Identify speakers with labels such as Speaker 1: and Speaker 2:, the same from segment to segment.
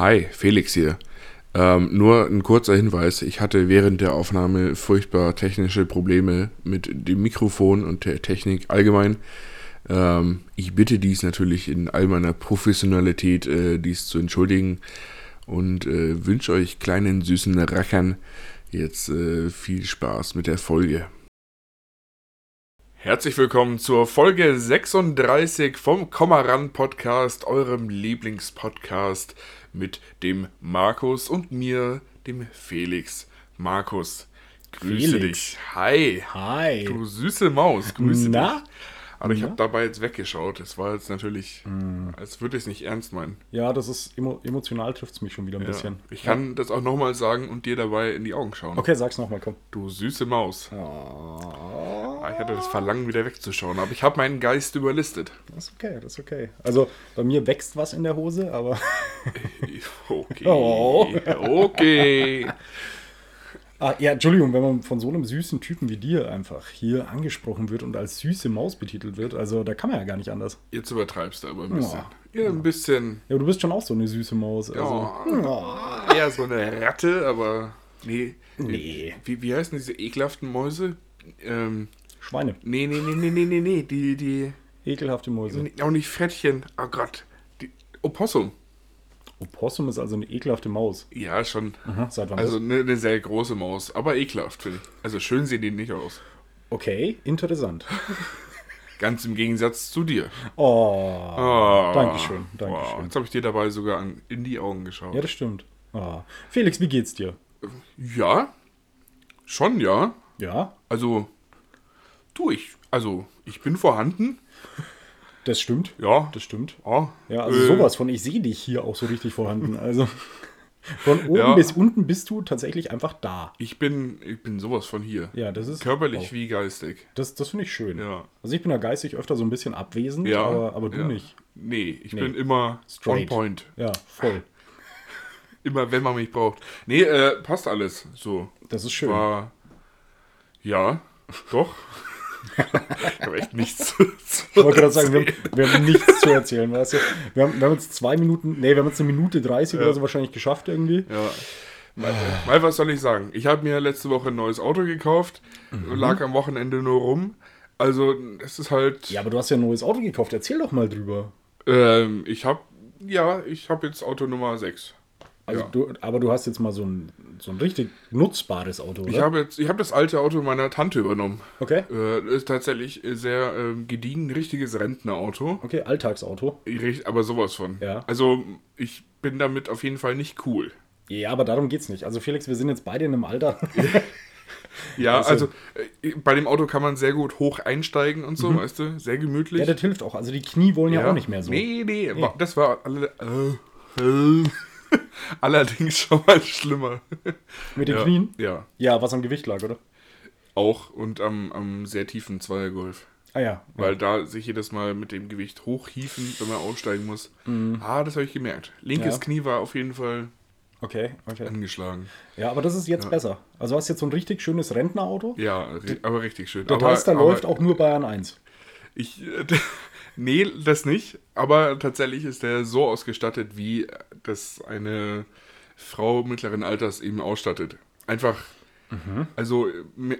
Speaker 1: Hi, Felix hier. Ähm, nur ein kurzer Hinweis. Ich hatte während der Aufnahme furchtbar technische Probleme mit dem Mikrofon und der Technik allgemein. Ähm, ich bitte dies natürlich in all meiner Professionalität, äh, dies zu entschuldigen und äh, wünsche euch kleinen süßen Rackern jetzt äh, viel Spaß mit der Folge. Herzlich willkommen zur Folge 36 vom Kommaran Podcast, eurem Lieblingspodcast mit dem Markus und mir, dem Felix. Markus, grüße
Speaker 2: Felix.
Speaker 1: dich. Hi.
Speaker 2: Hi.
Speaker 1: Du süße Maus, grüße
Speaker 2: Na?
Speaker 1: dich. Aber ich
Speaker 2: Na?
Speaker 1: habe dabei jetzt weggeschaut. Es war jetzt natürlich,
Speaker 2: Mm.
Speaker 1: als würde ich es nicht ernst meinen.
Speaker 2: Ja, das ist emo emotional trifft es mich schon wieder ein
Speaker 1: Ja.
Speaker 2: bisschen.
Speaker 1: Ich kann das auch nochmal sagen und dir dabei in die Augen schauen.
Speaker 2: Okay, sag's nochmal, komm.
Speaker 1: Du süße Maus.
Speaker 2: Oh,
Speaker 1: Ich hatte das Verlangen, wieder wegzuschauen, aber ich habe meinen Geist überlistet.
Speaker 2: das ist okay, das ist okay. Also bei mir wächst was in der Hose, aber.
Speaker 1: Okay.
Speaker 2: Oh.
Speaker 1: Okay.
Speaker 2: Ah, ja, Entschuldigung, wenn man von so einem süßen Typen wie dir einfach hier angesprochen wird und als süße Maus betitelt wird, also da kann man ja gar nicht anders.
Speaker 1: Jetzt übertreibst du aber ein bisschen.
Speaker 2: Ja.
Speaker 1: Ja, ein bisschen.
Speaker 2: Ja, aber du bist schon auch so eine süße Maus. Also.
Speaker 1: Ja, eher so eine Ratte, aber. Nee.
Speaker 2: Nee.
Speaker 1: Wie, wie heißen diese ekelhaften Mäuse? Ähm,
Speaker 2: Schweine.
Speaker 1: nee, nee, nee, nee, nee, nee, nee. Die, die.
Speaker 2: Ekelhafte Mäuse.
Speaker 1: Auch nicht Frettchen. Oh Gott. Die, Opossum.
Speaker 2: Opossum ist also eine ekelhafte Maus.
Speaker 1: Ja, schon.
Speaker 2: Aha, seit wann
Speaker 1: Also eine, eine sehr große Maus. Aber ekelhaft, finde ich. Also schön sehen die nicht aus.
Speaker 2: Okay, interessant.
Speaker 1: Ganz im Gegensatz zu dir.
Speaker 2: Oh.
Speaker 1: Oh.
Speaker 2: Dankeschön,
Speaker 1: Oh,
Speaker 2: Dankeschön.
Speaker 1: jetzt habe ich dir dabei sogar an, in die Augen geschaut.
Speaker 2: Ja, das stimmt. Ah. Felix, wie geht's dir?
Speaker 1: Ja, schon ja.
Speaker 2: Ja,
Speaker 1: Also, du, ich, also, ich bin vorhanden.
Speaker 2: Das stimmt.
Speaker 1: Ja,
Speaker 2: Das stimmt.
Speaker 1: ja.
Speaker 2: Ja, also
Speaker 1: äh,
Speaker 2: sowas von, ich sehe dich hier auch so richtig vorhanden. Also von oben
Speaker 1: Ja.
Speaker 2: bis unten bist du tatsächlich einfach da.
Speaker 1: Ich bin, ich bin sowas von hier.
Speaker 2: Ja, das ist.
Speaker 1: Körperlich
Speaker 2: wow.
Speaker 1: wie geistig.
Speaker 2: Das, das finde ich schön.
Speaker 1: Ja.
Speaker 2: Also ich bin ja geistig öfter so ein bisschen abwesend,
Speaker 1: Ja.
Speaker 2: aber, aber du
Speaker 1: ja.
Speaker 2: nicht.
Speaker 1: Nee, ich
Speaker 2: Nee.
Speaker 1: bin immer
Speaker 2: Straight.
Speaker 1: on point.
Speaker 2: Ja, voll.
Speaker 1: Immer, wenn man mich braucht. Nee, äh, passt alles. So.
Speaker 2: Das ist schön.
Speaker 1: War. Ja, doch. Ich habe echt nichts zu
Speaker 2: Ich wollte gerade sagen, wir haben, wir haben nichts zu erzählen, weißt du? Wir haben, wir haben jetzt zwei Minuten, nee, wir haben jetzt eine Minute 30 oder so wahrscheinlich geschafft irgendwie.
Speaker 1: Ja. Mal, mal, was soll ich sagen? Ich habe mir letzte Woche ein neues Auto gekauft,
Speaker 2: Mhm.
Speaker 1: lag am Wochenende nur rum. Also, es ist halt.
Speaker 2: Ja, aber du hast ja ein neues Auto gekauft, erzähl doch mal drüber.
Speaker 1: Ähm, ich habe. Ja, ich habe jetzt Auto Nummer 6.
Speaker 2: Also
Speaker 1: Ja.
Speaker 2: du, aber du hast jetzt mal so ein, so ein richtig nutzbares Auto, oder?
Speaker 1: Ich habe jetzt, ich habe das alte Auto meiner Tante übernommen.
Speaker 2: okay.
Speaker 1: Äh, ist tatsächlich sehr ähm, gediegen, ein richtiges Rentnerauto.
Speaker 2: Okay, Alltagsauto.
Speaker 1: Richt- Aber sowas von.
Speaker 2: Ja.
Speaker 1: Also, ich bin damit auf jeden Fall nicht cool.
Speaker 2: Ja, aber darum geht's nicht. Also Felix, wir sind jetzt beide in einem Alter.
Speaker 1: Ja,
Speaker 2: Also-
Speaker 1: also, äh, bei dem Auto kann man sehr gut hoch einsteigen und so, weißt du? Sehr gemütlich.
Speaker 2: Mhm. ja, das hilft auch. Also die Knie wollen ja, auch nicht mehr so.
Speaker 1: Nee, nee, wa- das war alle, äh, äh, allerdings schon mal schlimmer.
Speaker 2: Mit den
Speaker 1: ja,
Speaker 2: Knien?
Speaker 1: Ja,
Speaker 2: Ja, was am Gewicht lag, oder?
Speaker 1: auch und am, am sehr tiefen Zweiergolf.
Speaker 2: Ah ja.
Speaker 1: Weil da sich jedes Mal mit dem Gewicht hochhieven, wenn man aussteigen muss.
Speaker 2: Mhm.
Speaker 1: Ah, das habe ich gemerkt. Linkes
Speaker 2: Ja.
Speaker 1: Knie war auf jeden Fall
Speaker 2: Okay, okay.
Speaker 1: angeschlagen.
Speaker 2: Ja, aber das ist jetzt besser. Also du hast jetzt so ein richtig schönes Rentnerauto.
Speaker 1: Ja, aber richtig schön.
Speaker 2: Der
Speaker 1: aber,
Speaker 2: Teister
Speaker 1: aber
Speaker 2: läuft auch nur Bayern 1.
Speaker 1: Ich, äh, nee, das nicht. Aber tatsächlich ist der so ausgestattet, wie das eine Frau mittleren Alters eben ausstattet. Einfach,
Speaker 2: Mhm.
Speaker 1: also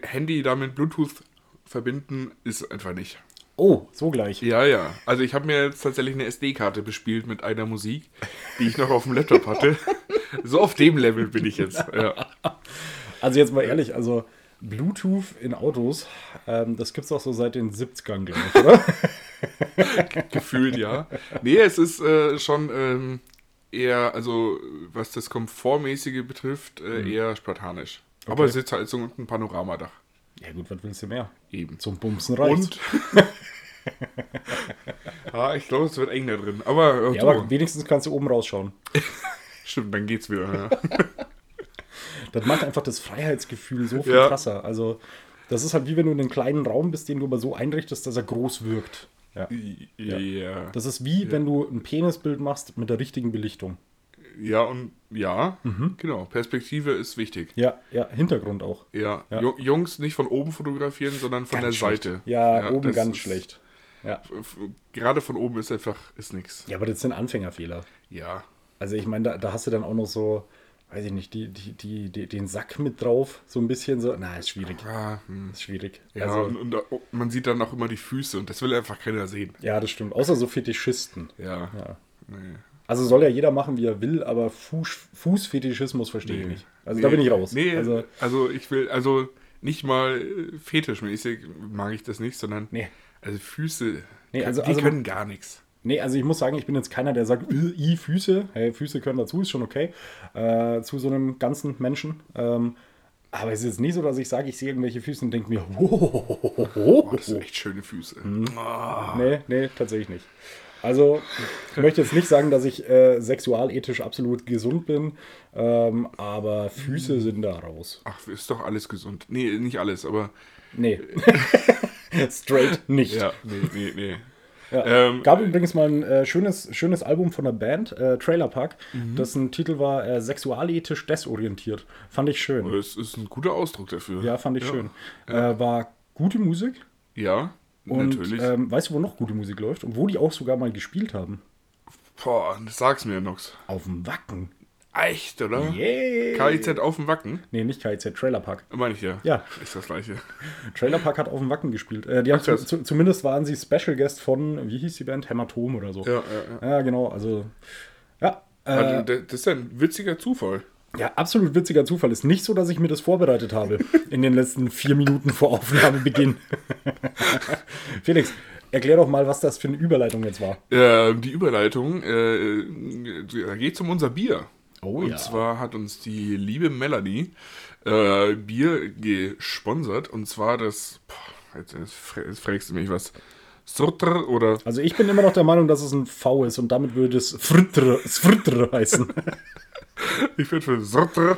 Speaker 1: Handy damit Bluetooth verbinden ist einfach nicht.
Speaker 2: Oh, so gleich.
Speaker 1: Ja, ja. Also ich habe mir jetzt tatsächlich eine SD-Karte bespielt mit einer Musik, die ich noch auf dem Laptop hatte. So auf dem Level bin ich jetzt. Ja.
Speaker 2: Also jetzt mal ehrlich, also Bluetooth in Autos, ähm, das gibt's auch so seit den 70ern, glaube ich, oder?
Speaker 1: Gefühlt, ja. Nee, es ist äh, schon ähm, eher, also was das Komfortmäßige betrifft, äh, eher spartanisch. Aber
Speaker 2: Okay.
Speaker 1: Sitzheizung und ein Panoramadach.
Speaker 2: ja gut, was willst du mehr?
Speaker 1: Eben.
Speaker 2: Zum Bumsen reicht's.
Speaker 1: Und. ja, ich glaube, es wird eng da drin. Aber, äh,
Speaker 2: ja, aber wenigstens kannst du oben rausschauen.
Speaker 1: stimmt, dann geht's wieder. Ja.
Speaker 2: Das macht einfach das Freiheitsgefühl so viel
Speaker 1: Ja.
Speaker 2: krasser. Also, das ist halt wie wenn du in einem kleinen Raum bist, den du aber so einrichtest, dass er groß wirkt. Ja.
Speaker 1: ja. ja.
Speaker 2: Das ist wie wenn du ein Penisbild machst mit der richtigen Belichtung.
Speaker 1: Ja, und ja,
Speaker 2: Mhm.
Speaker 1: genau. Perspektive ist wichtig.
Speaker 2: Ja, ja, Hintergrund auch.
Speaker 1: Ja.
Speaker 2: Ja.
Speaker 1: Ju- Jungs nicht von oben fotografieren, sondern von
Speaker 2: Ganz
Speaker 1: der
Speaker 2: schlecht.
Speaker 1: Seite.
Speaker 2: Ja, oben ganz schlecht. Ja.
Speaker 1: Gerade von oben ist einfach ist nix.
Speaker 2: ja, aber das sind Anfängerfehler.
Speaker 1: Ja.
Speaker 2: Also ich meine, da, da hast du dann auch noch so, weiß ich nicht, die, die, die, die, den Sack mit drauf, so ein bisschen so. Na, ist schwierig.
Speaker 1: Ja, hm.
Speaker 2: Ist schwierig.
Speaker 1: ja
Speaker 2: also,
Speaker 1: und, und da- man sieht dann auch immer die Füße und das will einfach keiner sehen.
Speaker 2: ja, das stimmt. Außer so Fetischisten.
Speaker 1: Ja.
Speaker 2: Ja.
Speaker 1: Nee.
Speaker 2: Also soll ja jeder machen, wie er will, aber Fuß, Fußfetischismus verstehe ich
Speaker 1: Nee.
Speaker 2: nicht. Also da
Speaker 1: Nee,
Speaker 2: bin ich raus.
Speaker 1: Nee,
Speaker 2: Also,
Speaker 1: also, ich will, also nicht mal äh, fetischmäßig mag ich das nicht, sondern
Speaker 2: nee.
Speaker 1: also Füße,
Speaker 2: Nee, also-
Speaker 1: die
Speaker 2: also-
Speaker 1: können gar nichts.
Speaker 2: Nee, also ich muss sagen, ich bin jetzt keiner, der sagt, "Äh, i Füße. Hey, Füße können dazu, ist schon okay. Äh, zu so einem ganzen Menschen. Ähm, aber es ist jetzt nicht so, dass ich sage, ich sehe irgendwelche Füße und denke mir,
Speaker 1: Oh, das sind echt schöne Füße.
Speaker 2: Mhm.
Speaker 1: Ah.
Speaker 2: Nee, nee, tatsächlich nicht. Also, ich möchte jetzt nicht sagen, dass ich äh, sexualethisch absolut gesund bin, ähm, aber Füße sind da raus.
Speaker 1: Ach, ist doch alles gesund. Nee, nicht alles, aber
Speaker 2: Nee. Straight nicht.
Speaker 1: ja, nee, nee, nee.
Speaker 2: Ja.
Speaker 1: Ähm,
Speaker 2: Gab übrigens mal ein äh, schönes, schönes Album von der Band, äh, Trailer Park,
Speaker 1: Mhm.
Speaker 2: dessen Titel war äh, Sexualethisch desorientiert. Fand ich schön.
Speaker 1: Das ist ein guter Ausdruck dafür.
Speaker 2: Ja, fand ich schön. Äh, war gute Musik.
Speaker 1: Ja,
Speaker 2: Und
Speaker 1: natürlich.
Speaker 2: ähm, weißt du, wo noch gute Musik läuft? Und wo die auch sogar mal gespielt haben?
Speaker 1: Boah, sag's mir, Nox.
Speaker 2: Auf dem Wacken.
Speaker 1: Echt, oder?
Speaker 2: Yeah.
Speaker 1: KIZ auf dem Wacken?
Speaker 2: Nee, nicht KIZ, Trailer Park.
Speaker 1: Meine ich ja.
Speaker 2: Ja.
Speaker 1: Ist das gleiche.
Speaker 2: Trailer Park hat auf dem Wacken gespielt. Äh, die haben
Speaker 1: Ach,
Speaker 2: zu, zu, zumindest waren sie Special Guest von, wie hieß die Band? Hämatom oder so.
Speaker 1: Ja, ja, ja.
Speaker 2: Ja, genau. Also, ja.
Speaker 1: Also,
Speaker 2: Äh,
Speaker 1: das das ist ein witziger Zufall.
Speaker 2: ja, absolut witziger Zufall. Ist nicht so, dass ich mir das vorbereitet habe in den letzten vier Minuten vor Aufnahmebeginn. Felix, erklär doch mal, was das für eine Überleitung jetzt war.
Speaker 1: Äh, die Überleitung, äh, da geht um unser Bier.
Speaker 2: Oh
Speaker 1: und
Speaker 2: ja.
Speaker 1: zwar hat uns die liebe Melanie äh, Bier gesponsert. Und zwar das, boah, jetzt, jetzt fra- jetzt fragst du mich was, Surtr oder
Speaker 2: Also ich bin immer noch der Meinung, dass es ein V ist und damit würde es Fritter, Fritter heißen.
Speaker 1: ich bin für Surtr.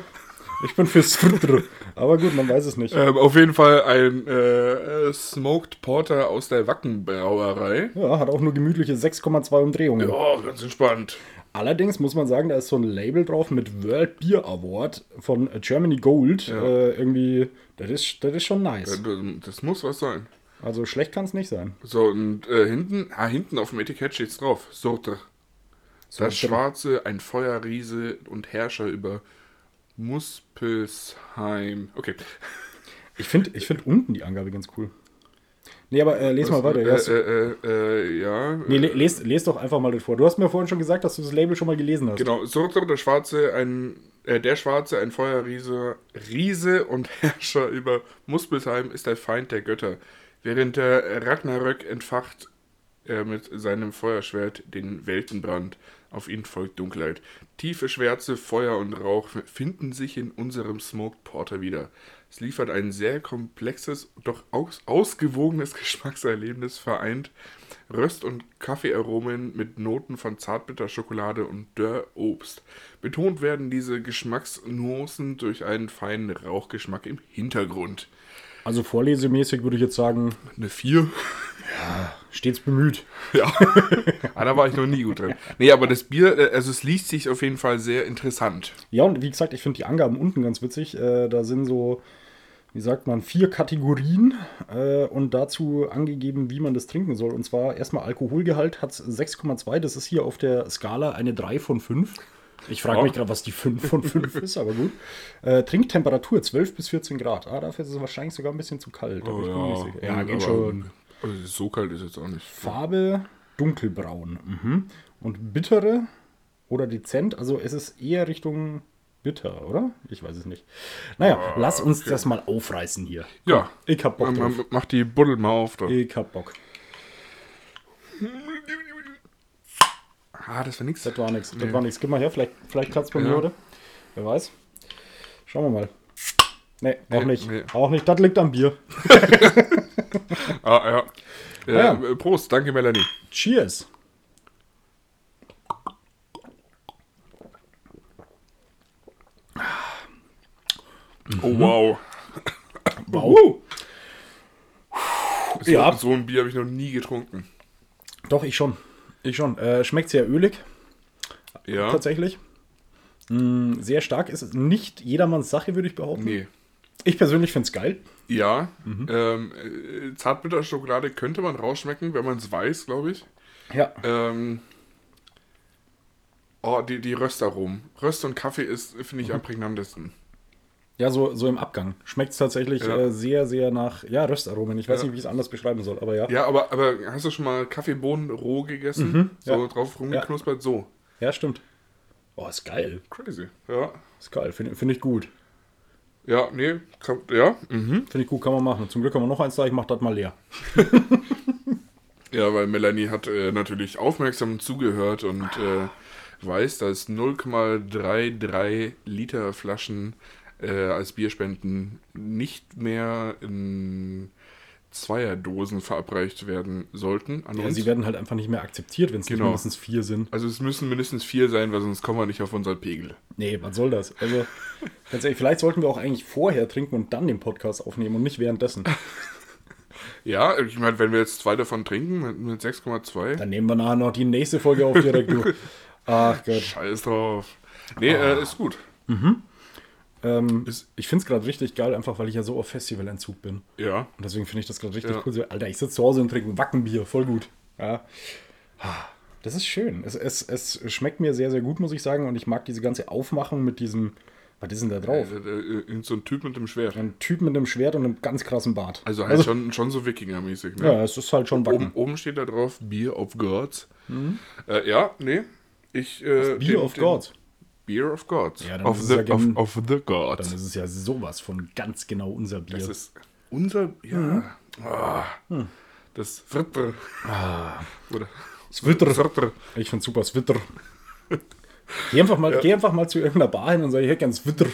Speaker 2: Ich bin für Fritter. Aber gut, man weiß es nicht.
Speaker 1: Ähm, auf jeden Fall ein äh, Smoked Porter aus der Wackenbrauerei.
Speaker 2: Ja, hat auch nur gemütliche 6,2 Umdrehungen.
Speaker 1: Ja, ganz entspannt.
Speaker 2: Allerdings muss man sagen, da ist so ein Label drauf mit World Beer Award von Germany Gold. Äh, irgendwie, das ist, das ist schon nice.
Speaker 1: Das, muss was sein.
Speaker 2: Also schlecht kann es nicht sein.
Speaker 1: So, und äh, hinten, ah, hinten auf dem Etikett steht's drauf. Surtr. Das Schwarze, ein Feuerriese und Herrscher über Muspelsheim. Okay.
Speaker 2: Ich finde ich find unten die Angabe ganz cool. Nee, aber äh, les mal weiter.
Speaker 1: Äh, äh, äh, äh, ja.
Speaker 2: nee, le- les, les doch einfach mal das vor. Du hast mir vorhin schon gesagt, dass du das Label schon mal gelesen hast.
Speaker 1: Genau, Surtr, der Schwarze, ein, äh, der Schwarze, ein Feuerriese, Riese und Herrscher über Muspelsheim ist der Feind der Götter. Während der Ragnarök entfacht er mit seinem Feuerschwert den Weltenbrand. Auf ihn folgt Dunkelheit. Tiefe Schwärze, Feuer und Rauch finden sich in unserem Smoked Porter wieder. Es liefert ein sehr komplexes, doch aus, ausgewogenes Geschmackserlebnis, vereint Röst- und Kaffeearomen mit Noten von Zartbitterschokolade und Dörrobst. Betont werden diese Geschmacksnuancen durch einen feinen Rauchgeschmack im Hintergrund.
Speaker 2: Also vorlesemäßig würde ich jetzt sagen,
Speaker 1: Eine 4?
Speaker 2: stets bemüht.
Speaker 1: Ja. ah, da war ich noch nie gut drin. Nee, aber das Bier, äh, also es liest sich auf jeden Fall sehr interessant.
Speaker 2: Ja, und wie gesagt, ich finde die Angaben unten ganz witzig. Äh, da sind so, wie sagt man, vier Kategorien äh, und dazu angegeben, wie man das trinken soll. Und zwar erstmal Alkoholgehalt hat 6,2. Das ist hier auf der Skala eine 3 von 5. Ich frage
Speaker 1: Ja.
Speaker 2: mich gerade, was die 5 von 5 ist, aber gut. Äh, Trinktemperatur 12 bis 14 Grad. Ah, dafür ist es wahrscheinlich sogar ein bisschen zu kalt. bin mir nicht ja, geht schon.
Speaker 1: Also so kalt ist jetzt auch nicht.
Speaker 2: Farbe dunkelbraun. Mhm. Und bittere oder dezent, also es ist eher Richtung bitter, oder? Ich weiß es nicht. Naja, lass uns das mal aufreißen hier.
Speaker 1: Ja.
Speaker 2: Ich hab Bock
Speaker 1: Man,
Speaker 2: drauf.
Speaker 1: man macht die Buddel mal auf. Da.
Speaker 2: Ich hab Bock.
Speaker 1: Ah, das war nix.
Speaker 2: Das war nichts. Das
Speaker 1: Nee.
Speaker 2: war nichts. Gib mal her, vielleicht, vielleicht es bei mir
Speaker 1: Ja.
Speaker 2: heute. Wer weiß. Schauen wir mal. Nee, auch
Speaker 1: Nee,
Speaker 2: nicht.
Speaker 1: nee.
Speaker 2: Auch nicht. Das liegt am Bier.
Speaker 1: Ah, ja. Ja,
Speaker 2: ja.
Speaker 1: äh, Prost, danke Melanie.
Speaker 2: Cheers.
Speaker 1: Oh wow.
Speaker 2: Wow.
Speaker 1: So,
Speaker 2: Ja.
Speaker 1: so ein Bier habe ich noch nie getrunken.
Speaker 2: Doch, ich schon. Ich schon. Äh, schmeckt sehr ölig.
Speaker 1: Ja.
Speaker 2: tatsächlich. Mm, sehr stark ist es nicht jedermanns Sache, würde ich behaupten.
Speaker 1: Nee.
Speaker 2: Ich persönlich finde es geil.
Speaker 1: Ja.
Speaker 2: Mhm.
Speaker 1: Ähm, äh, Zartbitterschokolade könnte man rausschmecken, wenn man es weiß, glaube ich.
Speaker 2: Ja.
Speaker 1: Ähm, Oh, die, die Röstaromen. Röst und Kaffee ist, finde ich, am prägnantesten.
Speaker 2: Ja, so, so im Abgang. Schmeckt es tatsächlich
Speaker 1: Ja.
Speaker 2: äh, sehr, sehr nach ja, Röstaromen. Ich weiß
Speaker 1: Ja.
Speaker 2: nicht, wie ich es anders beschreiben soll, aber ja.
Speaker 1: Ja, aber, aber hast du schon mal Kaffeebohnen roh gegessen? so
Speaker 2: Mhm. ja.
Speaker 1: drauf rumgeknuspert? So.
Speaker 2: Ja, stimmt. Oh, ist geil.
Speaker 1: Crazy. Ja.
Speaker 2: Ist geil. Finde find ich gut.
Speaker 1: Ja, nee, kann, ja. Mhm.
Speaker 2: Finde ich gut, kann man machen. Zum Glück haben wir noch eins da, ich mach das mal leer.
Speaker 1: Ja, weil Melanie hat äh, natürlich aufmerksam zugehört und äh, weiß, dass 0,33 Liter Flaschen äh, als Bierspenden nicht mehr in Zweierdosen verabreicht werden sollten
Speaker 2: Ja,
Speaker 1: uns.
Speaker 2: sie werden halt einfach nicht mehr akzeptiert, wenn es
Speaker 1: Genau.
Speaker 2: mindestens vier sind.
Speaker 1: also es müssen mindestens vier sein, weil sonst kommen wir nicht auf unseren Pegel.
Speaker 2: Nee, was soll das? Also, ganz ehrlich, vielleicht sollten wir auch eigentlich vorher trinken und dann den Podcast aufnehmen und nicht währenddessen.
Speaker 1: Ja, ich meine, wenn wir jetzt zwei davon trinken mit, mit 6,2,
Speaker 2: Dann nehmen wir nachher noch die nächste Folge auf direkt. Ach Gott.
Speaker 1: scheiß drauf. Nee, äh, ist gut.
Speaker 2: Ähm, ich finde es gerade richtig geil, einfach weil ich ja so auf Festivalentzug bin.
Speaker 1: ja,
Speaker 2: Und deswegen finde ich das gerade richtig
Speaker 1: Ja.
Speaker 2: cool. So, Alter, ich sitze zu Hause und trinke ein Wackenbier, voll gut. Ja. Das ist schön. Es, es, es schmeckt mir sehr, sehr gut, muss ich sagen. Und ich mag diese ganze Aufmachung mit diesem, was ist denn da drauf?
Speaker 1: äh, äh, irgend so ein Typ mit dem Schwert.
Speaker 2: Ein Typ mit einem Schwert und einem ganz krassen Bart.
Speaker 1: Also halt schon, schon so Wikinger-mäßig, ne?
Speaker 2: ja, es ist halt schon Wacken.
Speaker 1: Oben, oben steht da drauf Beer of Gods. Äh, ja, nee. Ich, äh,
Speaker 2: Bier of God.
Speaker 1: Beer of Gods.
Speaker 2: Ja, dann
Speaker 1: of,
Speaker 2: ist es
Speaker 1: the,
Speaker 2: ja
Speaker 1: of, of the
Speaker 2: Dann
Speaker 1: Gods.
Speaker 2: ist es ja sowas von ganz genau unser Bier.
Speaker 1: Das ist unser. Ja. Ah, Das Fritter. Oder.
Speaker 2: Switter.
Speaker 1: Fritter.
Speaker 2: Ich finde super Switter. Geh einfach, mal, geh einfach mal zu irgendeiner Bar hin und sag, ich hätte gern Switter.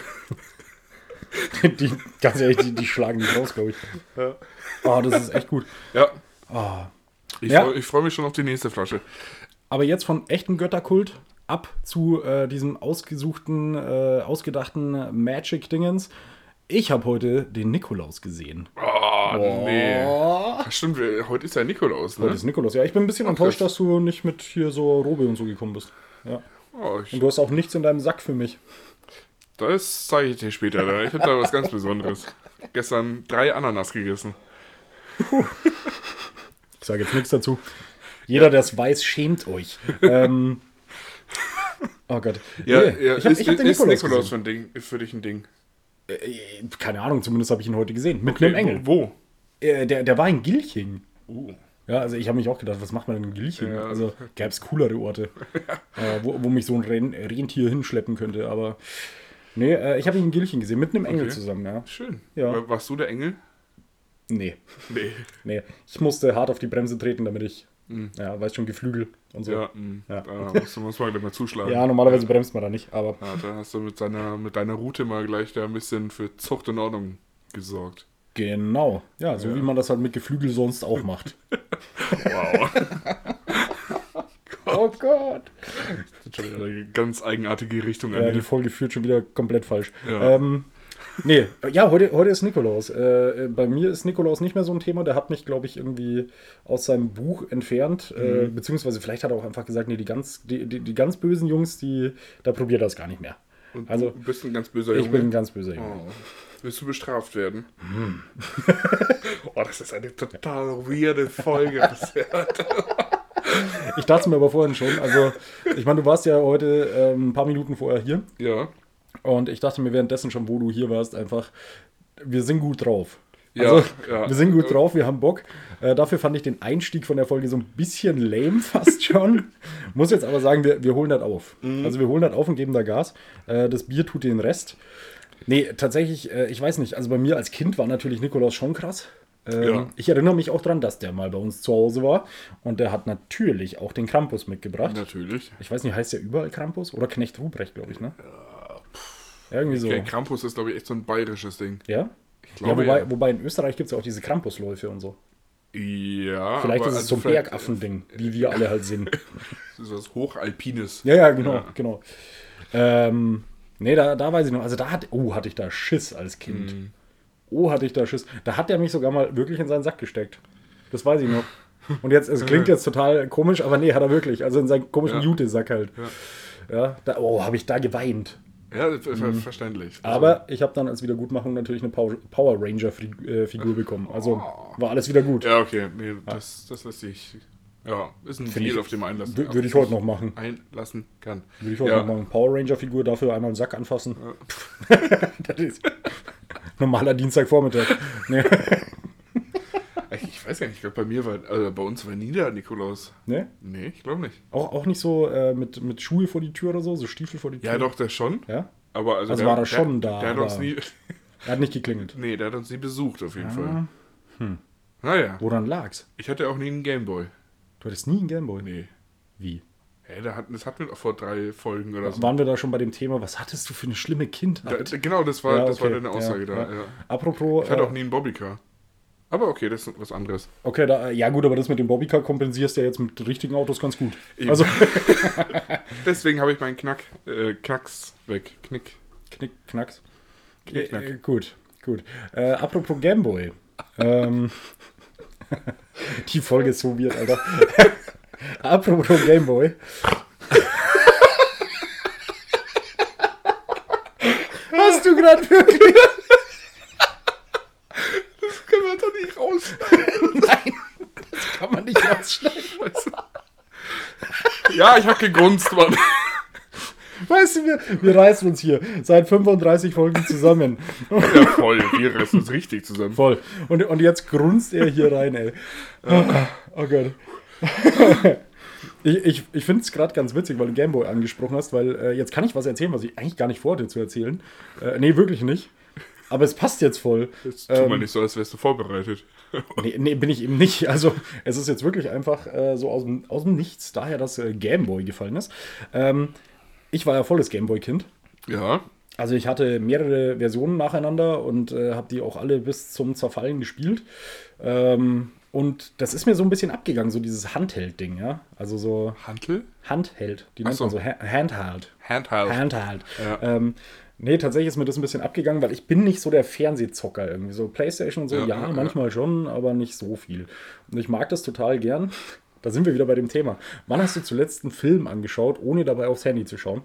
Speaker 2: die, ganz ehrlich, die, die schlagen nicht raus, glaube ich.
Speaker 1: Ja.
Speaker 2: Oh, das ist echt gut.
Speaker 1: Ja.
Speaker 2: Oh.
Speaker 1: Ich
Speaker 2: Ja.
Speaker 1: freue freu mich schon auf die nächste Flasche.
Speaker 2: Aber jetzt von echtem Götterkult ab zu äh, diesem ausgesuchten, äh, ausgedachten Magic-Dingens. Ich habe heute den Nikolaus gesehen.
Speaker 1: Oh, nee.
Speaker 2: Oh.
Speaker 1: Ach, stimmt, wir, heute ist ja Nikolaus, ne?
Speaker 2: Heute ist Nikolaus. Ja, ich bin ein bisschen enttäuscht,
Speaker 1: krass.
Speaker 2: dass du nicht mit hier so Robe und so gekommen bist. Ja.
Speaker 1: Oh,
Speaker 2: Und du hast auch nichts in deinem Sack für mich.
Speaker 1: das zeige ich dir später. Da. Ich habe da was ganz Besonderes. Gestern drei Ananas gegessen.
Speaker 2: Ich sage jetzt nichts dazu. Jeder, der es weiß, schämt euch. ähm, oh Gott.
Speaker 1: Ja,
Speaker 2: Nee,
Speaker 1: ja
Speaker 2: ich habe
Speaker 1: ist,
Speaker 2: hab den
Speaker 1: ist
Speaker 2: Nikolaus,
Speaker 1: für, ein Ding, für dich ein Ding?
Speaker 2: Äh, Keine Ahnung, zumindest habe ich ihn heute gesehen. Mit einem Engel.
Speaker 1: Wo?
Speaker 2: Äh, der, der war in Gilching.
Speaker 1: Uh.
Speaker 2: Ja, also ich habe mich auch gedacht, was macht man denn in Gilching?
Speaker 1: Ja.
Speaker 2: Also gäbe es coolere Orte, äh, wo, wo mich so ein Ren Rentier hinschleppen könnte. Aber nee, äh, ich habe ihn in Gilching gesehen, mit einem Engel
Speaker 1: Okay.
Speaker 2: zusammen, ja.
Speaker 1: Schön.
Speaker 2: Ja.
Speaker 1: War- Warst du der Engel?
Speaker 2: Nee,
Speaker 1: Nee.
Speaker 2: nee. Ich musste hart auf die Bremse treten, damit ich, ja, weißt schon, Geflügel und so.
Speaker 1: Ja,
Speaker 2: Ja,
Speaker 1: mh,
Speaker 2: Ja.
Speaker 1: da muss, muss man gleich mal zuschlagen.
Speaker 2: normalerweise bremst man da nicht, aber
Speaker 1: Ja, da hast du mit, seiner, mit deiner Route mal gleich da ein bisschen für Zucht und Ordnung gesorgt.
Speaker 2: genau. Ja, so wie man das halt mit Geflügel sonst auch macht.
Speaker 1: Wow.
Speaker 2: oh Gott.
Speaker 1: Das ist schon wieder eine ganz eigenartige Richtung.
Speaker 2: Ja, die. Folge führt schon wieder komplett falsch.
Speaker 1: Ja.
Speaker 2: Ähm, nee, ja, heute, heute ist Nikolaus. Äh, äh, bei mir ist Nikolaus nicht mehr so ein Thema. Der hat mich, glaube ich, irgendwie aus seinem Buch entfernt. Äh,
Speaker 1: Mhm.
Speaker 2: beziehungsweise vielleicht hat er auch einfach gesagt, nee, die ganz, die, die, die ganz bösen Jungs, die, da probiert das gar nicht mehr.
Speaker 1: Und
Speaker 2: also,
Speaker 1: du bist ein ganz böser
Speaker 2: Ich
Speaker 1: Junge.
Speaker 2: bin ein ganz böser Junge.
Speaker 1: Oh. Willst du bestraft werden?
Speaker 2: Hm.
Speaker 1: oh, das ist eine total weirde Folge.
Speaker 2: Ich dachte es mir aber vorhin schon. Also, ich meine, du warst ja heute ähm, ein paar Minuten vorher hier.
Speaker 1: ja.
Speaker 2: Und ich dachte mir währenddessen schon, wo du hier warst, einfach, wir sind gut drauf.
Speaker 1: Ja,
Speaker 2: Also,
Speaker 1: ja.
Speaker 2: Wir sind gut drauf, wir haben Bock. Äh, dafür fand ich den Einstieg von der Folge so ein bisschen lame fast schon. Muss jetzt aber sagen, wir, wir holen das auf.
Speaker 1: Mhm.
Speaker 2: Also wir holen das auf und geben da Gas. Äh, das Bier tut den Rest. Nee, tatsächlich, äh, ich weiß nicht, also bei mir als Kind war natürlich Nikolaus schon krass. Ähm,
Speaker 1: Ja.
Speaker 2: Ich erinnere mich auch dran, dass der mal bei uns zu Hause war. Und der hat natürlich auch den Krampus mitgebracht.
Speaker 1: Natürlich.
Speaker 2: Ich weiß nicht, heißt der überall Krampus? Oder Knecht Ruprecht, glaube ich, ne? Irgendwie so.
Speaker 1: Okay, Krampus ist, glaube ich, echt so ein bayerisches Ding.
Speaker 2: Ja?
Speaker 1: glaube,
Speaker 2: ja, wobei,
Speaker 1: ja.
Speaker 2: wobei in Österreich gibt es ja auch diese Krampusläufe und so.
Speaker 1: Ja.
Speaker 2: Vielleicht ist es
Speaker 1: also
Speaker 2: so ein Bergaffen-Ding, wie wir alle halt sind.
Speaker 1: Das ist was Hochalpines.
Speaker 2: Ja, ja, genau,
Speaker 1: Ja.
Speaker 2: genau. Ähm, nee, da, da weiß ich noch, also da hat, oh, hatte ich da Schiss als Kind.
Speaker 1: Mhm.
Speaker 2: Oh, hatte ich da Schiss. Da hat er mich sogar mal wirklich in seinen Sack gesteckt. Das weiß ich noch. Und jetzt, es klingt jetzt total komisch, aber nee, hat er wirklich. Also in seinen komischen
Speaker 1: Ja.
Speaker 2: Jute-Sack halt. Ja, da, oh, habe ich da geweint.
Speaker 1: Ja, ver- verständlich.
Speaker 2: Mhm. Aber ich habe dann als Wiedergutmachung natürlich eine Power, Ranger-Figur bekommen. Also war alles wieder gut.
Speaker 1: Ja, okay. Nee, das, das lässt sich Ja, ist ein
Speaker 2: Find
Speaker 1: Deal,
Speaker 2: ich-
Speaker 1: auf dem einlassen
Speaker 2: Wür- würde ich heute noch machen.
Speaker 1: Einlassen kann.
Speaker 2: Würde ich heute
Speaker 1: ja.
Speaker 2: noch machen. Power Ranger-Figur, dafür einmal einen Sack anfassen. das ist normaler Dienstagvormittag. Nee.
Speaker 1: Ich, weiß gar nicht, ich glaube, bei mir war, also bei uns war nie der Nikolaus.
Speaker 2: nee?
Speaker 1: Nee, ich glaube nicht.
Speaker 2: Auch, auch nicht so äh, mit, mit Schuhe vor die Tür oder so, so Stiefel vor die Tür.
Speaker 1: Ja, doch, der schon.
Speaker 2: Ja?
Speaker 1: Aber also,
Speaker 2: Also
Speaker 1: der,
Speaker 2: war er schon
Speaker 1: der,
Speaker 2: da,
Speaker 1: Der hat uns nie.
Speaker 2: Er hat nicht geklingelt.
Speaker 1: Nee, der hat uns nie besucht, auf jeden
Speaker 2: Ah,
Speaker 1: Fall. Naja,
Speaker 2: Woran lag's?
Speaker 1: ich hatte auch nie einen Gameboy.
Speaker 2: Du hattest nie einen Gameboy.
Speaker 1: Nee.
Speaker 2: Wie?
Speaker 1: Hä, da hatten, das hatten wir doch vor drei Folgen oder so.
Speaker 2: Waren wir da schon bei dem Thema, was hattest du für eine schlimme
Speaker 1: Da,
Speaker 2: Kindheit?
Speaker 1: genau, das war,
Speaker 2: Ja,
Speaker 1: das war
Speaker 2: okay.
Speaker 1: deine Aussage
Speaker 2: Ja,
Speaker 1: da.
Speaker 2: ja.
Speaker 1: Ja.
Speaker 2: Apropos,
Speaker 1: Ich hatte
Speaker 2: äh,
Speaker 1: auch nie einen Bobbycar. Aber okay, das ist was anderes.
Speaker 2: okay, da, ja gut, aber das mit dem Bobbycar kompensierst du ja jetzt mit richtigen Autos ganz gut.
Speaker 1: Eben.
Speaker 2: Also,
Speaker 1: Deswegen habe ich meinen Knack, äh, Knacks weg. Knick.
Speaker 2: Knick, Knacks.
Speaker 1: Knick, knack.
Speaker 2: Äh, gut, gut. Äh, apropos Gameboy. ähm, die Folge ist so weird, Alter. apropos Gameboy. Hast du gerade wirklich?
Speaker 1: Das können wir doch nicht raus.
Speaker 2: Nein, das kann man nicht rausschneiden.
Speaker 1: ja, ich habe gegrunzt, Mann.
Speaker 2: Weißt du, wir, wir reißen uns hier seit 35 Folgen zusammen.
Speaker 1: Ja, voll. Wir reißen uns richtig zusammen.
Speaker 2: Voll. Und, und jetzt grunzt er hier rein, ey. Oh Gott. Ich, ich, ich finde es gerade ganz witzig, weil du Gameboy angesprochen hast, weil äh, jetzt kann ich was erzählen, was ich eigentlich gar nicht vorhatte zu erzählen. Äh, nee, wirklich nicht. Aber es passt jetzt voll.
Speaker 1: Jetzt tu mal nicht so, als wärst du vorbereitet.
Speaker 2: Nee, nee, bin ich eben nicht. Also, es ist jetzt wirklich einfach äh, so aus dem, aus dem Nichts, daher, dass äh, Gameboy gefallen ist. Ähm, ich war ja volles Gameboy-Kind.
Speaker 1: Ja.
Speaker 2: Also ich hatte mehrere Versionen nacheinander und äh, habe die auch alle bis zum Zerfallen gespielt. Ähm, und das ist mir so ein bisschen abgegangen, so dieses Handheld-Ding, ja. Also so
Speaker 1: Hantel?
Speaker 2: Handheld, die nennt
Speaker 1: so.
Speaker 2: man so Ha- Handheld.
Speaker 1: Handheld.
Speaker 2: Handheld.
Speaker 1: Ja.
Speaker 2: Ähm, nee, tatsächlich ist mir das ein bisschen abgegangen, weil ich bin nicht so der Fernsehzocker irgendwie. So Playstation und so,
Speaker 1: Ja,
Speaker 2: ja,
Speaker 1: ja, ja.
Speaker 2: manchmal schon, aber nicht so viel. Und ich mag das total gern. Da sind wir wieder bei dem Thema. Wann hast du zuletzt einen Film angeschaut, ohne dabei aufs Handy zu schauen?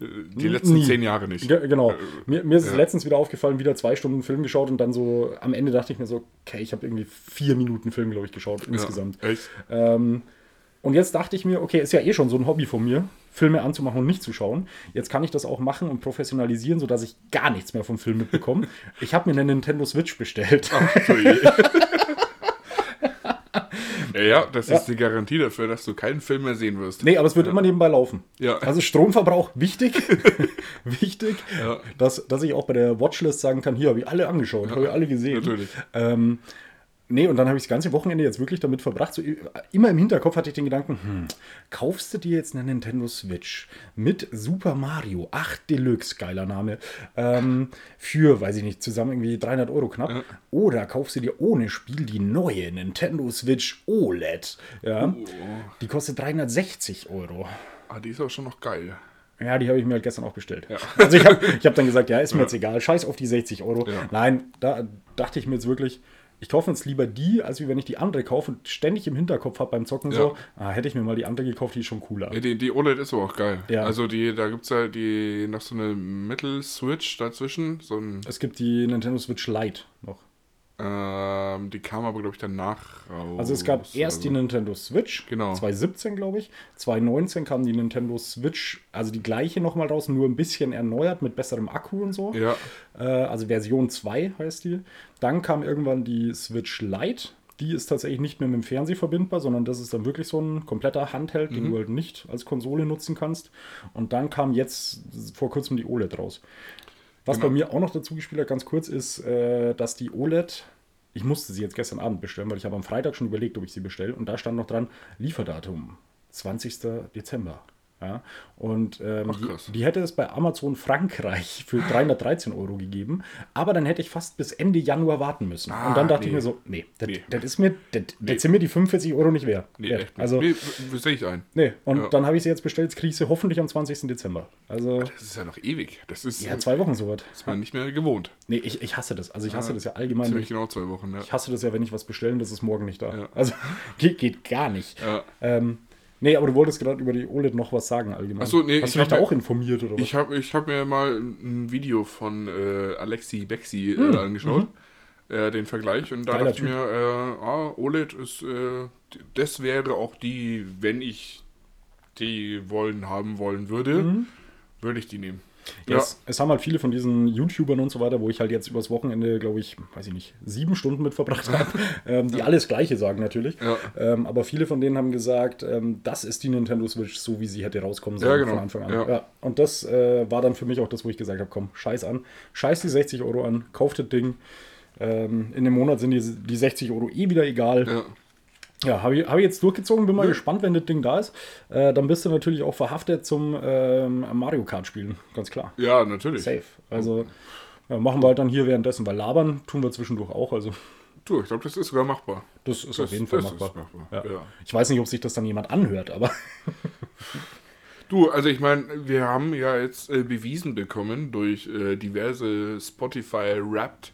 Speaker 1: Äh, Die letzten
Speaker 2: Nie.
Speaker 1: zehn Jahre nicht.
Speaker 2: Ge genau. Mir, mir ist es letztens wieder aufgefallen, wieder zwei Stunden Film geschaut und dann so am Ende dachte ich mir so, okay, ich habe irgendwie vier Minuten Film, glaube ich, geschaut insgesamt.
Speaker 1: Echt?
Speaker 2: Ähm, und jetzt dachte ich mir, okay, ist ja eh schon so ein Hobby von mir, Filme anzumachen und nicht zu schauen. Jetzt kann ich das auch machen und professionalisieren, sodass ich gar nichts mehr vom Film mitbekomme. Ich habe mir eine Nintendo Switch bestellt.
Speaker 1: So je. ja, ja, das ist die Garantie dafür, dass du keinen Film mehr sehen wirst.
Speaker 2: Nee, aber es wird immer nebenbei laufen.
Speaker 1: Ja.
Speaker 2: Also Stromverbrauch wichtig. wichtig.
Speaker 1: Ja.
Speaker 2: Dass, dass ich auch bei der Watchlist sagen kann, hier habe ich alle angeschaut, habe ich alle gesehen.
Speaker 1: Natürlich.
Speaker 2: Ähm, nee, und dann habe ich das ganze Wochenende jetzt wirklich damit verbracht. So, immer im Hinterkopf hatte ich den Gedanken, hm, kaufst du dir jetzt eine Nintendo Switch mit Super Mario 8 Deluxe, geiler Name, ähm, für, weiß ich nicht, zusammen irgendwie 300 Euro knapp. Oder kaufst du dir ohne Spiel die neue Nintendo Switch OLED. Ja, die kostet 360 Euro.
Speaker 1: Ah, die ist aber schon noch geil.
Speaker 2: Ja, die habe ich mir halt gestern auch bestellt. Also ich habe ich hab dann gesagt, ja, ist mir jetzt egal, scheiß auf die 60 Euro.
Speaker 1: Ja.
Speaker 2: Nein, da dachte ich mir jetzt wirklich, ich kaufe jetzt lieber die, als wie wenn ich die andere kaufe und ständig im Hinterkopf habe beim Zocken so, ah, hätte ich mir mal die andere gekauft, die ist schon cooler.
Speaker 1: Ja, die, die OLED ist aber auch geil.
Speaker 2: Ja.
Speaker 1: Also die, da gibt es ja die noch so eine Mittel-Switch dazwischen. So ein,
Speaker 2: Es gibt die Nintendo Switch Lite noch.
Speaker 1: Ähm, die kam aber, glaube ich, danach raus.
Speaker 2: Also es gab erst die
Speaker 1: also,
Speaker 2: Nintendo Switch,
Speaker 1: Genau.
Speaker 2: 2017 glaube ich, 2019 kam die Nintendo Switch, also die gleiche nochmal raus, nur ein bisschen erneuert mit besserem Akku und so.
Speaker 1: Ja,
Speaker 2: Äh, also Version 2 heißt die. Dann kam irgendwann die Switch Lite. Die ist tatsächlich nicht mehr mit dem Fernseher verbindbar, sondern das ist dann wirklich so ein kompletter Handheld, den du halt nicht als Konsole nutzen kannst. Und dann kam jetzt vor kurzem die OLED raus. Was
Speaker 1: Genau.
Speaker 2: bei mir auch noch dazu gespielt hat, ganz kurz, ist, äh, dass die OLED, ich musste sie jetzt gestern Abend bestellen, weil ich habe am Freitag schon überlegt, ob ich sie bestelle. Und da stand noch dran, Lieferdatum 20. Dezember. Ja, und ähm,
Speaker 1: Ach,
Speaker 2: die, die hätte es bei Amazon Frankreich für 313 Euro gegeben, aber dann hätte ich fast bis Ende Januar warten müssen.
Speaker 1: Ah,
Speaker 2: und dann dachte ich
Speaker 1: nee.
Speaker 2: mir so, nee, das,
Speaker 1: Nee.
Speaker 2: ist mir, das, das sind mir die 45 Euro nicht wert.
Speaker 1: nee,
Speaker 2: wert. Also,
Speaker 1: nee, sehe ich ein.
Speaker 2: nee, und
Speaker 1: Ja.
Speaker 2: dann habe ich sie jetzt bestellt, jetzt kriege ich sie hoffentlich am 20. Dezember. Also,
Speaker 1: Das ist ja noch ewig. Das ist,
Speaker 2: ja, zwei Wochen soweit.
Speaker 1: ist man nicht mehr gewohnt.
Speaker 2: Nee, ich, ich hasse das. Also ich hasse das ja allgemein.
Speaker 1: Ziemlich genau zwei Wochen, ja.
Speaker 2: Ich hasse das ja, wenn ich was bestellen, das ist morgen nicht da.
Speaker 1: Ja.
Speaker 2: Also geht, geht gar nicht.
Speaker 1: Ja.
Speaker 2: Ähm, nee, aber du wolltest gerade über die OLED noch was sagen allgemein.
Speaker 1: Ach so, nee,
Speaker 2: Hast du dich da auch informiert oder was?
Speaker 1: Ich habe ich hab mir mal ein Video von äh, Alexi Bexi äh,
Speaker 2: Hm,
Speaker 1: angeschaut.
Speaker 2: mhm.
Speaker 1: äh, den Vergleich. Und da
Speaker 2: Geiler
Speaker 1: dachte ich mir, äh, ah, OLED ist, äh, das wäre auch die, wenn ich die wollen, haben wollen würde,
Speaker 2: Mhm.
Speaker 1: würde ich die nehmen.
Speaker 2: Ja. Es, haben halt viele von diesen YouTubern und so weiter, wo ich halt jetzt übers Wochenende, glaube ich, weiß ich nicht, sieben Stunden mit verbracht habe, ähm, die alles Gleiche sagen natürlich.
Speaker 1: Ja.
Speaker 2: Ähm, aber viele von denen haben gesagt, ähm, das ist die Nintendo Switch, so wie sie hätte rauskommen sollen
Speaker 1: Ja, genau.
Speaker 2: von Anfang an.
Speaker 1: Ja.
Speaker 2: Und das äh, war dann für mich auch das, wo ich gesagt habe, komm, scheiß an, scheiß die 60 Euro an, kauft das Ding. Ähm, in dem Monat sind die, die 60 Euro eh wieder egal.
Speaker 1: Ja.
Speaker 2: Ja, habe ich, hab ich jetzt durchgezogen, bin mal
Speaker 1: Ja.
Speaker 2: gespannt, wenn das Ding da ist. Äh, dann bist du natürlich auch verhaftet zum ähm, Mario Kart spielen, ganz klar.
Speaker 1: ja, natürlich.
Speaker 2: Safe. Also ja, machen wir halt dann hier währenddessen, weil labern tun wir zwischendurch auch. Also
Speaker 1: Du, ich glaube, das ist sogar machbar.
Speaker 2: das ist
Speaker 1: Das-
Speaker 2: auf jeden Fall machbar.
Speaker 1: machbar,
Speaker 2: Ja.
Speaker 1: ja.
Speaker 2: Ich weiß nicht, ob sich das dann jemand anhört, aber
Speaker 1: Du, also ich meine, wir haben ja jetzt äh, bewiesen bekommen durch äh, diverse Spotify Wrapped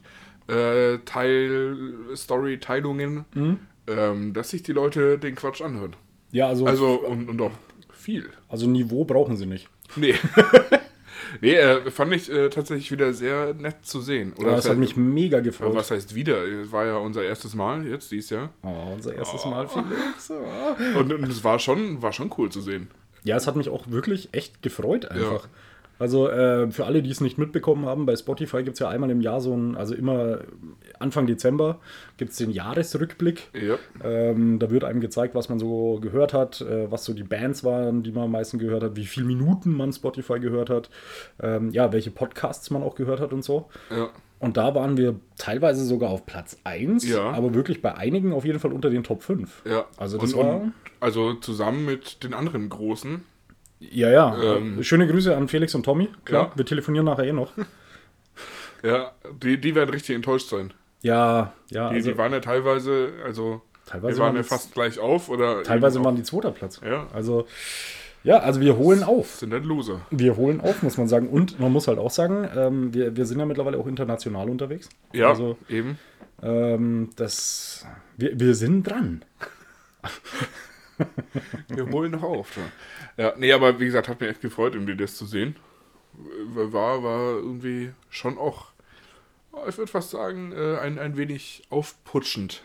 Speaker 1: äh, Teil Story Teilungen,
Speaker 2: Mhm.
Speaker 1: Ähm, dass sich die Leute den Quatsch anhören.
Speaker 2: ja, also,
Speaker 1: Also und, und auch viel.
Speaker 2: also Niveau brauchen sie nicht.
Speaker 1: Nee. nee, äh, fand ich äh, tatsächlich wieder sehr nett zu sehen. Oder
Speaker 2: Aber das hat mich mega gefreut.
Speaker 1: was heißt wieder? Es war ja unser erstes Mal jetzt dieses Jahr.
Speaker 2: Oh, unser erstes Mal, Felix. Oh.
Speaker 1: Und, und es war schon, war schon cool zu sehen.
Speaker 2: Ja, es hat mich auch wirklich echt gefreut einfach. Also äh, für alle, die es nicht mitbekommen haben, bei Spotify gibt es ja einmal im Jahr so ein, also immer Anfang Dezember gibt es den Jahresrückblick.
Speaker 1: Ja.
Speaker 2: Ähm, da wird einem gezeigt, was man so gehört hat, äh, was so die Bands waren, die man am meisten gehört hat, wie viele Minuten man Spotify gehört hat, ähm, ja, welche Podcasts man auch gehört hat und so.
Speaker 1: Ja.
Speaker 2: Und da waren wir teilweise sogar auf Platz 1,
Speaker 1: Ja.
Speaker 2: aber wirklich bei einigen auf jeden Fall unter den Top 5.
Speaker 1: Ja.
Speaker 2: Also das
Speaker 1: und,
Speaker 2: war-
Speaker 1: und, also zusammen mit den anderen großen.
Speaker 2: Ja, ja.
Speaker 1: Ähm,
Speaker 2: Schöne Grüße an Felix und Tommy. Klar,
Speaker 1: Ja.
Speaker 2: wir telefonieren nachher eh noch.
Speaker 1: Ja, die, die werden richtig enttäuscht sein.
Speaker 2: Ja, ja.
Speaker 1: Die,
Speaker 2: Also,
Speaker 1: die waren ja teilweise, also
Speaker 2: Teilweise
Speaker 1: wir waren
Speaker 2: waren
Speaker 1: ja fast gleich auf oder
Speaker 2: teilweise waren die zweiter Platz.
Speaker 1: Ja.
Speaker 2: Also, ja, also wir holen auf.
Speaker 1: sind halt Loser.
Speaker 2: Wir holen auf, muss man sagen. Und man muss halt auch sagen, ähm, wir, wir sind ja mittlerweile auch international unterwegs.
Speaker 1: Ja,
Speaker 2: Also,
Speaker 1: eben.
Speaker 2: ähm, das, wir, wir sind dran.
Speaker 1: Wir holen noch auf. Ja. Ja, nee, aber wie gesagt, hat mich echt gefreut, irgendwie das zu sehen. War, war irgendwie schon auch, ich würde fast sagen, äh, ein, ein wenig aufputschend.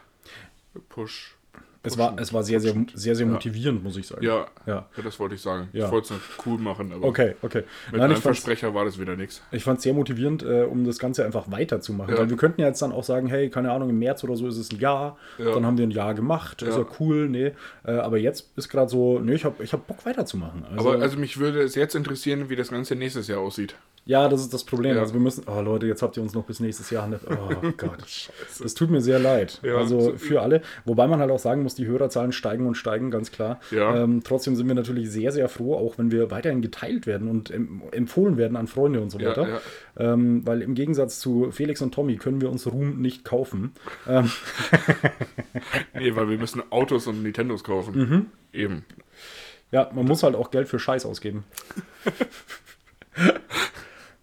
Speaker 1: Push.
Speaker 2: Es war, es war sehr, sehr, sehr, sehr
Speaker 1: Ja.
Speaker 2: motivierend, muss ich sagen.
Speaker 1: Ja,
Speaker 2: Ja.
Speaker 1: ja. das wollte ich sagen.
Speaker 2: Ja.
Speaker 1: Ich wollte es nicht cool machen, aber
Speaker 2: Okay, okay.
Speaker 1: mit
Speaker 2: Nein,
Speaker 1: einem Versprecher war das wieder nichts.
Speaker 2: ich fand es sehr motivierend, äh, um das Ganze einfach weiterzumachen.
Speaker 1: Ja.
Speaker 2: Weil wir könnten ja jetzt dann auch sagen, hey, keine Ahnung, im März oder so ist es ein Jahr.
Speaker 1: Ja.
Speaker 2: Dann haben wir ein Jahr gemacht. Ist
Speaker 1: Ja.
Speaker 2: ja cool, nee. Äh, aber jetzt ist gerade so, nee, ich habe ich hab Bock weiterzumachen. Also,
Speaker 1: Aber also mich würde es jetzt interessieren, wie das Ganze nächstes Jahr aussieht.
Speaker 2: Ja, das ist das Problem.
Speaker 1: Ja.
Speaker 2: Also wir müssen, oh Leute, jetzt habt ihr uns noch bis nächstes Jahr. ne- Oh Gott. Das tut mir sehr leid.
Speaker 1: Ja.
Speaker 2: Also für alle. Wobei man halt auch sagen muss, die Hörerzahlen steigen und steigen, ganz klar.
Speaker 1: Ja.
Speaker 2: Ähm, trotzdem sind wir natürlich sehr, sehr froh, auch wenn wir weiterhin geteilt werden und em empfohlen werden an Freunde und so weiter.
Speaker 1: ja.
Speaker 2: Ähm, weil im Gegensatz zu Felix und Tommy können wir uns Ruhm nicht kaufen. Ähm,
Speaker 1: Nee, weil wir müssen Autos und Nintendos kaufen.
Speaker 2: Mhm.
Speaker 1: Eben.
Speaker 2: ja, man muss halt auch Geld für Scheiß ausgeben.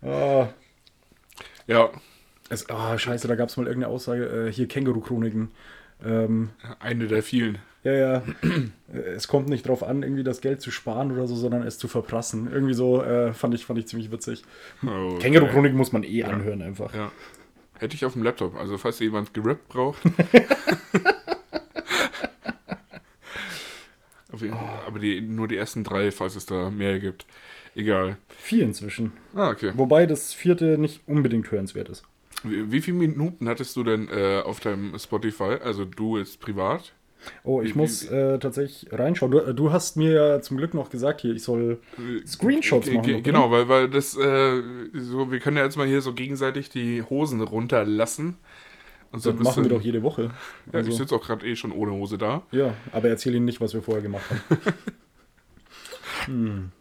Speaker 2: Ah,
Speaker 1: Ja,
Speaker 2: es, ah, scheiße, da gab es mal irgendeine Aussage, äh, hier Känguru-Chroniken. Ähm,
Speaker 1: eine der vielen.
Speaker 2: Ja, ja. Äh, es kommt nicht drauf an, irgendwie das Geld zu sparen oder so, sondern es zu verprassen. Irgendwie so äh, fand, ich, fand ich ziemlich witzig.
Speaker 1: Okay.
Speaker 2: Känguru-Chronik muss man eh anhören einfach.
Speaker 1: Ja. Hätte ich auf dem Laptop. Also falls jemand gerippt braucht. Aber die, nur die ersten drei, falls es da mehr gibt. Egal.
Speaker 2: Vier inzwischen.
Speaker 1: Ah, okay.
Speaker 2: Wobei das vierte nicht unbedingt hörenswert ist.
Speaker 1: Wie, wie viele Minuten hattest du denn äh, auf deinem Spotify? Also du jetzt privat?
Speaker 2: Oh, ich
Speaker 1: Wie-
Speaker 2: muss äh, tatsächlich reinschauen. Du, du hast mir ja zum Glück noch gesagt, hier, ich soll Screenshots
Speaker 1: Ge-
Speaker 2: machen. noch,
Speaker 1: Genau, weil, weil das, äh, so, wir können ja jetzt mal hier so gegenseitig die Hosen runterlassen. Und so
Speaker 2: Das machen wir doch jede Woche.
Speaker 1: Ja,
Speaker 2: Also,
Speaker 1: ich sitze auch gerade eh schon ohne Hose da.
Speaker 2: ja, aber erzähl Ihnen nicht, was wir vorher gemacht haben. hm.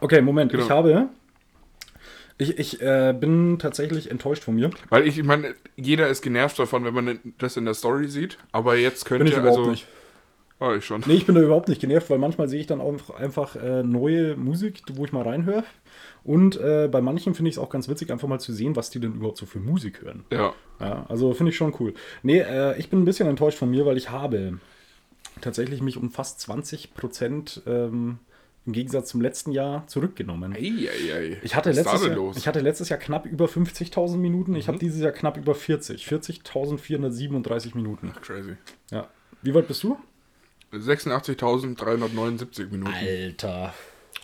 Speaker 2: Okay, Moment.
Speaker 1: Genau.
Speaker 2: Ich habe. Ich, ich äh, bin tatsächlich enttäuscht von mir.
Speaker 1: Weil ich, ich meine, jeder ist genervt davon, wenn man das in der Story sieht. Aber jetzt könnte
Speaker 2: Bin ich überhaupt
Speaker 1: also.
Speaker 2: nicht.
Speaker 1: Oh, ich schon.
Speaker 2: Nee, ich bin da überhaupt nicht genervt, weil manchmal sehe ich dann auch einfach äh, neue Musik, wo ich mal reinhöre. Und äh, bei manchen finde ich es auch ganz witzig, einfach mal zu sehen, was die denn überhaupt so für Musik hören.
Speaker 1: Ja.
Speaker 2: Ja, also finde ich schon cool. Nee, äh, ich bin ein bisschen enttäuscht von mir, weil ich habe tatsächlich mich um fast 20 Prozent ähm, im Gegensatz zum letzten Jahr zurückgenommen.
Speaker 1: Eieiei.
Speaker 2: Ich hatte,
Speaker 1: Was ist da
Speaker 2: letztes Jahr,
Speaker 1: los? Mhm.
Speaker 2: ich hatte letztes Jahr knapp über 50.000 Minuten. Ich habe dieses Jahr knapp über 40. 40.437 Minuten.
Speaker 1: Crazy.
Speaker 2: Ja. Wie weit bist du?
Speaker 1: 86.379 Minuten.
Speaker 2: Alter.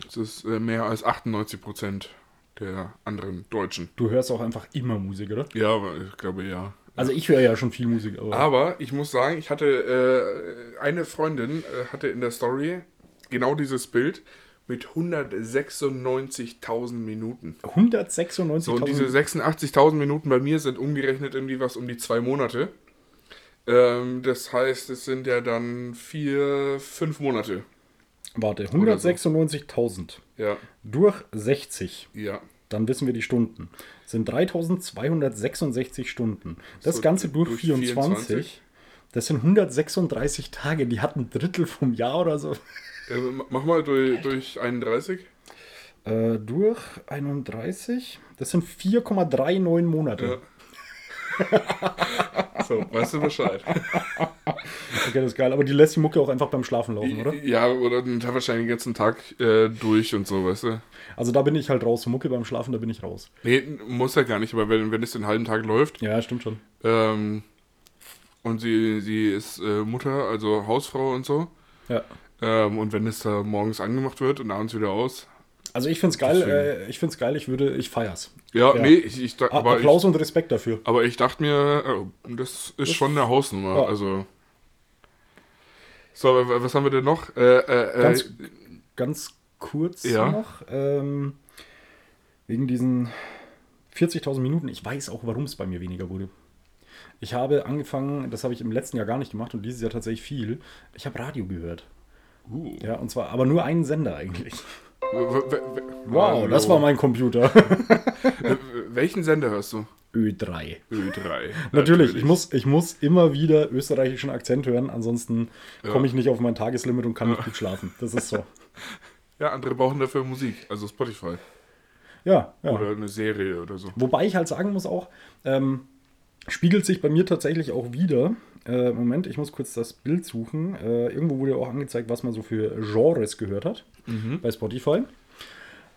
Speaker 1: Das ist äh, mehr als 98 Prozent der anderen Deutschen.
Speaker 2: Du hörst auch einfach immer Musik, oder?
Speaker 1: Ja, ich glaube ja.
Speaker 2: Also ich höre ja schon viel Musik, aber.
Speaker 1: Aber ich muss sagen, ich hatte äh, eine Freundin äh, hatte in der Story genau dieses Bild mit 196.000 Minuten.
Speaker 2: 196.000.
Speaker 1: So, und diese 86.000 Minuten bei mir sind umgerechnet irgendwie was um die zwei Monate. Ähm, das heißt, es sind ja dann vier, fünf Monate.
Speaker 2: Warte, 196.000
Speaker 1: Ja,
Speaker 2: durch 60.
Speaker 1: ja.
Speaker 2: Dann wissen wir die Stunden. Sind 3266 Stunden. Das
Speaker 1: So,
Speaker 2: Ganze durch,
Speaker 1: durch
Speaker 2: 24.
Speaker 1: 24.
Speaker 2: Das sind 136 Tage. Die hat ein Drittel vom Jahr oder so.
Speaker 1: Äh, mach mal durch, durch 31.
Speaker 2: Äh, durch 31. Das sind 4,39 Monate.
Speaker 1: Ja. so, weißt du Bescheid.
Speaker 2: Okay, das ist geil. Aber die lässt die Mucke auch einfach beim Schlafen laufen, oder?
Speaker 1: Ja, oder dann wahrscheinlich den ganzen Tag äh, durch und so, weißt du.
Speaker 2: Also da bin ich halt raus. Mucke beim Schlafen, da bin ich raus.
Speaker 1: Nee, muss ja gar nicht, aber wenn, wenn es den halben Tag läuft
Speaker 2: Ja, stimmt schon.
Speaker 1: ähm, und sie, sie ist äh, Mutter, also Hausfrau und so,
Speaker 2: Ja.
Speaker 1: Ähm, und wenn es da morgens angemacht wird und abends wieder aus.
Speaker 2: Also ich find's geil.
Speaker 1: Deswegen.
Speaker 2: Äh, ich find's geil. Ich würde, ich feier's.
Speaker 1: Ja,
Speaker 2: Ja.
Speaker 1: nee, ich, ich, aber, ich,
Speaker 2: Applaus und Respekt dafür.
Speaker 1: aber ich dachte mir, oh, das ist schon eine Hausnummer.
Speaker 2: Ja.
Speaker 1: Also. So, was haben wir denn noch? Äh, äh, äh,
Speaker 2: Ganz, ganz kurz
Speaker 1: Ja.
Speaker 2: noch. Ähm, wegen diesen 40.000 Minuten. Ich weiß auch, warum es bei mir weniger wurde. Ich habe angefangen, das habe ich im letzten Jahr gar nicht gemacht und dieses Jahr tatsächlich viel. Ich habe Radio gehört.
Speaker 1: Uh,
Speaker 2: Ja, und zwar, aber nur einen Sender eigentlich. Wow, das war mein Computer.
Speaker 1: Welchen Sender hörst du?
Speaker 2: Ö3.
Speaker 1: Ö3.
Speaker 2: Natürlich, ich muss, ich muss immer wieder österreichischen Akzent hören, ansonsten
Speaker 1: Ja.
Speaker 2: komme ich nicht auf mein Tageslimit und kann nicht gut schlafen. Das ist so.
Speaker 1: Ja, andere brauchen dafür Musik, also Spotify.
Speaker 2: Ja, ja.
Speaker 1: Oder eine Serie oder so.
Speaker 2: Wobei ich halt sagen muss auch, ähm, spiegelt sich bei mir tatsächlich auch wieder. Äh, Moment, ich muss kurz das Bild suchen. Äh, irgendwo wurde auch angezeigt, was man so für Genres gehört hat bei Spotify.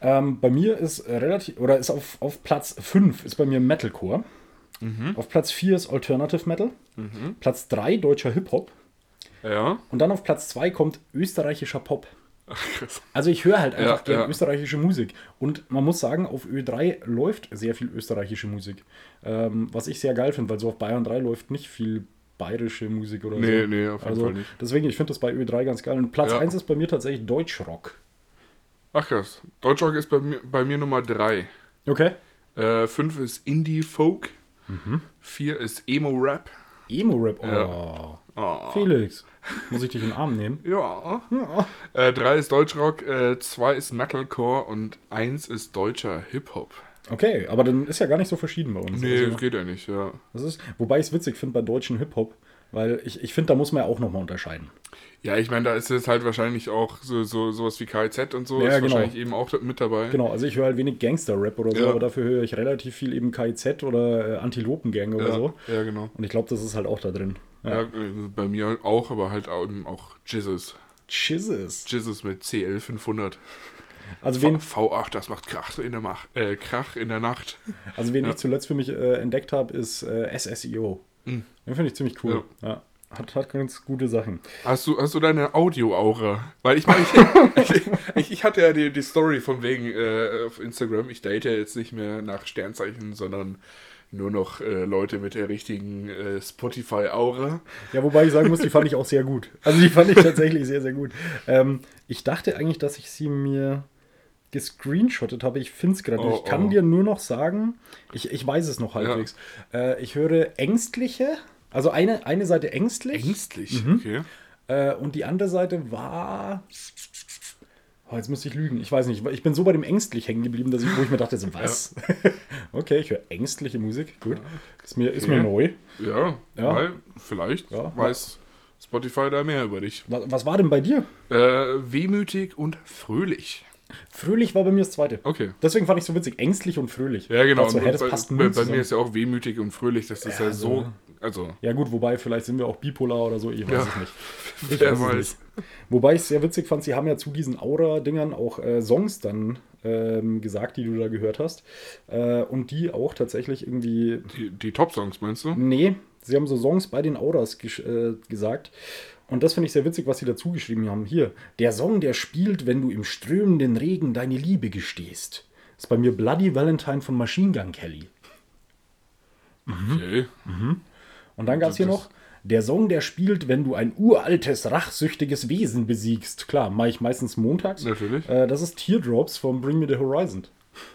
Speaker 2: Ähm, bei mir ist relativ, oder ist auf, auf Platz 5 ist bei mir Metalcore. Auf Platz 4 ist Alternative Metal. Platz 3 deutscher Hip-Hop.
Speaker 1: Ja.
Speaker 2: Und dann auf Platz 2 kommt österreichischer Pop. Also ich höre halt einfach
Speaker 1: Ja,
Speaker 2: gerne
Speaker 1: ja.
Speaker 2: österreichische Musik. Und man muss sagen, auf Ö3 läuft sehr viel österreichische Musik. Ähm, was ich sehr geil finde, weil so auf Bayern 3 läuft nicht viel bayerische Musik oder
Speaker 1: Nee,
Speaker 2: so.
Speaker 1: nee, auf jeden
Speaker 2: also,
Speaker 1: Fall nicht.
Speaker 2: Deswegen, ich finde das bei Ö3 ganz geil. Und Platz
Speaker 1: Ja.
Speaker 2: 1 ist bei mir tatsächlich Deutschrock.
Speaker 1: Ach krass. Deutschrock ist bei mir, bei mir Nummer 3.
Speaker 2: Okay.
Speaker 1: 5 ist Indie-Folk. 4 ist Emo-Rap.
Speaker 2: Emo-Rap. Oh.
Speaker 1: Ja. Oh.
Speaker 2: Felix, muss ich dich in den Arm nehmen?
Speaker 1: Ja. 3 ist Deutschrock, 2 ist Metalcore und 1 ist deutscher Hip-Hop.
Speaker 2: Okay, aber dann ist ja gar nicht so verschieden bei uns.
Speaker 1: Nee,
Speaker 2: Also,
Speaker 1: geht ja nicht, ja.
Speaker 2: das ist, wobei ich es witzig finde bei deutschen Hip-Hop, weil ich, ich finde, da muss man ja auch nochmal unterscheiden.
Speaker 1: Ja, ich meine, da ist jetzt halt wahrscheinlich auch so, so sowas wie KIZ und so,
Speaker 2: Ja,
Speaker 1: ist
Speaker 2: genau.
Speaker 1: wahrscheinlich eben auch mit dabei.
Speaker 2: Genau, also ich höre halt wenig Gangster-Rap oder so,
Speaker 1: Ja.
Speaker 2: aber dafür höre ich relativ viel eben KIZ oder äh, Antilopengang oder
Speaker 1: Ja,
Speaker 2: so.
Speaker 1: ja, genau.
Speaker 2: Und ich glaube, das ist halt auch da drin.
Speaker 1: Ja. äh, bei mir auch, aber halt auch, auch Jizzes.
Speaker 2: Jesus.
Speaker 1: Jizzes mit CL500.
Speaker 2: Also
Speaker 1: V
Speaker 2: wen,
Speaker 1: V8, das macht Krach in der, Mach äh, Krach in der Nacht.
Speaker 2: also wen
Speaker 1: Ja.
Speaker 2: ich zuletzt für mich äh, entdeckt habe, ist äh, SSIO.
Speaker 1: Mhm.
Speaker 2: Den finde ich ziemlich cool. Ja. Hat, hat ganz gute Sachen.
Speaker 1: Hast du, hast du deine Audio-Aura? Weil ich meine, ich, ich, ich, ich hatte ja die, die Story von wegen äh, auf Instagram, ich date ja jetzt nicht mehr nach Sternzeichen, sondern nur noch äh, Leute mit der richtigen äh, Spotify-Aura.
Speaker 2: Ja, wobei ich sagen muss, die fand ich auch sehr gut. Also die fand ich tatsächlich sehr, sehr gut. Ähm, ich dachte eigentlich, dass ich sie mir gescreenshottet habe. Ich finde es gerade
Speaker 1: Oh.
Speaker 2: Ich kann
Speaker 1: oh.
Speaker 2: dir nur noch sagen, ich, ich weiß es noch halbwegs. Äh, ich höre ängstliche, also eine, eine Seite ängstlich
Speaker 1: Ängstlich,
Speaker 2: Mhm.
Speaker 1: okay.
Speaker 2: äh, und die andere Seite war. Oh, jetzt müsste ich lügen. Ich weiß nicht. Ich bin so bei dem ängstlich hängen geblieben, dass ich, wo ich mir dachte, so, was? okay, ich höre ängstliche Musik. Gut. Ist mir, ist mir neu.
Speaker 1: Ja,
Speaker 2: Ja.
Speaker 1: weil vielleicht
Speaker 2: Ja.
Speaker 1: weiß Spotify da mehr über dich.
Speaker 2: Was, was war denn bei dir?
Speaker 1: Äh, wehmütig und fröhlich.
Speaker 2: Fröhlich war bei mir das zweite.
Speaker 1: Okay.
Speaker 2: Deswegen fand ich so witzig. Ängstlich und fröhlich.
Speaker 1: Ja, genau.
Speaker 2: So, das
Speaker 1: bei, bei, bei mir ist ja auch wehmütig und fröhlich. Das ist ja,
Speaker 2: Ja,
Speaker 1: so
Speaker 2: so.
Speaker 1: Also,
Speaker 2: Ja gut, wobei vielleicht sind wir auch bipolar oder so, ich weiß
Speaker 1: Ja.
Speaker 2: es nicht. Ich
Speaker 1: wer
Speaker 2: weiß es
Speaker 1: weiß.
Speaker 2: nicht. Wobei ich es sehr witzig fand, sie haben ja zu diesen Aura-Dingern auch äh, Songs dann ähm, gesagt, die du da gehört hast. Äh, und die auch tatsächlich irgendwie.
Speaker 1: Die, die Top-Songs, meinst du?
Speaker 2: Nee, sie haben so Songs bei den Auras äh, gesagt. Und das finde ich sehr witzig, was sie dazu geschrieben haben. Hier, der Song, der spielt, wenn du im strömenden Regen deine Liebe gestehst. Ist bei mir Bloody Valentine von Machine Gun Kelly.
Speaker 1: Okay.
Speaker 2: Und dann gab es hier noch, der Song, der spielt, wenn du ein uraltes, rachsüchtiges Wesen besiegst. Klar, mache ich meistens montags.
Speaker 1: Natürlich.
Speaker 2: Äh, das ist Teardrops von Bring Me the Horizon.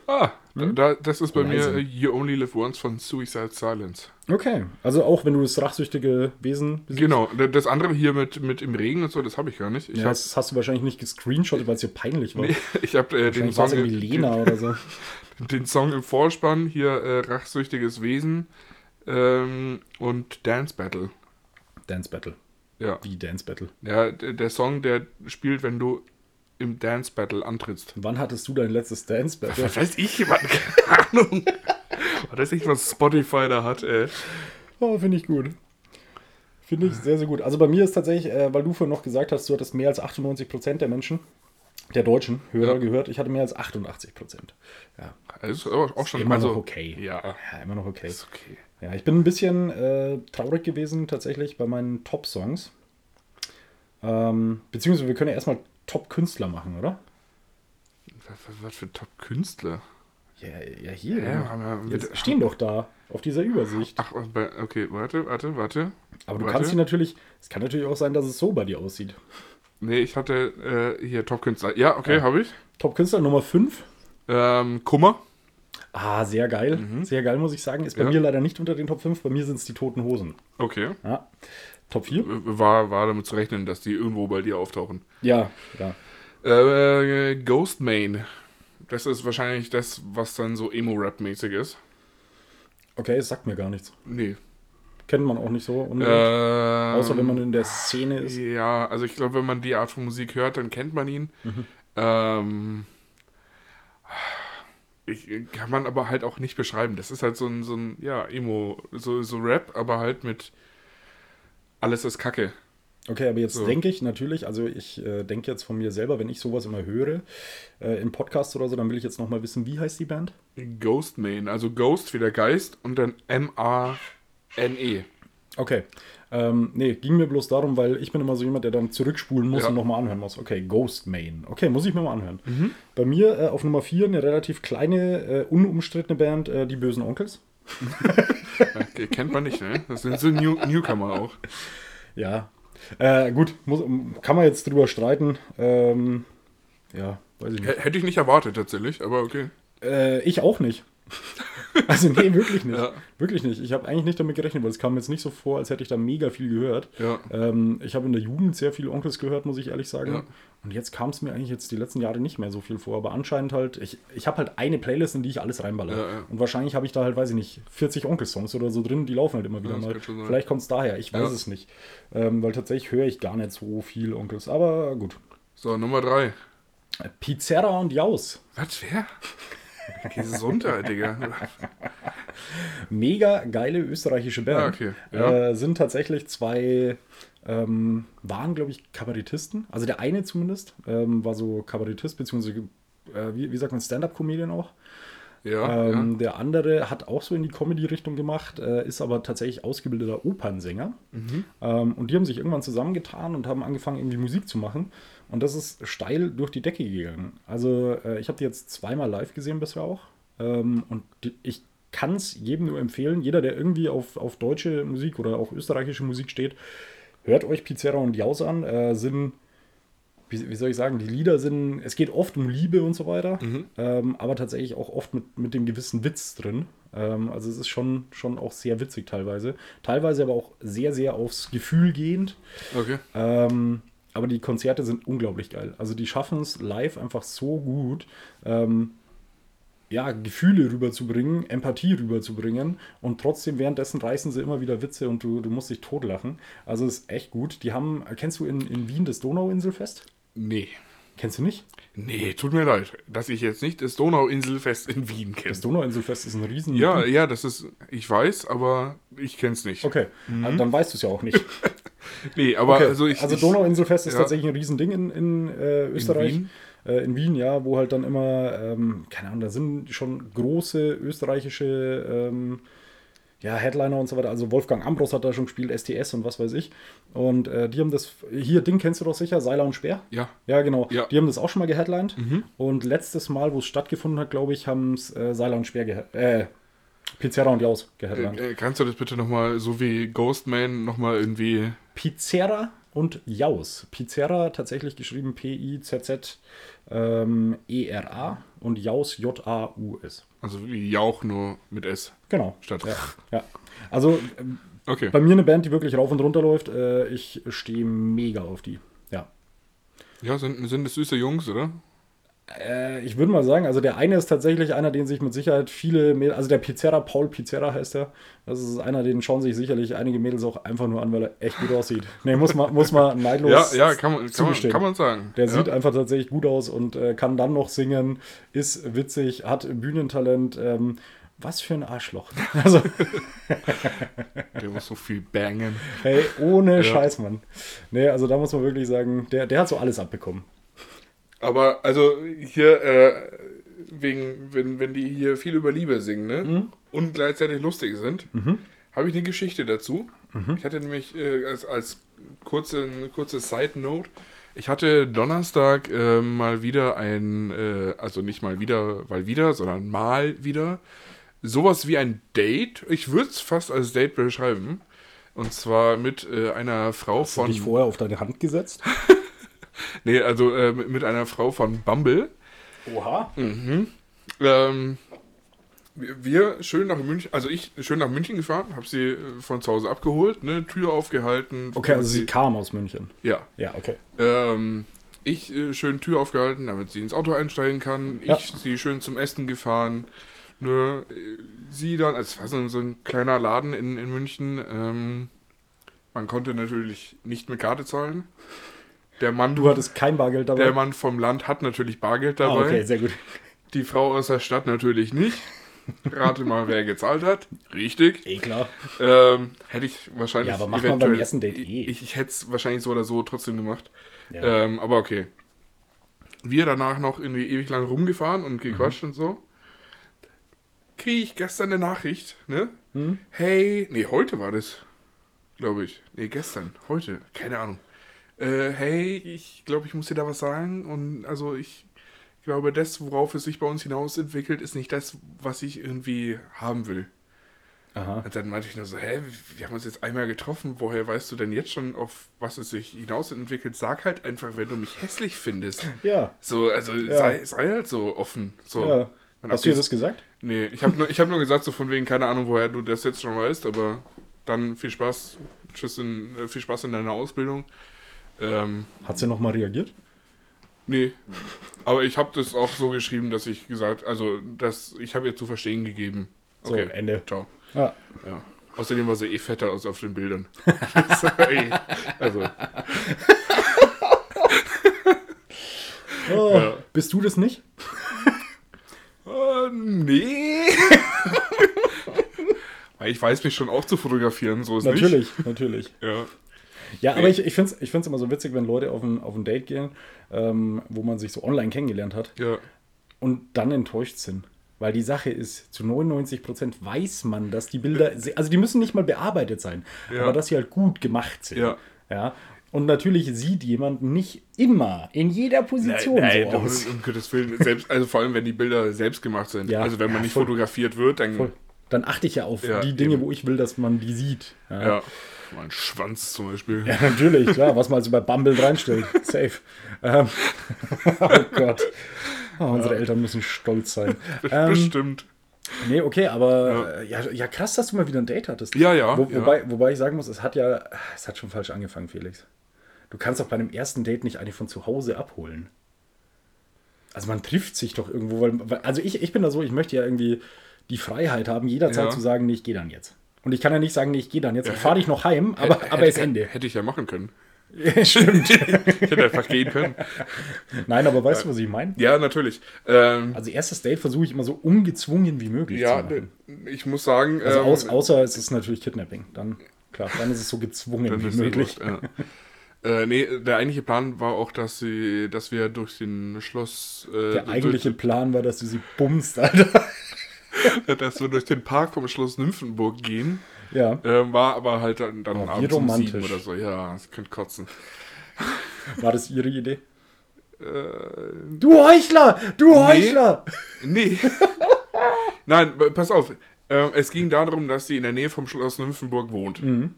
Speaker 1: Ah, da, das ist bei
Speaker 2: Horizon.
Speaker 1: mir äh, You Only Live Once von Suicide Silence.
Speaker 2: Okay, also auch wenn du das rachsüchtige Wesen besiegst.
Speaker 1: Genau, das andere hier mit, mit im Regen und so, das habe ich gar nicht. Ich
Speaker 2: Ja,
Speaker 1: habe
Speaker 2: das hast du wahrscheinlich nicht gescreenshottet, weil es dir peinlich war.
Speaker 1: ich hab, äh, den, Song,
Speaker 2: irgendwie Lena oder so.
Speaker 1: den Song im Vorspann, hier äh, Rachsüchtiges Wesen ähm, und Dance Battle.
Speaker 2: Dance Battle.
Speaker 1: Ja.
Speaker 2: Wie Dance Battle.
Speaker 1: ja, d- der Song, der spielt, wenn du im Dance Battle antrittst.
Speaker 2: Wann hattest du dein letztes Dance Battle?
Speaker 1: Was weiß ich, Mann, keine Ahnung. Weiß ich, was Spotify da hat, ey.
Speaker 2: Oh, finde ich gut. Finde ich sehr, sehr gut. Also bei mir ist tatsächlich, äh, weil du vorhin noch gesagt hast, du hattest mehr als 98% der Menschen, der deutschen Hörer
Speaker 1: Ja.
Speaker 2: gehört. Ich hatte mehr als 88%. Ja,
Speaker 1: Das ist aber auch schon
Speaker 2: immer
Speaker 1: also,
Speaker 2: noch okay.
Speaker 1: Ja,
Speaker 2: ja immer noch okay.
Speaker 1: ist okay.
Speaker 2: Ja, ich bin ein bisschen äh, traurig gewesen tatsächlich bei meinen Top-Songs. Ähm, beziehungsweise wir können ja erstmal Top-Künstler machen, oder?
Speaker 1: Was, was, für Top-Künstler.
Speaker 2: Ja, ja hier.
Speaker 1: Ja, wir-
Speaker 2: Jetzt stehen doch da auf dieser Übersicht.
Speaker 1: Ach, okay, warte, warte, warte.
Speaker 2: Aber du
Speaker 1: warte.
Speaker 2: kannst sie natürlich, es kann natürlich auch sein, dass es so bei dir aussieht.
Speaker 1: Nee, ich hatte äh, hier Top-Künstler. Ja, okay,
Speaker 2: Ja.
Speaker 1: habe ich.
Speaker 2: Top-Künstler Nummer 5.
Speaker 1: Ähm, Kummer.
Speaker 2: Ah, sehr geil. Sehr geil, muss ich sagen. Ist bei
Speaker 1: Ja.
Speaker 2: mir leider nicht unter den Top 5. Bei mir sind es die Toten Hosen.
Speaker 1: Okay.
Speaker 2: Ja. Top 4?
Speaker 1: War, war damit zu rechnen, dass die irgendwo bei dir auftauchen.
Speaker 2: Ja, ja.
Speaker 1: Äh, Ghost Main. Das ist wahrscheinlich das, was dann so Emo-Rap-mäßig ist.
Speaker 2: Okay, es sagt mir gar nichts.
Speaker 1: Nee.
Speaker 2: Kennt man auch nicht so. unbedingt.
Speaker 1: Ähm,
Speaker 2: Außer wenn man in der Szene ist.
Speaker 1: Ja, also ich glaube, wenn man die Art von Musik hört, dann kennt man ihn.
Speaker 2: Mhm.
Speaker 1: Ähm, ich, kann man aber halt auch nicht beschreiben. Das ist halt so ein, so ein ja, Emo, so, so Rap, aber halt mit alles ist Kacke.
Speaker 2: Okay, aber jetzt
Speaker 1: So.
Speaker 2: denke ich natürlich, also ich äh, denke jetzt von mir selber, wenn ich sowas immer höre, äh, im Podcast oder so, dann will ich jetzt nochmal wissen, wie heißt die Band?
Speaker 1: Ghost Main, also Ghost wie der Geist und dann M-A-N-E.
Speaker 2: Okay. Ähm, nee, ging mir bloß darum, weil ich bin immer so jemand, der dann zurückspulen muss
Speaker 1: Ja.
Speaker 2: und nochmal anhören muss. Okay, Ghost Main. Okay, muss ich mir mal anhören. Bei mir äh, auf Nummer 4 eine relativ kleine, äh, unumstrittene Band, äh, die Bösen Onkels.
Speaker 1: Kennt man nicht, ne? Das sind so New Newcomer auch.
Speaker 2: Ja. Äh, gut, muss, kann man jetzt drüber streiten. Ähm, ja, weiß ich nicht.
Speaker 1: H- Hätte ich nicht erwartet tatsächlich, aber okay.
Speaker 2: Äh, ich auch nicht. Also nee, wirklich nicht.
Speaker 1: Ja.
Speaker 2: Wirklich nicht. Ich habe eigentlich nicht damit gerechnet, weil es kam mir jetzt nicht so vor, als hätte ich da mega viel gehört.
Speaker 1: Ja.
Speaker 2: Ähm, ich habe in der Jugend sehr viel Onkels gehört, muss ich ehrlich sagen.
Speaker 1: Ja.
Speaker 2: Und jetzt kam es mir eigentlich jetzt die letzten Jahre nicht mehr so viel vor. Aber anscheinend halt, ich, ich habe halt eine Playlist, in die ich alles reinballer. Und wahrscheinlich habe ich da halt, weiß ich nicht, 40 Onkels-Songs oder so drin, die laufen halt immer wieder mal. Vielleicht kommt es daher, ich weiß es nicht. Ähm, weil tatsächlich höre ich gar nicht so viel Onkels. Aber gut.
Speaker 1: So, Nummer drei.
Speaker 2: Pizzeria und Jaus.
Speaker 1: Was, wer? Gesundheit, Digga.
Speaker 2: Mega geile österreichische Band.
Speaker 1: Ah, okay. Ja.
Speaker 2: Äh, sind tatsächlich zwei, ähm, waren glaube ich Kabarettisten. Also der eine zumindest ähm, war so Kabarettist, beziehungsweise, äh, wie, wie sagt man, Stand-Up-Comedian auch.
Speaker 1: Ja,
Speaker 2: Ähm, Der andere hat auch so in die Comedy-Richtung gemacht, äh, ist aber tatsächlich ausgebildeter Opernsänger.
Speaker 1: Mhm.
Speaker 2: Ähm, und die haben sich irgendwann zusammengetan und haben angefangen, irgendwie Musik zu machen. Und das ist steil durch die Decke gegangen. Also äh, ich habe die jetzt zweimal live gesehen bisher auch. Ähm, und die, ich kann es jedem nur empfehlen, jeder, der irgendwie auf, auf deutsche Musik oder auch österreichische Musik steht, hört euch Pizzeria und Jaus an. Äh, sind wie, wie soll ich sagen, die Lieder sind, es geht oft um Liebe und so weiter, ähm, aber tatsächlich auch oft mit, mit dem gewissen Witz drin. Ähm, also es ist schon, schon auch sehr witzig teilweise. Teilweise aber auch sehr, sehr aufs Gefühl gehend.
Speaker 1: Okay.
Speaker 2: Ähm, aber die Konzerte sind unglaublich geil. Also die schaffen es live einfach so gut, ähm, ja, Gefühle rüberzubringen, Empathie rüberzubringen und trotzdem währenddessen reißen sie immer wieder Witze und du, du musst dich totlachen. Also ist echt gut. Die haben, kennst du in, in Wien das Donauinselfest?
Speaker 1: Nee.
Speaker 2: Kennst du nicht?
Speaker 1: Nee, tut mir leid, dass ich jetzt nicht das Donauinselfest in Wien kenne.
Speaker 2: Das Donauinselfest ist ein riesen...
Speaker 1: Ja, ja, das ist, ich weiß, aber ich kenne es nicht.
Speaker 2: Okay, also dann weißt du es ja auch nicht.
Speaker 1: Nee, aber
Speaker 2: Okay.
Speaker 1: also ich.
Speaker 2: also
Speaker 1: ich,
Speaker 2: Donauinselfest ist
Speaker 1: ja.
Speaker 2: tatsächlich ein Riesending in, in äh, Österreich.
Speaker 1: Wien?
Speaker 2: Äh, in Wien, ja, wo halt dann immer, ähm, keine Ahnung, da sind schon große österreichische ähm, ja, Headliner und so weiter. Also Wolfgang Ambros hat da schon gespielt, STS und was weiß ich. Und äh, die haben das, hier, Ding kennst du doch sicher, Seiler und Speer.
Speaker 1: Ja.
Speaker 2: Ja, genau.
Speaker 1: Ja. Mhm.
Speaker 2: Die haben das auch schon mal geheadlined. Und letztes Mal, wo es stattgefunden hat, glaube ich, haben es äh, Seiler und Speer gehe äh, Pizzerra und Jaus geheadlined.
Speaker 1: Äh, äh, kannst du das bitte nochmal, so wie Ghostman, nochmal irgendwie.
Speaker 2: Pizzerra und Jaus. Pizzerra tatsächlich geschrieben P-I-Z-Z ähm, E-R-A und Jaus J-A-U-S.
Speaker 1: Also wie Jauch nur mit S.
Speaker 2: Genau.
Speaker 1: Statt.
Speaker 2: Ja, ja. Also ähm,
Speaker 1: Okay.
Speaker 2: bei mir eine Band, die wirklich rauf und runter läuft. Äh, ich stehe mega auf die. Ja.
Speaker 1: Ja, sind, sind das süße Jungs, oder?
Speaker 2: Äh, ich würde mal sagen, also der eine ist tatsächlich einer, den sich mit Sicherheit viele Mädels, also der Pizzerra, Paul Pizzerra heißt er. Das ist einer, den schauen sich sicherlich einige Mädels auch einfach nur an, weil er echt gut aussieht. Nee, muss man, muss man
Speaker 1: Ja,
Speaker 2: neidlos
Speaker 1: ja, kann man, kann man, kann man sagen.
Speaker 2: Der
Speaker 1: ja.
Speaker 2: sieht einfach tatsächlich gut aus und äh, kann dann noch singen, ist witzig, hat Bühnentalent. Ähm, was für ein Arschloch. Also,
Speaker 1: Der muss so viel bangen.
Speaker 2: hey, ohne Scheiß, Mann. Nee, also da muss man wirklich sagen, der, der hat so alles abbekommen.
Speaker 1: Aber also hier, äh, wegen, wenn, wenn die hier viel über Liebe singen, ne?
Speaker 2: Mhm.
Speaker 1: Und gleichzeitig lustig sind, habe ich eine Geschichte dazu.
Speaker 2: Mhm.
Speaker 1: Ich hatte nämlich äh, als, als kurze, kurze Side Note, ich hatte Donnerstag äh, mal wieder ein, äh, also nicht mal wieder, weil wieder, sondern mal wieder, sowas wie ein Date. Ich würde es fast als Date beschreiben. Und zwar mit äh, einer Frau
Speaker 2: Hast du
Speaker 1: von.
Speaker 2: dich vorher auf deine Hand gesetzt?
Speaker 1: Nee, also äh, mit mit einer Frau von Bumble.
Speaker 2: Oha.
Speaker 1: Ähm, wir- schön nach München, also ich schön nach München gefahren, habe sie äh, von zu Hause abgeholt, ne, Tür aufgehalten.
Speaker 2: Okay, also sie kam aus München.
Speaker 1: ja,
Speaker 2: Ja, okay.
Speaker 1: ähm, ich äh, schön Tür aufgehalten, damit sie ins Auto einsteigen kann.
Speaker 2: Ja.
Speaker 1: Ich sie schön zum Essen gefahren. Ne, sie dann, also es war so, so ein kleiner Laden in, in München. Ähm, man konnte natürlich nicht mit Karte zahlen. Der Mann,
Speaker 2: Du hattest kein Bargeld dabei.
Speaker 1: der Mann vom Land hat natürlich Bargeld
Speaker 2: ah,
Speaker 1: dabei.
Speaker 2: okay, sehr gut.
Speaker 1: Die Frau aus der Stadt natürlich nicht. Rate mal, wer gezahlt hat. Richtig.
Speaker 2: Eh klar.
Speaker 1: Ähm, hätte ich wahrscheinlich.
Speaker 2: Ja, aber macht man beim ersten Date eh.
Speaker 1: Ich, ich hätte es wahrscheinlich so oder so trotzdem gemacht.
Speaker 2: Ja.
Speaker 1: Ähm, aber okay. Wir danach noch irgendwie ewig lang rumgefahren und
Speaker 2: Mhm.
Speaker 1: gequatscht und so. Kriege ich gestern eine Nachricht, ne?
Speaker 2: Hm?
Speaker 1: Hey, nee, heute war das. Glaube ich. Nee, gestern. Heute. Keine Ahnung. Äh, hey, ich glaube, ich muss dir da was sagen. Und also ich glaube, das, worauf es sich bei uns hinaus entwickelt, ist nicht das, was ich irgendwie haben will.
Speaker 2: Aha.
Speaker 1: Und dann meinte ich nur so, hä, wir haben uns jetzt einmal getroffen, woher weißt du denn jetzt schon, auf was es sich hinaus entwickelt? Sag halt einfach, wenn du mich hässlich findest.
Speaker 2: Ja.
Speaker 1: So, also sei, sei halt so offen. So.
Speaker 2: ja. Hast du
Speaker 1: dies-
Speaker 2: das gesagt?
Speaker 1: Nee, ich habe nur, ich hab nur gesagt, so von wegen, keine Ahnung, woher du das jetzt schon weißt, aber dann viel Spaß, tschüss in, äh, viel Spaß in deiner Ausbildung. Ähm,
Speaker 2: Hat sie nochmal reagiert?
Speaker 1: nee, aber ich habe das auch so geschrieben, dass ich gesagt, also, dass ich habe ihr zu verstehen gegeben.
Speaker 2: So,
Speaker 1: Okay,
Speaker 2: Ende.
Speaker 1: ciao.
Speaker 2: Ja.
Speaker 1: Ja. Außerdem war sie eh fetter als auf den Bildern. Sorry. also,
Speaker 2: Oh,
Speaker 1: Ja.
Speaker 2: Bist du das nicht?
Speaker 1: äh, nee. Weil ich weiß mich schon auch zu fotografieren, so ist
Speaker 2: Natürlich, natürlich.
Speaker 1: nicht. Ja.
Speaker 2: Ja, aber ich, ich finde es ich find's immer so witzig, wenn Leute auf ein, auf ein Date gehen, ähm, wo man sich so online kennengelernt hat
Speaker 1: Ja.
Speaker 2: und dann enttäuscht sind. Weil die Sache ist, zu 99% weiß man, dass die Bilder, se- also die müssen nicht mal bearbeitet sein,
Speaker 1: Ja.
Speaker 2: aber dass sie halt gut gemacht sind.
Speaker 1: Ja.
Speaker 2: ja. Und natürlich sieht jemand nicht immer in jeder Position
Speaker 1: Nein,
Speaker 2: so
Speaker 1: um,
Speaker 2: aus.
Speaker 1: um Gottes Willen. Selbst, also vor allem, wenn die Bilder selbst gemacht sind.
Speaker 2: Ja.
Speaker 1: Also wenn man
Speaker 2: Ja,
Speaker 1: nicht
Speaker 2: voll.
Speaker 1: fotografiert wird, dann.
Speaker 2: Voll. Dann achte ich ja auf die Dinge,
Speaker 1: eben.
Speaker 2: wo ich will, dass man die sieht. Ja.
Speaker 1: Mein Schwanz zum Beispiel.
Speaker 2: Ja, natürlich, klar, was man also bei Bumble reinstellt. Safe. Ähm, oh Gott. Oh, unsere Eltern müssen stolz sein. Ähm,
Speaker 1: Bestimmt.
Speaker 2: nee, okay, aber ja. Ja, ja, krass, dass du mal wieder ein Date hattest.
Speaker 1: Ja, ja,
Speaker 2: Wo,
Speaker 1: ja.
Speaker 2: Wobei, wobei ich sagen muss, es hat ja, es hat schon falsch angefangen, Felix. Du kannst doch bei einem ersten Date nicht eine von zu Hause abholen. Also man trifft sich doch irgendwo, weil, weil also ich, ich bin da so, ich möchte ja irgendwie die Freiheit haben, jederzeit
Speaker 1: Ja.
Speaker 2: zu sagen, nee, ich gehe dann jetzt. Und ich kann ja nicht sagen, nee, ich gehe dann jetzt.
Speaker 1: Ja,
Speaker 2: ich fahre dich noch heim, aber,
Speaker 1: Hätte-
Speaker 2: aber ist Ende.
Speaker 1: Hätte ich ja machen können.
Speaker 2: Stimmt.
Speaker 1: ich hätte einfach gehen können.
Speaker 2: Nein, aber weißt du, was ich meine?
Speaker 1: Ja, natürlich. Ähm,
Speaker 2: Also erstes Date versuche ich immer so ungezwungen wie möglich
Speaker 1: ja,
Speaker 2: zu machen.
Speaker 1: ich muss sagen.
Speaker 2: Also
Speaker 1: ähm,
Speaker 2: aus, außer es ist natürlich Kidnapping. Dann, klar, dann ist es so gezwungen wie möglich.
Speaker 1: wurscht, ja. äh, nee, der eigentliche Plan war auch, dass sie, dass wir durch den Schloss, äh,
Speaker 2: Der eigentliche Plan war, dass du sie bummst, Alter.
Speaker 1: dass wir durch den Park vom Schloss Nymphenburg gehen.
Speaker 2: Ja,
Speaker 1: Ähm, war aber halt dann, dann
Speaker 2: Oh,
Speaker 1: abends um sieben oder so. Ja, das könnte kotzen.
Speaker 2: war das ihre Idee?
Speaker 1: Äh,
Speaker 2: Du Heuchler! Du Heuchler!
Speaker 1: nee. Nein, pass auf. Ähm, es ging darum, dass sie in der Nähe vom Schloss Nymphenburg wohnt.
Speaker 2: Mhm.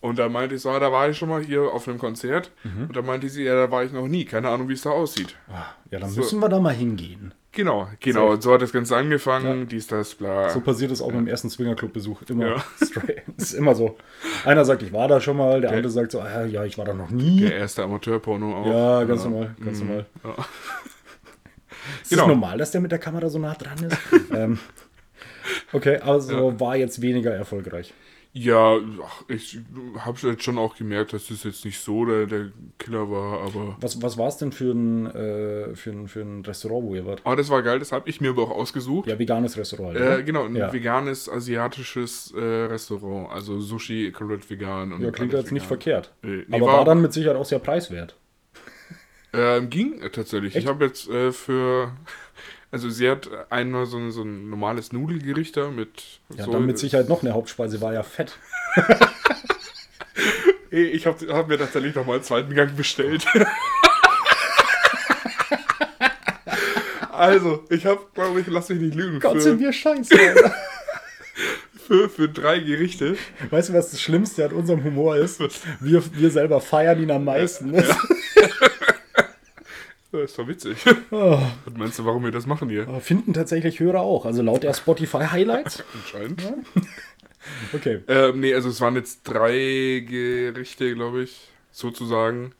Speaker 1: Und da meinte ich so, ah, da war ich schon mal hier auf einem Konzert.
Speaker 2: Mhm.
Speaker 1: Und da meinte sie, ja, da war ich noch nie. Keine Ahnung, wie es da aussieht.
Speaker 2: Ja, dann
Speaker 1: So.
Speaker 2: müssen wir da mal hingehen.
Speaker 1: Genau, genau. Und so hat das Ganze angefangen. Dies, das, bla.
Speaker 2: So passiert es auch beim ersten Swingerclub-Besuch. Immer
Speaker 1: Ja.
Speaker 2: straight. Ist immer so. Einer sagt, ich war da schon mal, der
Speaker 1: Okay.
Speaker 2: andere sagt so, ah, ja, ich war da noch nie.
Speaker 1: Der erste Amateurporno auch.
Speaker 2: Ja, ganz normal, ganz
Speaker 1: Mhm.
Speaker 2: normal.
Speaker 1: Ja.
Speaker 2: Ist
Speaker 1: Genau.
Speaker 2: es normal, dass der mit der Kamera so nah dran ist? ähm, okay, also war jetzt weniger erfolgreich.
Speaker 1: Ja, ich habe jetzt schon auch gemerkt, dass das jetzt nicht so der, der Killer war, aber.
Speaker 2: Was, was war es denn für ein, äh, für, ein, für ein Restaurant, wo ihr wart?
Speaker 1: Aber das war geil, das habe ich mir aber auch ausgesucht.
Speaker 2: Ja, veganes Restaurant.
Speaker 1: Äh, genau, ein
Speaker 2: Ja.
Speaker 1: veganes, asiatisches äh, Restaurant. Also Sushi, komplett vegan. Und
Speaker 2: Ja, klingt jetzt nicht
Speaker 1: vegan.
Speaker 2: verkehrt.
Speaker 1: Äh, nee,
Speaker 2: Aber war, dann mit Sicherheit auch sehr preiswert.
Speaker 1: Ähm, ging tatsächlich. Ich habe jetzt äh, für. Also, sie hat einmal so, ein- so ein normales Nudelgericht da mit.
Speaker 2: Ja,
Speaker 1: so,
Speaker 2: dann mit Sicherheit noch eine Hauptspeise, war ja fett.
Speaker 1: Ich habe hab mir tatsächlich nochmal einen zweiten Gang bestellt. also, ich habe, glaube ich, lass mich nicht lügen,
Speaker 2: Gott, sind
Speaker 1: für,
Speaker 2: wir scheiße.
Speaker 1: Für, für drei Gerichte.
Speaker 2: weißt du, was das Schlimmste an unserem Humor ist? Wir, wir selber feiern ihn am meisten.
Speaker 1: Das ist doch witzig.
Speaker 2: Oh,
Speaker 1: Was meinst du, warum wir das machen hier?
Speaker 2: finden tatsächlich Hörer auch. Also laut der Spotify Highlights.
Speaker 1: Anscheinend.
Speaker 2: Okay.
Speaker 1: Ähm, nee, also es waren jetzt drei Gerichte, glaube ich, sozusagen.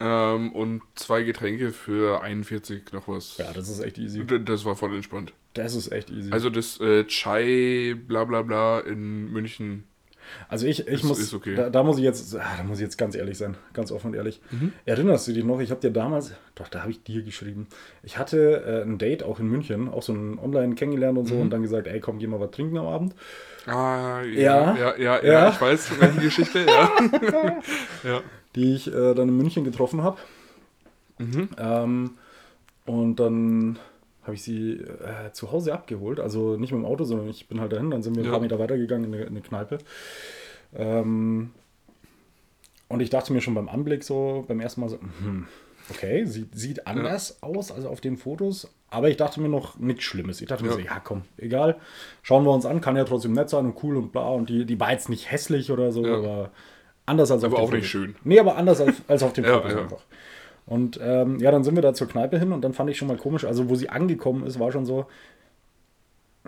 Speaker 1: Ähm, und zwei Getränke für 41 noch was.
Speaker 2: Ja, das ist echt easy.
Speaker 1: Das war voll entspannt.
Speaker 2: Das ist echt easy.
Speaker 1: Also das äh, Chai bla bla bla in München.
Speaker 2: Also ich, ich
Speaker 1: Ist-
Speaker 2: muss,
Speaker 1: ist okay.
Speaker 2: da, da muss ich jetzt, ah, da muss ich jetzt ganz ehrlich sein, ganz offen und ehrlich.
Speaker 1: Mhm.
Speaker 2: Erinnerst du dich noch? Ich habe dir damals, doch, da habe ich dir geschrieben. Ich hatte äh, ein Date auch in München, auch so ein Online kennengelernt und so
Speaker 1: Mhm.
Speaker 2: und dann gesagt, ey, komm, geh mal was trinken am Abend.
Speaker 1: Ah,
Speaker 2: Ja.
Speaker 1: ja, ja, ja, ja,
Speaker 2: Ja.
Speaker 1: ich weiß, welche Geschichte, ja. ja.
Speaker 2: die ich äh, dann in München getroffen habe.
Speaker 1: Mhm.
Speaker 2: Ähm, und dann habe ich sie äh, zu Hause abgeholt. Also nicht mit dem Auto, sondern ich bin halt dahin. Dann sind wir ein
Speaker 1: Ja.
Speaker 2: paar Meter weitergegangen in eine, in eine Kneipe. Ähm, und ich dachte mir schon beim Anblick so, beim ersten Mal so, hm, okay, sieht, sieht anders aus als auf den Fotos. Aber ich dachte mir noch nichts Schlimmes. Ich dachte mir
Speaker 1: Ja.
Speaker 2: so, ja komm, egal. Schauen wir uns an, kann ja trotzdem nett sein und cool und bla. Und die, die war jetzt nicht hässlich oder so,
Speaker 1: Ja.
Speaker 2: aber anders als
Speaker 1: Aber
Speaker 2: auf den
Speaker 1: auch nicht
Speaker 2: Fotos.
Speaker 1: schön.
Speaker 2: Nee, aber anders als, als auf den
Speaker 1: Ja,
Speaker 2: Fotos
Speaker 1: ja.
Speaker 2: einfach. Und ähm, ja, dann sind wir da zur Kneipe hin und dann fand ich schon mal komisch, also wo sie angekommen ist, war schon so,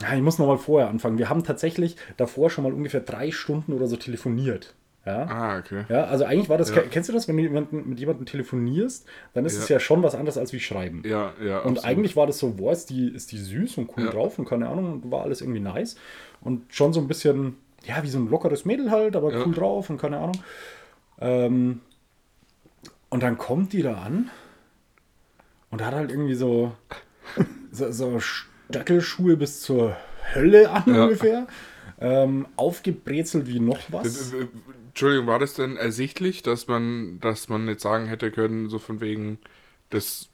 Speaker 2: ja, ich muss noch mal vorher anfangen. Wir haben tatsächlich davor schon mal ungefähr drei Stunden oder so telefoniert. Ja,
Speaker 1: Ah, okay.
Speaker 2: ja also eigentlich war das,
Speaker 1: Ja.
Speaker 2: kennst du das, wenn du jemanden, mit jemandem telefonierst, dann ist
Speaker 1: Ja.
Speaker 2: es ja schon was anderes als wie schreiben.
Speaker 1: Ja, ja.
Speaker 2: Und
Speaker 1: absolut.
Speaker 2: eigentlich war das so, boah, ist die, ist die süß und cool
Speaker 1: Ja.
Speaker 2: drauf und keine Ahnung, und war alles irgendwie nice. Und schon so ein bisschen, ja, wie so ein lockeres Mädel halt, aber cool drauf und keine Ahnung. Ähm, und dann kommt die da an und hat halt irgendwie so, so, so Stöckelschuhe bis zur Hölle an
Speaker 1: Ja.
Speaker 2: ungefähr. Ähm, aufgebrezelt wie noch was.
Speaker 1: Äh, Entschuldigung, war das denn ersichtlich, dass man, dass man jetzt sagen hätte können, so von wegen, das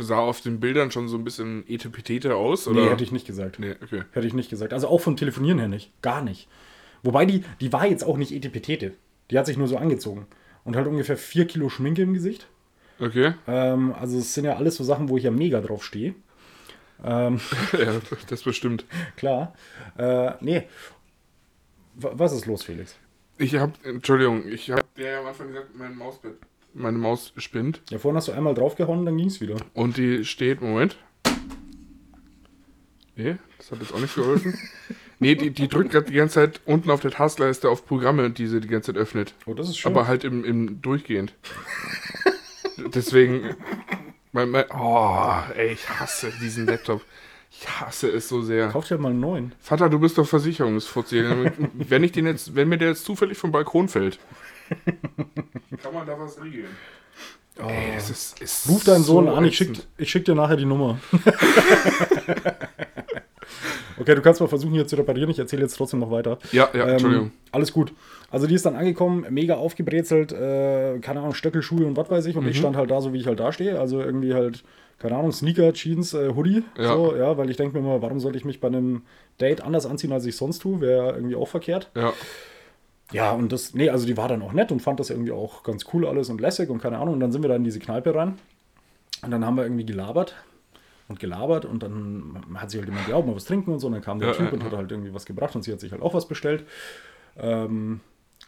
Speaker 1: sah auf den Bildern schon so ein bisschen etepetete aus? Oder?
Speaker 2: Nee, hätte ich nicht gesagt.
Speaker 1: Nee, okay.
Speaker 2: Hätte ich nicht gesagt. Also auch vom Telefonieren her nicht. Gar nicht. Wobei die, die war jetzt auch nicht etepetete. Die hat sich nur so angezogen. Und halt ungefähr vier Kilo Schminke im Gesicht.
Speaker 1: Okay.
Speaker 2: Ähm, also es sind ja alles so Sachen, wo ich ja mega drauf stehe. Ähm,
Speaker 1: ja, das bestimmt.
Speaker 2: klar. Äh, nee. Was ist los, Felix?
Speaker 1: Ich habe, Entschuldigung, ich habe dir ja am Anfang gesagt, mein Mausbett, meine Maus spinnt.
Speaker 2: Ja, vorhin hast du einmal draufgehauen, dann ging's wieder.
Speaker 1: Und die steht, Moment. Nee, das hat jetzt auch nicht geholfen. nee, die, die drückt gerade die ganze Zeit unten auf der Taskleiste auf Programme, die sie die ganze Zeit öffnet.
Speaker 2: Oh, das ist schön.
Speaker 1: Aber halt im, im durchgehend. Deswegen. Mein, mein, oh, ey, ich hasse diesen Laptop. Ich hasse es so sehr.
Speaker 2: Kauf dir mal einen neuen.
Speaker 1: Vater, du bist doch Versicherungsfuzzi. Wenn ich den jetzt, wenn mir der jetzt zufällig vom Balkon fällt, Kann man da was regeln?
Speaker 2: Oh.
Speaker 1: Ey, das ist, ist
Speaker 2: Ruf deinen Sohn
Speaker 1: so
Speaker 2: an, ich schick, ich schick dir nachher die Nummer. okay, du kannst mal versuchen hier zu reparieren, ich erzähle jetzt trotzdem noch weiter.
Speaker 1: Ja, ja, Entschuldigung.
Speaker 2: Ähm, alles gut. Also die ist dann angekommen, mega aufgebrezelt, äh, keine Ahnung, Stöckelschuhe und was weiß ich. Und
Speaker 1: Mhm.
Speaker 2: ich stand halt da, so wie ich halt da stehe. Also irgendwie halt, keine Ahnung, Sneaker, Jeans, äh, Hoodie.
Speaker 1: Ja.
Speaker 2: So, ja, weil ich denke mir mal, warum sollte ich mich bei einem Date anders anziehen, als ich sonst tue? Wäre irgendwie auch verkehrt.
Speaker 1: Ja,
Speaker 2: Ja, und das, nee, also die war dann auch nett und fand das irgendwie auch ganz cool alles und lässig und keine Ahnung. Und dann sind wir da in diese Kneipe rein. Und dann haben wir irgendwie gelabert und gelabert und dann hat sie halt jemand geglaubt, mal was trinken und so. Und dann kam der
Speaker 1: Ja,
Speaker 2: Typ
Speaker 1: ja,
Speaker 2: und hat halt irgendwie was gebracht und sie hat sich halt auch was bestellt. Ähm,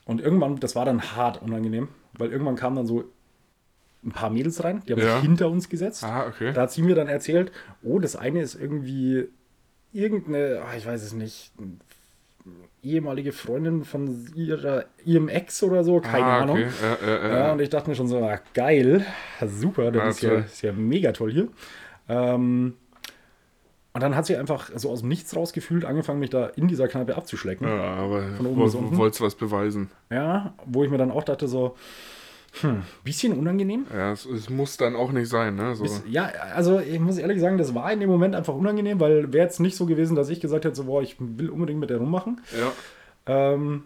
Speaker 2: und irgendwann, das war dann hart unangenehm, weil irgendwann kamen dann so ein paar Mädels rein, die haben
Speaker 1: Ja.
Speaker 2: sich hinter uns gesetzt.
Speaker 1: ah, okay.
Speaker 2: Da hat sie mir dann erzählt, oh, das eine ist irgendwie irgendeine, ah, ich weiß es nicht, ehemalige Freundin von ihrer, ihrem Ex oder so, keine
Speaker 1: ah,
Speaker 2: Ahnung.
Speaker 1: okay. Ja, ja, ja.
Speaker 2: Ja, und ich dachte mir schon so, ah, geil, super, das
Speaker 1: Ja,
Speaker 2: ist, ja, ist ja mega toll hier. Ähm, und dann hat sie einfach so aus dem Nichts rausgefühlt, angefangen, mich da in dieser Kneipe abzuschlecken.
Speaker 1: Ja, aber
Speaker 2: Von oben bis unten?
Speaker 1: wolltest du was beweisen?
Speaker 2: Ja, wo ich mir dann auch dachte, so, hm, bisschen unangenehm.
Speaker 1: Ja, es, es muss dann auch nicht sein, ne? So.
Speaker 2: Bis- Ja, also ich muss ehrlich sagen, das war in dem Moment einfach unangenehm, weil wäre jetzt nicht so gewesen, dass ich gesagt hätte, so, boah, ich will unbedingt mit der rummachen.
Speaker 1: Ja.
Speaker 2: Ähm,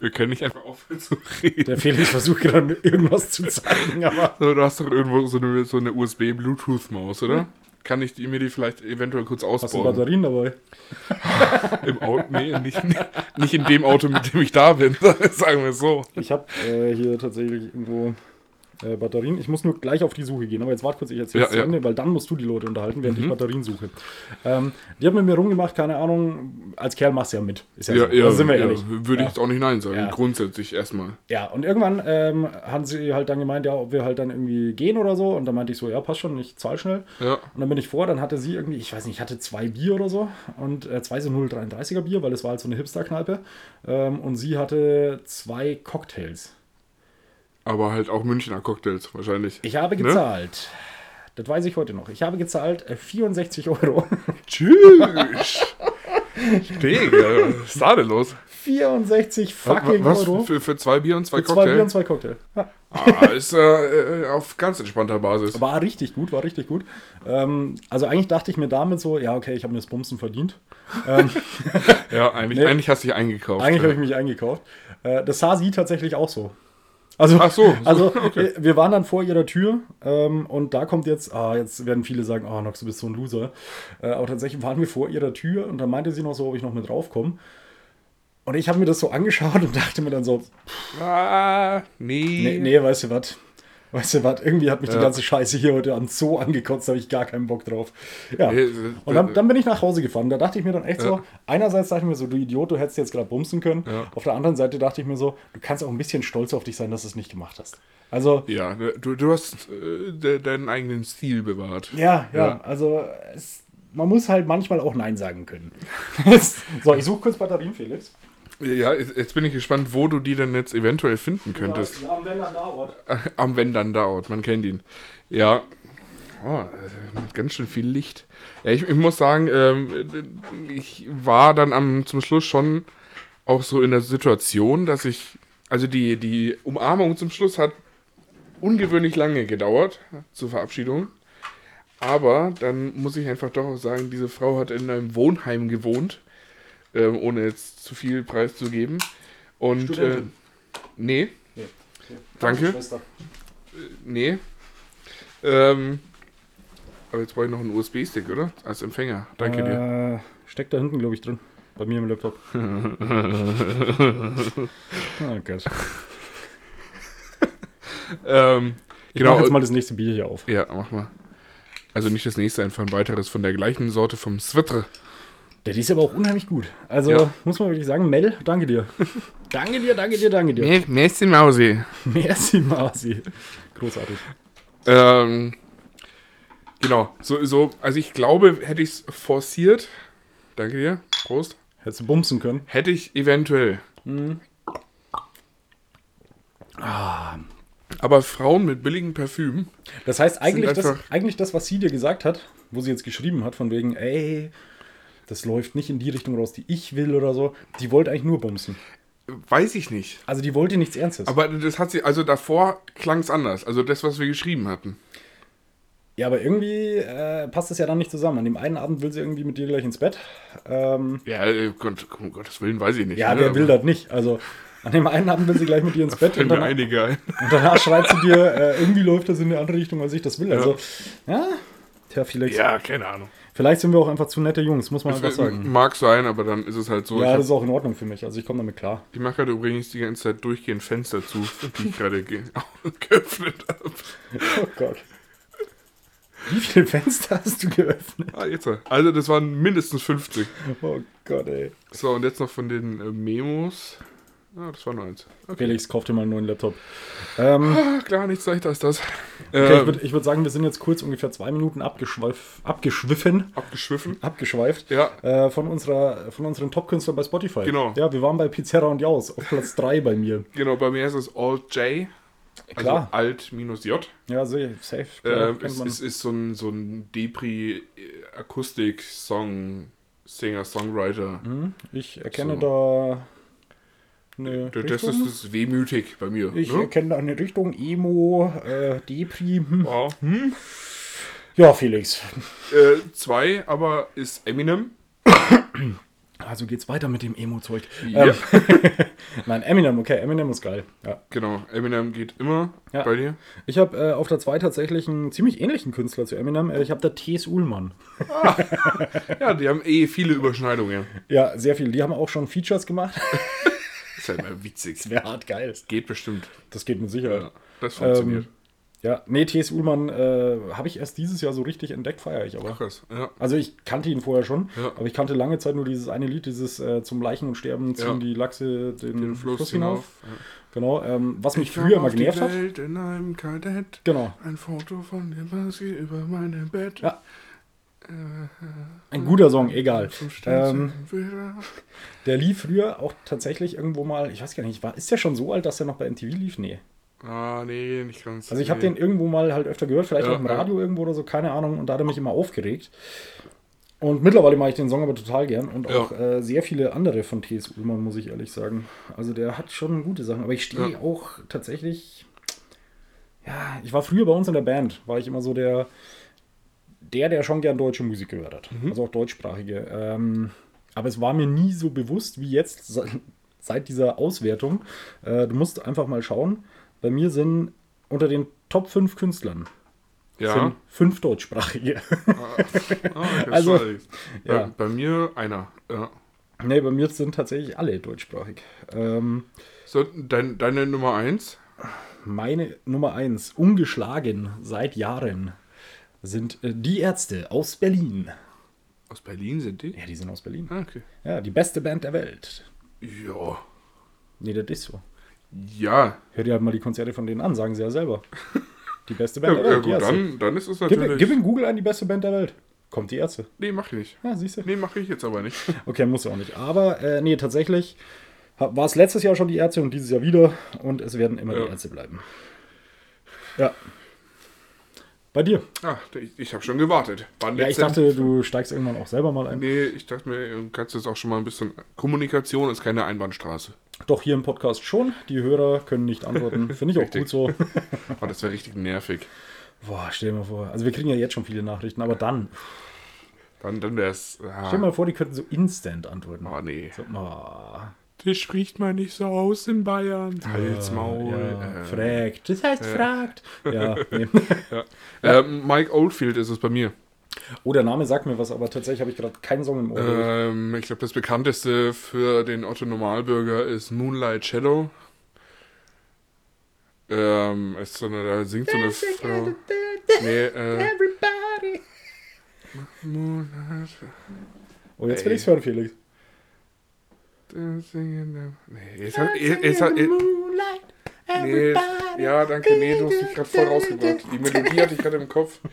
Speaker 1: Wir können nicht einfach aufhören zu reden.
Speaker 2: der Felix versucht gerade irgendwas zu zeigen, aber
Speaker 1: So, du hast doch irgendwo so eine, so eine USB-Bluetooth-Maus, oder? Kann ich die, mir die vielleicht eventuell kurz
Speaker 2: hast du
Speaker 1: ausbauen?
Speaker 2: Batterien dabei?
Speaker 1: Im Auto? Nee, nicht, nicht in dem Auto, mit dem ich da bin, sagen wir es so.
Speaker 2: Ich habe äh, hier tatsächlich irgendwo äh, Batterien. Ich muss nur gleich auf die Suche gehen, aber jetzt warte kurz, ich erzähle
Speaker 1: Ja,
Speaker 2: zu
Speaker 1: ja. Mhm.
Speaker 2: Ende, weil dann musst du die Leute unterhalten, während ich Batterien suche. Ähm, die haben mit mir rumgemacht, keine Ahnung, als Kerl machst du ja mit. Ist ja,
Speaker 1: Ja,
Speaker 2: so.
Speaker 1: ja,
Speaker 2: sind wir
Speaker 1: ja,
Speaker 2: ehrlich.
Speaker 1: würde ich jetzt auch nicht Nein sagen. Grundsätzlich erstmal.
Speaker 2: Ja, und irgendwann ähm, haben sie halt dann gemeint, ja, ob wir halt dann irgendwie gehen oder so. Und dann meinte ich so, ja, passt schon, ich zahl schnell.
Speaker 1: Ja.
Speaker 2: Und dann bin ich vor, dann hatte sie irgendwie, ich weiß nicht, ich hatte zwei Bier oder so und äh, zwei so 0,33er Bier, weil es war halt so eine Hipster-Kneipe. Ähm, und sie hatte zwei Cocktails.
Speaker 1: Aber halt auch Münchner Cocktails wahrscheinlich.
Speaker 2: Ich habe
Speaker 1: Ne?
Speaker 2: gezahlt. Das weiß ich heute noch. Ich habe gezahlt äh, 64 Euro.
Speaker 1: Tschüss. Digga, was ist da denn los?
Speaker 2: 64 fucking
Speaker 1: was
Speaker 2: Euro.
Speaker 1: für, für zwei Bier und zwei
Speaker 2: Für zwei Bier und zwei Cocktails. Ja.
Speaker 1: Ah, ist äh, äh, auf ganz entspannter Basis.
Speaker 2: War richtig gut, war richtig gut. Ähm, also eigentlich dachte ich mir damit so, ja, okay, ich habe mir das Bumsen verdient. Ähm,
Speaker 1: Ja, eigentlich,
Speaker 2: Nee.
Speaker 1: eigentlich hast du dich eingekauft.
Speaker 2: eigentlich habe
Speaker 1: ja.
Speaker 2: ich mich eingekauft. Äh, das sah sie tatsächlich auch so. Also,
Speaker 1: Ach so, so,
Speaker 2: also
Speaker 1: okay.
Speaker 2: äh, wir waren dann vor ihrer Tür ähm, und da kommt jetzt, ah, jetzt werden viele sagen, ah, Nox, du bist so ein Loser. Äh, aber tatsächlich waren wir vor ihrer Tür und dann meinte sie noch so, ob ich noch mit draufkomme. Und ich habe mir das so angeschaut und dachte mir dann so,
Speaker 1: Ah, nee.
Speaker 2: nee, nee weißt du was? Weißt du was? Irgendwie hat mich die
Speaker 1: Ja.
Speaker 2: ganze Scheiße hier heute Abend so angekotzt, da habe ich gar keinen Bock drauf. Ja. Und dann, dann bin ich nach Hause gefahren. Da dachte ich mir dann echt so,
Speaker 1: Ja.
Speaker 2: einerseits dachte ich mir so, du Idiot, du hättest jetzt gerade bumsen können.
Speaker 1: Ja.
Speaker 2: Auf der anderen Seite dachte ich mir so, du kannst auch ein bisschen stolz auf dich sein, dass du es nicht gemacht hast. Also,
Speaker 1: Ja, ne, du, du hast äh, de, deinen eigenen Stil bewahrt.
Speaker 2: ja, ja,
Speaker 1: Ja.
Speaker 2: also es, man muss halt manchmal auch Nein sagen können. so, ich suche kurz Batterien, Felix.
Speaker 1: Ja, jetzt bin ich gespannt, wo du die denn jetzt eventuell finden könntest.
Speaker 2: Ja, wenn dann dauert.
Speaker 1: Am Wenn dann dauert, man kennt ihn. Ja. Oh, äh, ganz schön viel Licht. Ja, ich, ich muss sagen, ähm, ich war dann am, zum Schluss schon auch so in der Situation, dass ich, also die, die Umarmung zum Schluss hat ungewöhnlich lange gedauert zur Verabschiedung. Aber dann muss ich einfach doch auch sagen, diese Frau hat in einem Wohnheim gewohnt, ähm, ohne jetzt zu viel preiszugeben. Und äh,
Speaker 2: Studentin.
Speaker 1: nee,
Speaker 2: Nee.
Speaker 1: Danke.
Speaker 2: Schwester.
Speaker 3: Nee. Ähm, aber jetzt brauche ich noch einen USB-Stick, oder? Als Empfänger. Danke dir.
Speaker 2: Äh, steckt da hinten, glaube ich, drin. Bei mir im Laptop. oh Gott.
Speaker 3: Ähm,
Speaker 2: Ich
Speaker 3: genau.
Speaker 2: mach jetzt mal das nächste Bier hier auf.
Speaker 3: Ja, mach mal. Also nicht das nächste, einfach ein weiteres von der gleichen Sorte vom Switre.
Speaker 2: Der die ist aber auch unheimlich gut. Also
Speaker 3: Ja.
Speaker 2: muss man wirklich sagen, Mel, danke dir. danke dir, danke dir, danke dir.
Speaker 3: Die Mausi.
Speaker 2: Merci, Marci. Großartig.
Speaker 3: Ähm, genau. So, so, also ich glaube, hätte ich es forciert, danke dir, Prost,
Speaker 2: Hättest du bumsen können.
Speaker 3: hätte ich eventuell.
Speaker 2: Ah.
Speaker 3: Aber Frauen mit billigem Parfüm,
Speaker 2: Das heißt, eigentlich das, eigentlich das, was sie dir gesagt hat, wo sie jetzt geschrieben hat, von wegen, ey, das läuft nicht in die Richtung raus, die ich will oder so. Die wollte eigentlich nur bumsen.
Speaker 1: Weiß ich nicht.
Speaker 2: Also die wollte nichts Ernstes.
Speaker 1: Aber das hat sie, also davor klang es anders. Also das, was wir geschrieben hatten.
Speaker 2: ja, aber irgendwie äh, passt das ja dann nicht zusammen. An dem einen Abend will sie irgendwie mit dir gleich ins Bett. Ähm,
Speaker 1: Ja, äh, Gott, um Gottes Willen, weiß ich nicht.
Speaker 2: ja,
Speaker 1: ne?
Speaker 2: wer will das nicht? Also an dem einen Abend will sie gleich mit dir ins Bett und danach,
Speaker 1: einige ein.
Speaker 2: und danach schreit sie dir, äh, irgendwie läuft das in eine andere Richtung, als ich das will. Also, ja, tja, Felix.
Speaker 1: Ja, keine Ahnung.
Speaker 2: Vielleicht sind wir auch einfach zu nette Jungs, muss man einfach sagen.
Speaker 1: Mag sein, aber dann ist es halt so.
Speaker 2: Ja, das ist auch in Ordnung für mich. Also ich komme damit klar.
Speaker 1: ich mache gerade übrigens die ganze Zeit durchgehend Fenster zu, die ich gerade ge geöffnet habe.
Speaker 2: Oh Gott. Wie viele Fenster hast du geöffnet?
Speaker 1: Ah, jetzt. Also, das waren mindestens 50.
Speaker 2: Oh Gott, ey.
Speaker 1: So, und jetzt noch von den äh, Memos. Ah, das war nur eins. Okay.
Speaker 2: Felix, kauf dir mal einen neuen Laptop. Ähm,
Speaker 1: Ah, klar, nichts leichter als das.
Speaker 2: okay, ich
Speaker 1: Ähm,
Speaker 2: würde würd sagen, wir sind jetzt kurz ungefähr zwei Minuten abgeschweif, abgeschwiffen,
Speaker 1: abgeschwiffen.
Speaker 2: abgeschweift
Speaker 1: Ja,
Speaker 2: äh, von, unserer, von unseren Top-Künstlern bei Spotify.
Speaker 1: Genau.
Speaker 2: Ja, wir waren bei Pizarra und Jaus auf Platz 3 bei mir.
Speaker 1: genau, bei mir ist es Alt J. Also
Speaker 2: Klar.
Speaker 1: Alt minus J.
Speaker 2: Ja, safe. Klar,
Speaker 1: Ähm,
Speaker 2: kennt
Speaker 1: es, ist so ein, so ein Depri-Akustik-Song, Singer, Songwriter.
Speaker 2: Hm, ich erkenne
Speaker 1: So.
Speaker 2: da eine
Speaker 1: Das
Speaker 2: Richtung.
Speaker 1: ist das wehmütig bei mir.
Speaker 2: ich
Speaker 1: ne?
Speaker 2: erkenne da eine Richtung. Emo, äh, Depri. Hm.
Speaker 1: Wow.
Speaker 2: Ja, Felix.
Speaker 1: Äh, zwei, aber ist Eminem.
Speaker 2: Also geht's weiter mit dem Emo-Zeug.
Speaker 1: Ja.
Speaker 2: Ähm, Nein, Eminem, okay, Eminem ist geil. Ja.
Speaker 1: Genau, Eminem geht immer
Speaker 2: Ja.
Speaker 1: bei dir.
Speaker 2: Ich habe äh, auf der 2 tatsächlich einen ziemlich ähnlichen Künstler zu Eminem. Äh, ich habe da T.S. Ullmann.
Speaker 1: Ja, die haben eh viele Überschneidungen.
Speaker 2: Ja, sehr viel. Die haben auch schon Features gemacht.
Speaker 1: Ja immer witzig.
Speaker 2: Wäre hart geil.
Speaker 1: Geht bestimmt.
Speaker 2: Das geht mit Sicherheit.
Speaker 1: Ja, das funktioniert.
Speaker 2: Ähm, ja, nee, T.S. Ullmann äh, habe ich erst dieses Jahr so richtig entdeckt, feiere ich aber.
Speaker 1: Ach, krass. Ja.
Speaker 2: Also ich kannte ihn vorher schon,
Speaker 1: Ja.
Speaker 2: aber ich kannte lange Zeit nur dieses eine Lied, dieses äh, zum Leichen und Sterben ziehen
Speaker 1: Ja.
Speaker 2: die Lachse den,
Speaker 1: Den
Speaker 2: Fluss, hinauf.
Speaker 1: Ja.
Speaker 2: Genau, ähm, was mich
Speaker 1: Ich
Speaker 2: früher
Speaker 1: die
Speaker 2: genervt hat. Genau.
Speaker 1: Ein Foto von dem Baski über meinem Bett.
Speaker 2: Ja. Ein guter Song, egal. Ähm, der lief früher auch tatsächlich irgendwo mal, ich weiß gar nicht, war, ist der schon so alt, dass der noch bei MTV lief? Nee.
Speaker 1: Ah, nee, nicht ganz.
Speaker 2: Also ich habe
Speaker 1: nee.
Speaker 2: den irgendwo mal halt öfter gehört, vielleicht
Speaker 1: Ja,
Speaker 2: auch im
Speaker 1: ja.
Speaker 2: Radio irgendwo oder so, keine Ahnung, und da hat er mich immer aufgeregt. Und mittlerweile mache ich den Song aber total gern und auch äh, sehr viele andere von T.S. Ullmann, muss ich ehrlich sagen. Also der hat schon gute Sachen, aber ich stehe
Speaker 1: Ja.
Speaker 2: auch tatsächlich, ja, ich war früher bei uns in der Band, war ich immer so der, der, der schon gern deutsche Musik gehört hat,
Speaker 1: Mhm.
Speaker 2: also auch deutschsprachige. Ähm, aber es war mir nie so bewusst wie jetzt se- seit dieser Auswertung. Äh, du musst einfach mal schauen. Bei mir sind unter den Top 5 Künstlern
Speaker 1: Ja.
Speaker 2: sind fünf deutschsprachige.
Speaker 1: Ah, okay,
Speaker 2: Also, ja.
Speaker 1: Bei, bei mir einer. Ja.
Speaker 2: nee, bei mir sind tatsächlich alle deutschsprachig. Ähm,
Speaker 1: So, dein, deine Nummer eins?
Speaker 2: meine Nummer 1, ungeschlagen seit Jahren, sind äh, die Ärzte aus Berlin.
Speaker 1: Aus Berlin sind die?
Speaker 2: Ja, die sind aus Berlin.
Speaker 1: Ah, okay.
Speaker 2: Ja, die beste Band der Welt.
Speaker 1: Ja.
Speaker 2: Nee, das ist so.
Speaker 1: Ja.
Speaker 2: Hör dir halt mal die Konzerte von denen an, sagen sie ja selber. Die beste
Speaker 1: Ja,
Speaker 2: Band der
Speaker 1: ja
Speaker 2: Welt. die
Speaker 1: gut, dann, dann ist es
Speaker 2: Gib,
Speaker 1: natürlich.
Speaker 2: gib in Google ein, die beste Band der Welt. Kommt die Ärzte.
Speaker 1: nee, mach ich nicht.
Speaker 2: Ja, siehst du.
Speaker 1: Nee, mache ich jetzt aber nicht.
Speaker 2: Okay, muss ja auch nicht. Aber äh, nee, tatsächlich war es letztes Jahr schon die Ärzte und dieses Jahr wieder. Und es werden immer
Speaker 1: Ja.
Speaker 2: die Ärzte bleiben. Ja. Bei dir?
Speaker 1: Ach, ich, ich habe schon gewartet. Wann
Speaker 2: Ja, ich dachte, du steigst irgendwann auch selber mal ein.
Speaker 1: Nee, ich dachte mir, du kannst jetzt auch schon mal ein bisschen. Kommunikation ist keine Einbahnstraße.
Speaker 2: Doch hier im Podcast schon. Die Hörer können nicht antworten. Finde ich auch gut so.
Speaker 1: Oh, das wäre richtig nervig.
Speaker 2: Boah, stell dir mal vor. Also wir kriegen ja jetzt schon viele Nachrichten, aber dann.
Speaker 1: Dann, dann wäre es.
Speaker 2: Stell dir mal vor, die könnten so instant antworten.
Speaker 1: Oh, nee.
Speaker 2: So, oh,
Speaker 1: Das spricht man nicht so aus in Bayern. Halt's Maul.
Speaker 2: ja,
Speaker 1: äh,
Speaker 2: fragt. Das heißt fragt. Ja, nee.
Speaker 1: äh, Mike Oldfield ist es bei mir.
Speaker 2: Oh, der Name sagt mir was, aber tatsächlich habe ich gerade keinen Song im Ohr.
Speaker 1: Ähm, ich glaube, das bekannteste für den Otto Normalbürger ist Moonlight Shadow. Ähm, ist so eine, da singt so eine Frau. Nee, äh,
Speaker 2: Everybody.
Speaker 1: Moonlight
Speaker 2: Oh, jetzt will ich es hören, Felix.
Speaker 1: The... Nee, jetzt hat, jetzt, jetzt hat, jetzt, nee, ja, danke, nee, du hast mich gerade voll rausgebracht. Die Melodie hatte ich gerade im Kopf.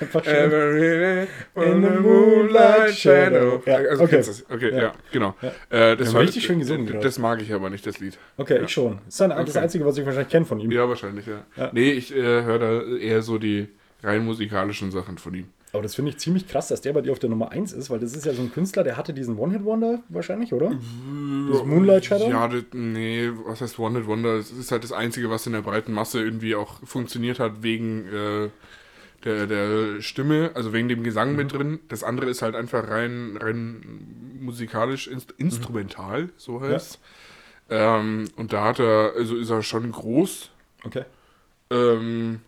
Speaker 2: Einfach schön.
Speaker 1: Every
Speaker 2: In the moonlight shadow. Ja,
Speaker 1: also
Speaker 2: okay.
Speaker 1: kennst du das? Okay,
Speaker 2: Ja.
Speaker 1: ja, genau. Äh, das
Speaker 2: Ja,
Speaker 1: war
Speaker 2: richtig schön gesungen gerade.
Speaker 1: Das mag ich aber nicht, das Lied.
Speaker 2: Okay, ich schon. Das ist dann das
Speaker 1: Okay.
Speaker 2: Einzige, was ich wahrscheinlich kenne von ihm.
Speaker 1: Ja, wahrscheinlich, ja.
Speaker 2: Ja.
Speaker 1: Nee, ich äh, höre da eher so die rein musikalischen Sachen von ihm.
Speaker 2: Aber das finde ich ziemlich krass, dass der bei dir auf der Nummer 1 ist, weil das ist ja so ein Künstler, der hatte diesen One-Hit-Wonder wahrscheinlich, oder? Das Moonlight Shadow?
Speaker 1: Ja, das, nee, was heißt One Hit Wonder? Es ist halt das Einzige, was in der breiten Masse irgendwie auch funktioniert hat, wegen äh, der, der Stimme, also wegen dem Gesang mit drin. Das andere ist halt einfach rein, rein musikalisch, inst instrumental, so heißt ähm, Und da hat er, also ist er schon groß,
Speaker 2: Okay.
Speaker 1: ähm,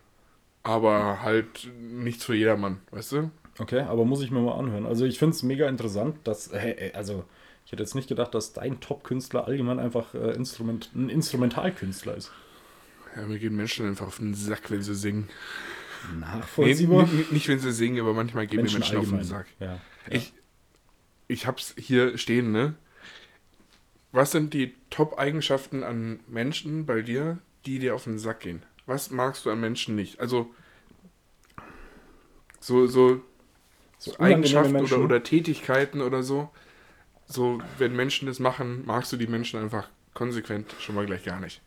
Speaker 1: aber halt nichts für jedermann, weißt du?
Speaker 2: Okay, aber muss ich mir mal anhören. Also ich finde es mega interessant, dass, also ich hätte jetzt nicht gedacht, dass dein Top-Künstler allgemein einfach äh, Instrument, ein Instrumentalkünstler ist.
Speaker 1: Ja, mir gehen Menschen einfach auf den Sack, wenn sie singen. Nee,
Speaker 2: Nachvollziehbar.
Speaker 1: n- nicht, wenn sie singen, aber manchmal gehen mir Menschen auf den
Speaker 2: allgemein.
Speaker 1: Sack.
Speaker 2: Ja.
Speaker 1: Ich, ich hab's hier stehen, ne? Was sind die Top-Eigenschaften an Menschen bei dir, die dir auf den Sack gehen? Was magst du an Menschen nicht? Also, so, so
Speaker 2: So
Speaker 1: Eigenschaften oder, oder Tätigkeiten oder so. So, wenn Menschen das machen, magst du die Menschen einfach konsequent schon mal gleich gar nicht.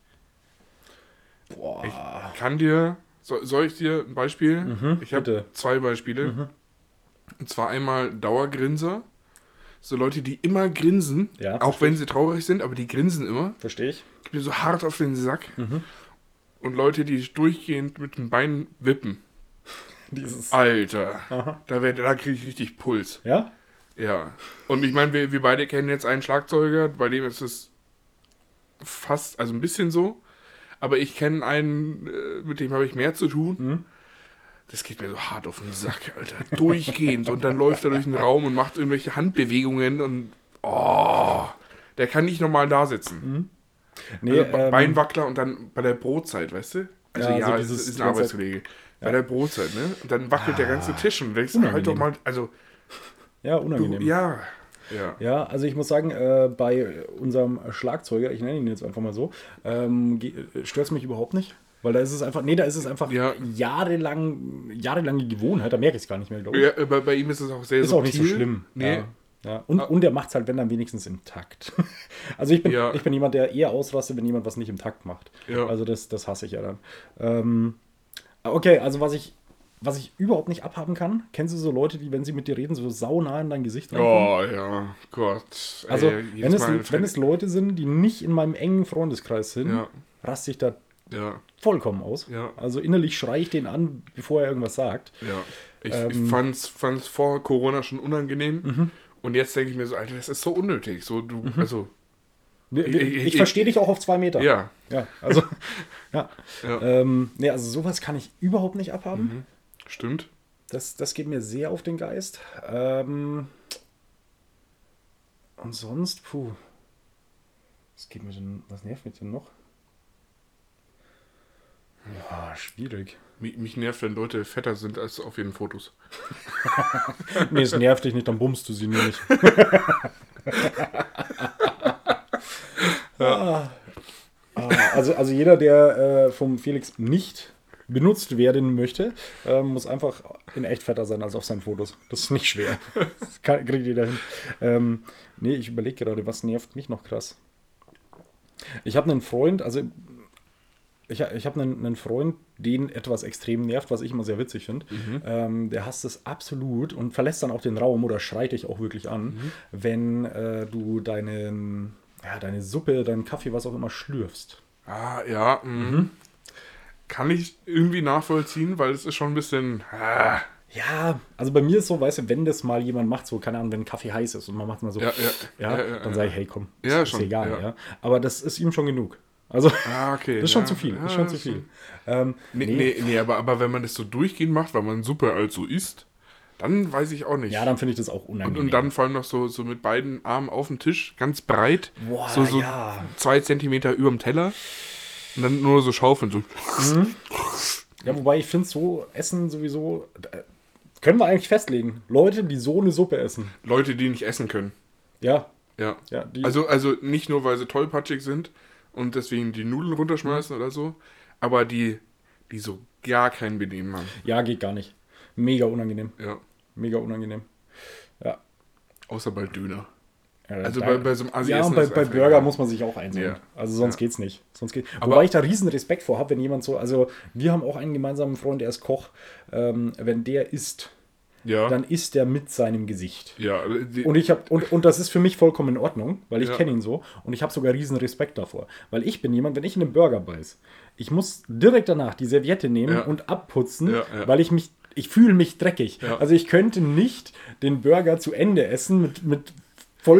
Speaker 2: Boah.
Speaker 1: Ich kann dir, soll, soll ich dir ein Beispiel?
Speaker 2: Mhm,
Speaker 1: ich habe zwei Beispiele. Und zwar einmal Dauergrinser. So Leute, die immer grinsen,
Speaker 2: Ja,
Speaker 1: auch wenn sie traurig sind, aber die grinsen immer.
Speaker 2: Verstehe ich.
Speaker 1: Geht mir so hart auf den Sack.
Speaker 2: Mhm.
Speaker 1: Und Leute, die durchgehend mit den Beinen wippen.
Speaker 2: Dieses.
Speaker 1: Alter,
Speaker 2: Aha.
Speaker 1: da, werd- da kriege ich richtig Puls.
Speaker 2: Ja?
Speaker 1: Ja. Und ich meine, wir, wir beide kennen jetzt einen Schlagzeuger, bei dem ist es fast, also ein bisschen so. Aber ich kenne einen, äh, mit dem habe ich mehr zu tun.
Speaker 2: Mhm.
Speaker 1: Das geht mir so hart auf den Sack, Alter. Durchgehend. und dann läuft er durch den Raum und macht irgendwelche Handbewegungen und. Oh, der kann nicht normal da sitzen.
Speaker 2: Nee,
Speaker 1: also
Speaker 2: ähm,
Speaker 1: Beinwackler und dann bei der Brotzeit, weißt du? Also
Speaker 2: Ja,
Speaker 1: ja,
Speaker 2: so
Speaker 1: es
Speaker 2: dieses
Speaker 1: ist ein Arbeitskollege. Bei der Brotzeit, ne? Und dann wackelt der ganze Tisch und du denkst, halt doch
Speaker 2: Unangenehm.
Speaker 1: mal, also,
Speaker 2: ja,
Speaker 1: du,
Speaker 2: unangenehm.
Speaker 1: ja, ja.
Speaker 2: Ja, also ich muss sagen, äh, bei unserem Schlagzeuger, ich nenne ihn jetzt einfach mal so, ähm, stört es mich überhaupt nicht. Weil da ist es einfach, nee, da ist es einfach
Speaker 1: Ja.
Speaker 2: jahrelang, jahrelange Gewohnheit, da merke ich es gar nicht mehr, glaube ich.
Speaker 1: Ja, bei, bei ihm ist es auch sehr
Speaker 2: ist auch nicht so schlimm.
Speaker 1: Nee.
Speaker 2: Ja. Ja. Und, und er macht es halt, wenn dann wenigstens im Takt. Also ich bin,
Speaker 1: Ja.
Speaker 2: ich bin jemand, der eher ausrastet, wenn jemand was nicht im Takt macht.
Speaker 1: Ja.
Speaker 2: Also das, das hasse ich ja dann. Ähm, okay, also was ich, was ich überhaupt nicht abhaben kann, kennst du so Leute, die, wenn sie mit dir reden, so saunah in dein Gesicht rankommen?
Speaker 1: Oh, ja, Gott.
Speaker 2: Also,
Speaker 1: Ey,
Speaker 2: wenn es,
Speaker 1: Mal
Speaker 2: wenn es Leute sind, die nicht in meinem engen Freundeskreis sind,
Speaker 1: Ja.
Speaker 2: raste ich da
Speaker 1: Ja,
Speaker 2: vollkommen aus.
Speaker 1: Ja.
Speaker 2: Also innerlich schreie ich den an, bevor er irgendwas sagt.
Speaker 1: ja. Ich,
Speaker 2: Ähm.
Speaker 1: ich fand's, fand's vor Corona schon unangenehm. Und jetzt denke ich mir so, Alter, das ist so unnötig. So, du, also,
Speaker 2: Ich,
Speaker 1: Ich- ich-
Speaker 2: verstehe dich auch auf zwei Meter.
Speaker 1: ja.
Speaker 2: Ja, also, ja.
Speaker 1: Ja.
Speaker 2: Ähm, nee, also sowas kann ich überhaupt nicht abhaben.
Speaker 1: Stimmt.
Speaker 2: Das, das geht mir sehr auf den Geist. Ähm, und sonst, puh. Was geht mir denn, was nervt mich denn noch? Ja, schwierig.
Speaker 1: Mich, mich nervt, wenn Leute fetter sind als auf ihren Fotos.
Speaker 2: Nee, es nervt dich nicht, dann bummst du sie nicht. Ah. Ah, also, also jeder, der äh, vom Felix nicht benutzt werden möchte, ähm, muss einfach in echt fetter sein als auf seinen Fotos. Das ist nicht schwer. Das kann, kriegt jeder hin. Ähm, nee, ich überlege gerade, was nervt mich noch krass. Ich habe einen Freund, also ich, ich habe einen, einen Freund, den etwas extrem nervt, was ich immer sehr witzig finde. Ähm, der hasst es absolut und verlässt dann auch den Raum oder schreit dich auch wirklich an, wenn äh, du deinen, ja, deine Suppe, deinen Kaffee, was auch immer, schlürfst.
Speaker 1: Ah, ja. mhm. Kann ich irgendwie nachvollziehen, weil es ist schon ein bisschen. Ah,
Speaker 2: Ja, also bei mir ist so, weißt du, wenn das mal jemand macht, so, keine Ahnung, wenn Kaffee heiß ist und man macht mal so,
Speaker 1: Ja, ja,
Speaker 2: ja,
Speaker 1: ja,
Speaker 2: dann sage ich, hey, komm,
Speaker 1: Ja,
Speaker 2: ist,
Speaker 1: schon,
Speaker 2: ist egal, ja.
Speaker 1: ja.
Speaker 2: Aber das ist ihm schon genug. Also,
Speaker 1: ah, okay.
Speaker 2: das ist schon
Speaker 1: ja,
Speaker 2: zu viel,
Speaker 1: ja,
Speaker 2: ist schon zu viel. Ähm,
Speaker 1: Nee,
Speaker 2: nee.
Speaker 1: nee, aber, aber wenn man das so durchgehend macht, weil man Suppe halt so isst, dann weiß ich auch nicht.
Speaker 2: Ja, dann finde ich das auch
Speaker 1: und,
Speaker 2: unangenehm.
Speaker 1: und dann vor allem noch so, so mit beiden Armen auf dem Tisch, ganz breit,
Speaker 2: Boah,
Speaker 1: so, so
Speaker 2: ja.
Speaker 1: zwei Zentimeter über dem Teller und dann nur so schaufeln, so.
Speaker 2: Ja, wobei ich finde, so Essen sowieso, können wir eigentlich festlegen. Leute, die so eine Suppe essen.
Speaker 1: Leute, die nicht essen können.
Speaker 2: Ja,
Speaker 1: Ja.
Speaker 2: ja,
Speaker 1: Also, also nicht nur, weil sie tollpatschig sind und deswegen die Nudeln
Speaker 2: Mhm.
Speaker 1: runterschmeißen oder so, aber die, die so gar kein Benehmen haben.
Speaker 2: ja, geht gar nicht. Mega unangenehm.
Speaker 1: Ja.
Speaker 2: Mega unangenehm. Ja.
Speaker 1: Außer bei Döner.
Speaker 2: Äh,
Speaker 1: Also
Speaker 2: da-
Speaker 1: bei, bei so einem Asi
Speaker 2: ja, und bei, bei Burger muss man sich auch einsehen.
Speaker 1: Ja.
Speaker 2: Also sonst
Speaker 1: Ja.
Speaker 2: geht's nicht. Sonst geht,
Speaker 1: Aber-
Speaker 2: wobei ich da riesen Respekt vor habe, wenn jemand so, also wir haben auch einen gemeinsamen Freund, der ist Koch. Ähm, wenn der isst,
Speaker 1: Ja,
Speaker 2: dann isst er mit seinem Gesicht.
Speaker 1: ja.
Speaker 2: Und ich habe und, und das ist für mich vollkommen in Ordnung, weil ich
Speaker 1: Ja.
Speaker 2: kenne ihn so und ich habe sogar riesen Respekt davor, weil ich bin jemand, wenn ich in einen Burger beiß, ich muss direkt danach die Serviette nehmen
Speaker 1: Ja.
Speaker 2: und abputzen, weil ich mich ich fühle mich dreckig. Also ich könnte nicht den Burger zu Ende essen mit mit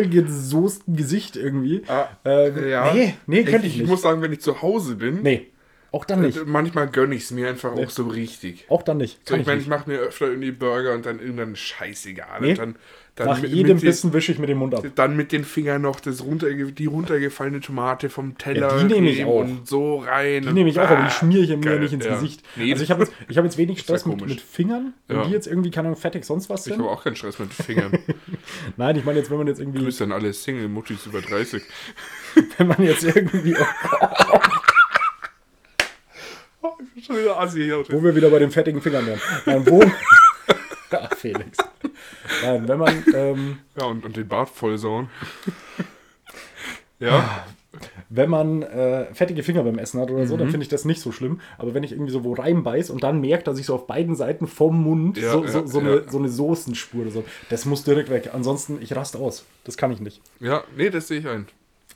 Speaker 2: vollgesoßtem Gesicht irgendwie.
Speaker 1: Ah,
Speaker 2: Ähm,
Speaker 1: ja.
Speaker 2: Nee, nee, könnte ich,
Speaker 1: ich
Speaker 2: nicht.
Speaker 1: muss sagen, wenn ich zu Hause bin,
Speaker 2: nee, auch dann nicht.
Speaker 1: äh, manchmal gönne ich es mir einfach auch so richtig.
Speaker 2: Auch dann nicht.
Speaker 1: So, ich meine, ich mache mir öfter irgendwie Burger und dann irgendwann scheißegal.
Speaker 2: Nee.
Speaker 1: Und dann, dann
Speaker 2: Nach
Speaker 1: mit,
Speaker 2: jedem
Speaker 1: mit
Speaker 2: Bissen wische ich mit dem Mund ab.
Speaker 1: Den, dann mit den Fingern noch das runterge die runtergefallene Tomate vom Teller
Speaker 2: Ja, die nehme ich auch.
Speaker 1: und so rein.
Speaker 2: Die nehme ich auch, aber die schmiere ich mir
Speaker 1: geil,
Speaker 2: nicht ins
Speaker 1: ja.
Speaker 2: Gesicht.
Speaker 1: Nee,
Speaker 2: also ich habe jetzt, ich hab jetzt wenig Stress mit, mit Fingern, wenn
Speaker 1: Ja.
Speaker 2: die jetzt irgendwie, keine Ahnung, fettig sonst was
Speaker 1: ich
Speaker 2: sind.
Speaker 1: habe auch keinen Stress mit Fingern.
Speaker 2: Nein, ich meine jetzt, wenn man jetzt irgendwie,
Speaker 1: Du bist dann alle Single-Muttis über 30.
Speaker 2: wenn man jetzt irgendwie,
Speaker 1: Oh, ich schon wieder assi hier.
Speaker 2: wo wir wieder bei den fettigen Fingern wären. Nein, wo, ach Felix. Nein, wenn man, ähm,
Speaker 1: Ja, und, und den Bart vollsauen. ja,
Speaker 2: wenn man äh, fettige Finger beim Essen hat oder so,
Speaker 1: Mhm.
Speaker 2: dann finde ich das nicht so schlimm. Aber wenn ich irgendwie so wo reinbeiß und dann merke, dass ich so auf beiden Seiten vom Mund
Speaker 1: Ja,
Speaker 2: so,
Speaker 1: ja,
Speaker 2: so, so,
Speaker 1: ja.
Speaker 2: eine, so eine Soßenspur oder so, das muss direkt weg. Ansonsten, ich raste aus. Das kann ich nicht.
Speaker 1: ja, nee, das sehe ich ein.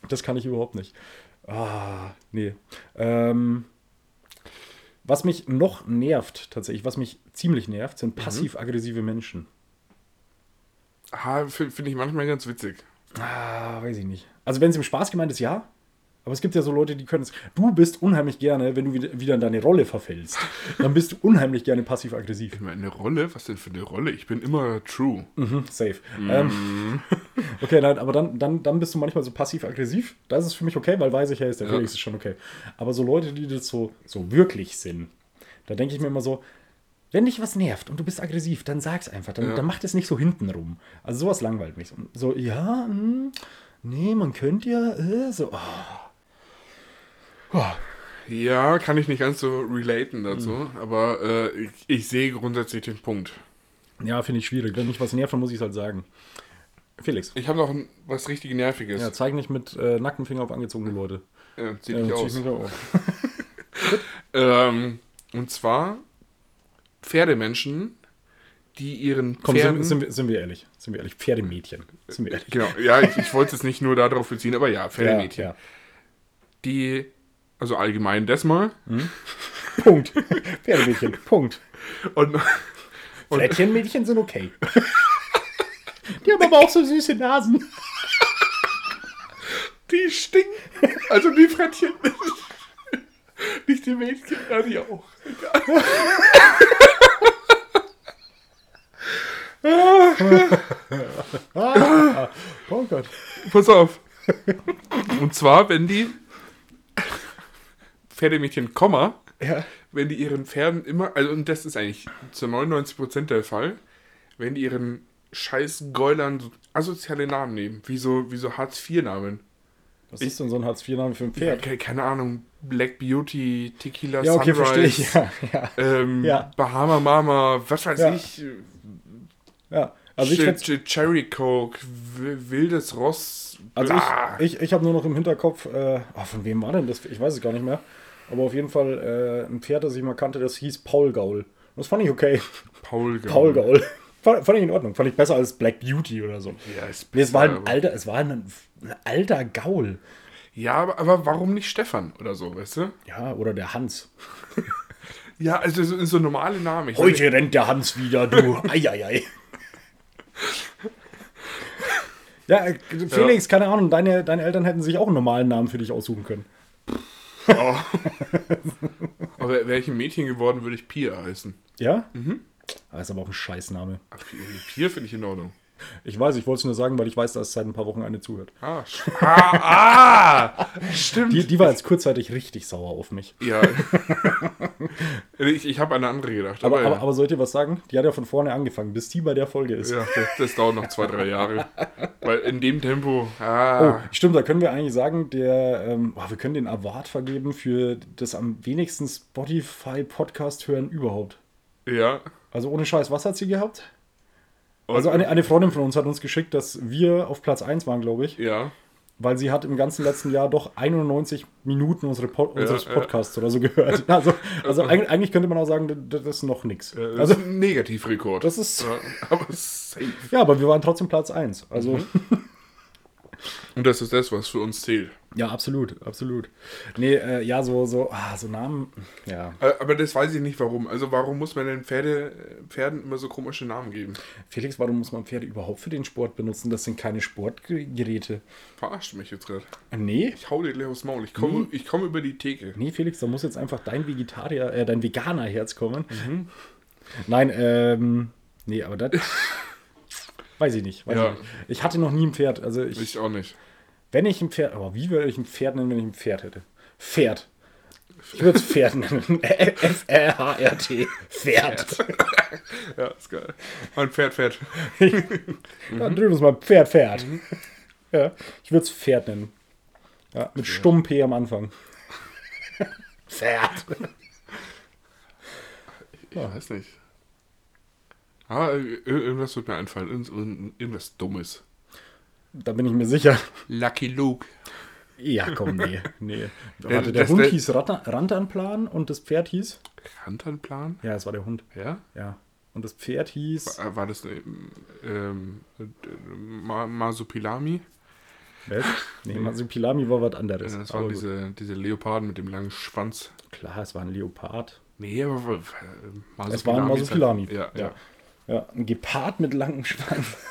Speaker 2: Das kann ich überhaupt nicht. Ah, nee. Ähm, was mich noch nervt, tatsächlich, was mich ziemlich nervt,
Speaker 1: Mhm.
Speaker 2: sind passiv-aggressive Menschen.
Speaker 1: Ah, Finde find ich manchmal ganz witzig.
Speaker 2: Ah, weiß ich nicht. Also, wenn es im Spaß gemeint ist, ja. Aber es gibt ja so Leute, die können es. Du bist unheimlich gerne, wenn du wieder, in deine Rolle verfällst, dann bist du unheimlich gerne passiv-aggressiv.
Speaker 1: Immer eine Rolle? Was denn für eine Rolle? Ich bin immer true.
Speaker 2: Mhm, safe. Ähm, okay, nein, aber dann, dann, dann bist du manchmal so passiv-aggressiv. Das ist für mich okay, weil weiß ich, hey, ist der
Speaker 1: Ja.
Speaker 2: Felix ist schon okay. Aber so Leute, die das so, so wirklich sind, da denke ich mir immer so, wenn dich was nervt und du bist aggressiv, dann sag's einfach. Dann,
Speaker 1: Ja.
Speaker 2: dann mach das nicht so hintenrum. Also sowas langweilt mich. So, ja, hm, nee, man könnte ja, äh, so, oh.
Speaker 1: Ja, kann ich nicht ganz so relaten dazu,
Speaker 2: Mhm.
Speaker 1: aber äh, ich, ich sehe grundsätzlich den Punkt.
Speaker 2: Ja, finde ich schwierig. Wenn mich was nervt, dann muss ich es halt sagen. Felix.
Speaker 1: Ich habe noch ein, was richtig Nerviges.
Speaker 2: Ja, zeig nicht mit äh, nacktem Finger auf angezogene Leute.
Speaker 1: Ja, sieht
Speaker 2: Ja,
Speaker 1: nicht aus.
Speaker 2: mich.
Speaker 1: Ähm, und zwar Pferdemenschen, die ihren
Speaker 2: Komm,
Speaker 1: Pferden...
Speaker 2: sind, sind, wir, sind wir ehrlich. Sind wir ehrlich. Pferdemädchen. Sind wir ehrlich.
Speaker 1: Genau, ja, ich, ich wollte es nicht nur darauf beziehen, aber ja, Pferdemädchen.
Speaker 2: Ja, ja.
Speaker 1: Die, also allgemein das mal.
Speaker 2: Punkt. Pferdemädchen. Punkt.
Speaker 1: Und, und
Speaker 2: Flettchenmädchen sind okay. Die haben aber auch so süße Nasen.
Speaker 1: die stinken. Also die Frettchen. Nicht die Mädchen, ja, die auch.
Speaker 2: Oh Gott.
Speaker 1: Pass auf. Und zwar, wenn die Pferdemädchen, Komma,
Speaker 2: Ja.
Speaker 1: wenn die ihren Pferden immer, also und das ist eigentlich zu 99% der Fall, wenn die ihren scheiß Gäulern so asoziale Namen nehmen, wie so, wie so Hartz-IV-Namen.
Speaker 2: Was ist denn so ein Hartz-IV-Name für ein Pferd?
Speaker 1: Ke- Keine Ahnung, Black Beauty, Tequila
Speaker 2: Ja, okay, verstehe
Speaker 1: Sunrise,
Speaker 2: ich. Ja, ja.
Speaker 1: Ähm,
Speaker 2: Ja.
Speaker 1: Bahama Mama, was weiß
Speaker 2: Ja.
Speaker 1: ich,
Speaker 2: ja. Also ich,
Speaker 1: Ch- Ch- Cherry Coke, wi- wildes Ross,
Speaker 2: also ich, ich, ich habe nur noch im Hinterkopf, äh, ah, von wem war denn das? Ich weiß es gar nicht mehr. Aber auf jeden Fall äh, ein Pferd, das ich mal kannte, das hieß Paul Gaul. Das fand ich okay.
Speaker 1: Paul Gaul.
Speaker 2: Paul Gaul. Fand, fand ich in Ordnung. Fand ich besser als Black Beauty oder so.
Speaker 1: Ja, ist
Speaker 2: Nee, es war
Speaker 1: besser,
Speaker 2: ein alter, es war ein, ein alter Gaul.
Speaker 1: Ja, aber, aber warum nicht Stefan oder so, weißt du?
Speaker 2: Ja, oder der Hans.
Speaker 1: Ja, also so, so normale Namen. Ich
Speaker 2: Heute rennt der Hans wieder, du. Eieiei. Ja, äh, Felix, keine Ahnung, deine, deine Eltern hätten sich auch einen normalen Namen für dich aussuchen können.
Speaker 1: Oh. aber wäre ich ein Mädchen geworden, würde ich Pia heißen.
Speaker 2: Ja? Mhm. Das ist aber auch ein Scheißname.
Speaker 1: Ach, Pia finde ich in Ordnung.
Speaker 2: Ich weiß, ich wollte es nur sagen, weil ich weiß, dass seit ein paar Wochen eine zuhört.
Speaker 1: Ah, ah, ah stimmt.
Speaker 2: Die, die war jetzt kurzzeitig richtig sauer auf mich.
Speaker 1: ja. ich ich habe an eine andere gedacht.
Speaker 2: Aber,
Speaker 1: Aber,
Speaker 2: aber,
Speaker 1: ja.
Speaker 2: aber soll ich dir was sagen? Die hat ja von vorne angefangen, bis die bei der Folge ist.
Speaker 1: ja, das, das dauert noch zwei, drei Jahre. Weil in dem Tempo.
Speaker 2: Oh,
Speaker 1: Ah,
Speaker 2: stimmt, da können wir eigentlich sagen, der, ähm, oh, wir können den Award vergeben für das am wenigsten Spotify-Podcast hören überhaupt.
Speaker 1: ja.
Speaker 2: Also ohne Scheiß, was hat sie gehabt? Also eine, eine Freundin von uns hat uns geschickt, dass wir auf Platz 1 waren, glaube ich,
Speaker 1: Ja.
Speaker 2: weil sie hat im ganzen letzten Jahr doch 91 Minuten unsere Pod unseres
Speaker 1: ja.
Speaker 2: Podcasts oder so gehört. Also, also eigentlich, eigentlich könnte man auch sagen, das ist noch nichts.
Speaker 1: Das
Speaker 2: Also,
Speaker 1: ist ein Negativrekord.
Speaker 2: das ist,
Speaker 1: ja, aber safe.
Speaker 2: ja, aber wir waren trotzdem Platz 1. Also,
Speaker 1: Mhm. Und das ist das, was für uns zählt.
Speaker 2: Ja, absolut, absolut. Nee, äh, ja, so, so, ah, so Namen, ja.
Speaker 1: Äh, Aber das weiß ich nicht warum. Also warum muss man den Pferde, Pferden immer so komische Namen geben?
Speaker 2: Felix, warum muss man Pferde überhaupt für den Sport benutzen? Das sind keine Sportgeräte.
Speaker 1: Verarscht mich jetzt gerade.
Speaker 2: Nee,
Speaker 1: Ich hau dir gleich aufs Maul. Ich komme ich komm über die Theke.
Speaker 2: Nee, Felix, da muss jetzt einfach dein Vegetarier, äh, dein Veganer-Herz kommen.
Speaker 1: Mhm.
Speaker 2: Nein, ähm, nee, aber das weiß ich nicht. Weiß
Speaker 1: Ja.
Speaker 2: ich, nicht. ich hatte noch nie ein Pferd. Also ich,
Speaker 1: Ich auch nicht.
Speaker 2: Wenn ich ein Pferd, aber wie würde ich ein Pferd nennen, wenn ich ein Pferd hätte? Pferd. Ich würde es Pferd nennen. F-R-H-R-T. Pferd.
Speaker 1: Ja, ist geil. Mein Pferd fährt.
Speaker 2: Dann drüben ist mal Pferd, Pferd.
Speaker 1: Mhm.
Speaker 2: Ja, ich würde es Pferd nennen. Ja, mit stumm P am Anfang. Pferd.
Speaker 1: Ich weiß nicht. Ir- irgendwas wird mir einfallen. Irgend- irgend- Irgendwas Dummes.
Speaker 2: Da bin ich mir sicher.
Speaker 1: Lucky Luke.
Speaker 2: Ja, komm, nee. nee.
Speaker 1: Der-
Speaker 2: Warte, der
Speaker 1: das-
Speaker 2: Hund hieß Rantanplan und das Pferd hieß?
Speaker 1: Rantanplan?
Speaker 2: Ja, es war der Hund.
Speaker 1: Ja?
Speaker 2: Ja. Und das Pferd hieß.
Speaker 1: War war das ähm, ähm, Ma Masupilami?
Speaker 2: Was? Nee, Masupilami war was anderes.
Speaker 1: Das
Speaker 2: Aber
Speaker 1: waren diese, diese Leoparden mit dem langen Schwanz.
Speaker 2: Klar, es war ein Leopard.
Speaker 1: Nee, aber äh, Masupilami.
Speaker 2: Es war ein
Speaker 1: ist
Speaker 2: Masupilami.
Speaker 1: halt- Ja, ja.
Speaker 2: Ja, ein Gepard mit langem Schwanz.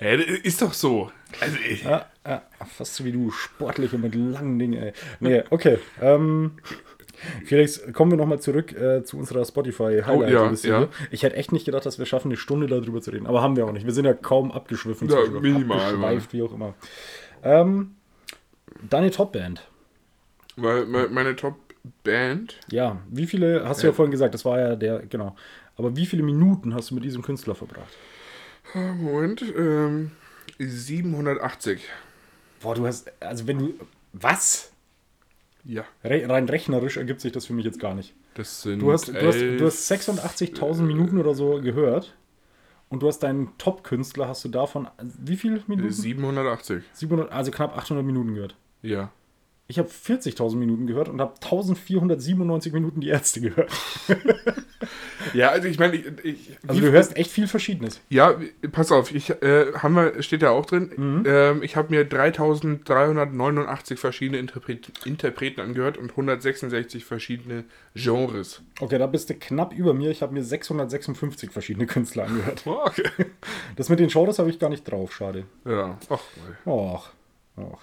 Speaker 1: ja. ist doch so. Also, ich,
Speaker 2: Ja, ja, fast so wie du, sportlich und mit langen Dingen, ey. Nee, okay. Ähm, Felix, kommen wir nochmal zurück äh, zu unserer spotify highlight
Speaker 1: Oh, ja, ja.
Speaker 2: Ich hätte echt nicht gedacht, dass wir schaffen, eine Stunde darüber zu reden. Aber haben wir auch nicht. Wir sind ja kaum abgeschwiffen.
Speaker 1: Ja, minimal,
Speaker 2: Abgeschweift, wie auch immer. Ähm, deine Top-Band.
Speaker 1: weil me- meine Top-Band,
Speaker 2: Ja, wie viele, hast du ja vorhin gesagt, das war ja der, genau. Aber wie viele Minuten hast du mit diesem Künstler verbracht?
Speaker 1: Moment, ähm, 780.
Speaker 2: Boah, du hast, also wenn du, was?
Speaker 1: Ja,
Speaker 2: Re rein rechnerisch ergibt sich das für mich jetzt gar nicht.
Speaker 1: das sind.
Speaker 2: Du hast, du hast, du hast
Speaker 1: elf-
Speaker 2: 86.000 Minuten oder so gehört. Und du hast deinen Top-Künstler, hast du davon, wie viel Minuten?
Speaker 1: 780.
Speaker 2: 700, also knapp 800 Minuten gehört.
Speaker 1: Ja.
Speaker 2: Ich habe 40.000 Minuten gehört und habe 1497 Minuten die Ärzte gehört.
Speaker 1: Ja, also ich meine, ich, ich,
Speaker 2: Also du hörst echt viel Verschiedenes.
Speaker 1: Ja, pass auf, ich äh, haben wir, steht ja auch drin.
Speaker 2: Mhm.
Speaker 1: Ähm, ich habe mir 3389 verschiedene Interpret Interpreten angehört und 166 verschiedene Genres.
Speaker 2: Okay, da bist du knapp über mir. Ich habe mir 656 verschiedene Künstler angehört.
Speaker 1: Okay.
Speaker 2: Das mit den Genres habe ich gar nicht drauf, schade.
Speaker 1: Ja, ach,
Speaker 2: Och, och.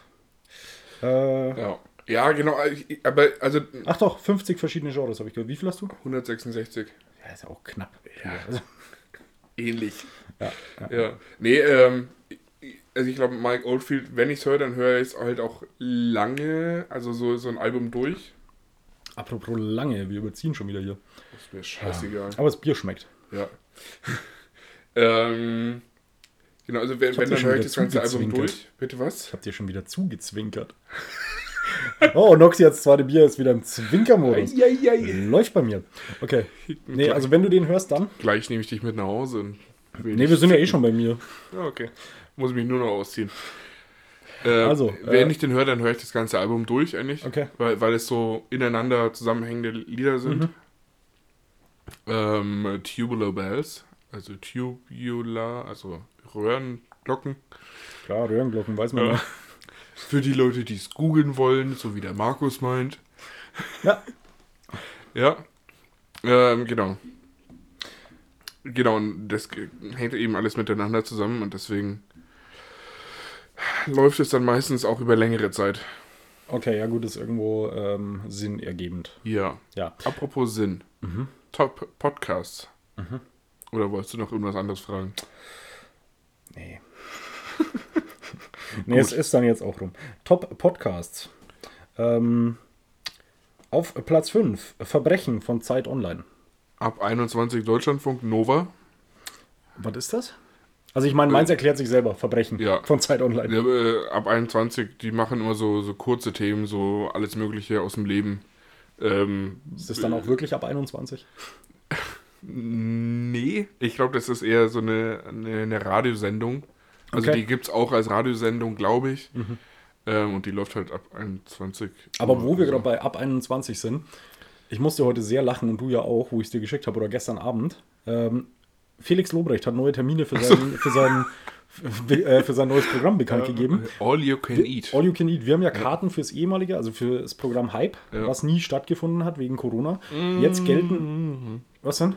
Speaker 2: Äh,
Speaker 1: ja. Ja, genau, aber also
Speaker 2: ach doch, 50 verschiedene Genres habe ich gehört. Wie viel hast du?
Speaker 1: 166.
Speaker 2: Ja, ist ja auch knapp.
Speaker 1: Ja.
Speaker 2: Also,
Speaker 1: Ähnlich.
Speaker 2: ja, ja.
Speaker 1: Ja. Nee, ähm, also ich glaube, Mike Oldfield, wenn ich es höre, dann höre ich es halt auch lange, also so, so ein Album durch.
Speaker 2: Apropos lange, wir überziehen schon wieder hier.
Speaker 1: Ist mir scheißegal.
Speaker 2: Aber das Bier schmeckt.
Speaker 1: Ja. ähm, genau, also wenn,
Speaker 2: hab
Speaker 1: wenn dann höre ich das ganze Album durch. Bitte was?
Speaker 2: Ich habe dir schon wieder zugezwinkert. oh, Noxy hat das zweite Bier ist wieder im Zwinkermodus. Läuft bei mir. Okay. Nee, also wenn du den hörst, dann.
Speaker 1: Gleich nehme ich dich mit nach Hause. Und
Speaker 2: Nee, wir sind ja eh schon bei mir.
Speaker 1: Ja, okay. Muss mich nur noch ausziehen. Äh,
Speaker 2: Also,
Speaker 1: wenn
Speaker 2: äh,
Speaker 1: ich den höre, dann höre ich das ganze Album durch eigentlich.
Speaker 2: Okay.
Speaker 1: Weil, weil es so ineinander zusammenhängende Lieder sind.
Speaker 2: Mhm.
Speaker 1: Ähm, Tubular Bells, also Tubular, also Röhrenglocken.
Speaker 2: Klar, Röhrenglocken, weiß man
Speaker 1: Ja. Für die Leute, die es googeln wollen, so wie der Markus meint.
Speaker 2: Ja.
Speaker 1: Ja. Ähm, genau. Genau, und das hängt eben alles miteinander zusammen und deswegen läuft es dann meistens auch über längere Zeit.
Speaker 2: Okay, ja gut, ist irgendwo ähm, sinnergebend.
Speaker 1: Ja.
Speaker 2: Ja.
Speaker 1: Apropos Sinn. Top Podcasts. Oder wolltest du noch irgendwas anderes fragen?
Speaker 2: Nee. nee, es ist dann jetzt auch rum. Top Podcasts. Ähm, auf Platz 5, Verbrechen von Zeit Online.
Speaker 1: Ab 21 Deutschlandfunk Nova.
Speaker 2: Was ist das? Also ich meine, meins erklärt sich selber, Verbrechen
Speaker 1: Ja.
Speaker 2: von Zeit Online.
Speaker 1: Ja, äh, ab 21, die machen immer so, so kurze Themen, so alles Mögliche aus dem Leben. Ähm,
Speaker 2: Ist das dann auch wirklich ab 21?
Speaker 1: Nee, ich glaube, das ist eher so eine, eine, eine Radiosendung. Also
Speaker 2: Okay.
Speaker 1: die gibt es auch als Radiosendung, glaube ich. Ähm, und die läuft halt ab 21.
Speaker 2: Aber wo wir gerade bei ab 21 sind, ich musste heute sehr lachen und du ja auch, wo ich es dir geschickt habe oder gestern Abend. Ähm, Felix Lobrecht hat neue Termine für sein, für sein, für, äh, für sein neues Programm bekannt gegeben.
Speaker 1: All you can eat.
Speaker 2: All You Can Eat. Wir haben ja Karten fürs ehemalige, also für das Programm Hype,
Speaker 1: Ja.
Speaker 2: was nie stattgefunden hat wegen Corona. Jetzt gelten. Was denn?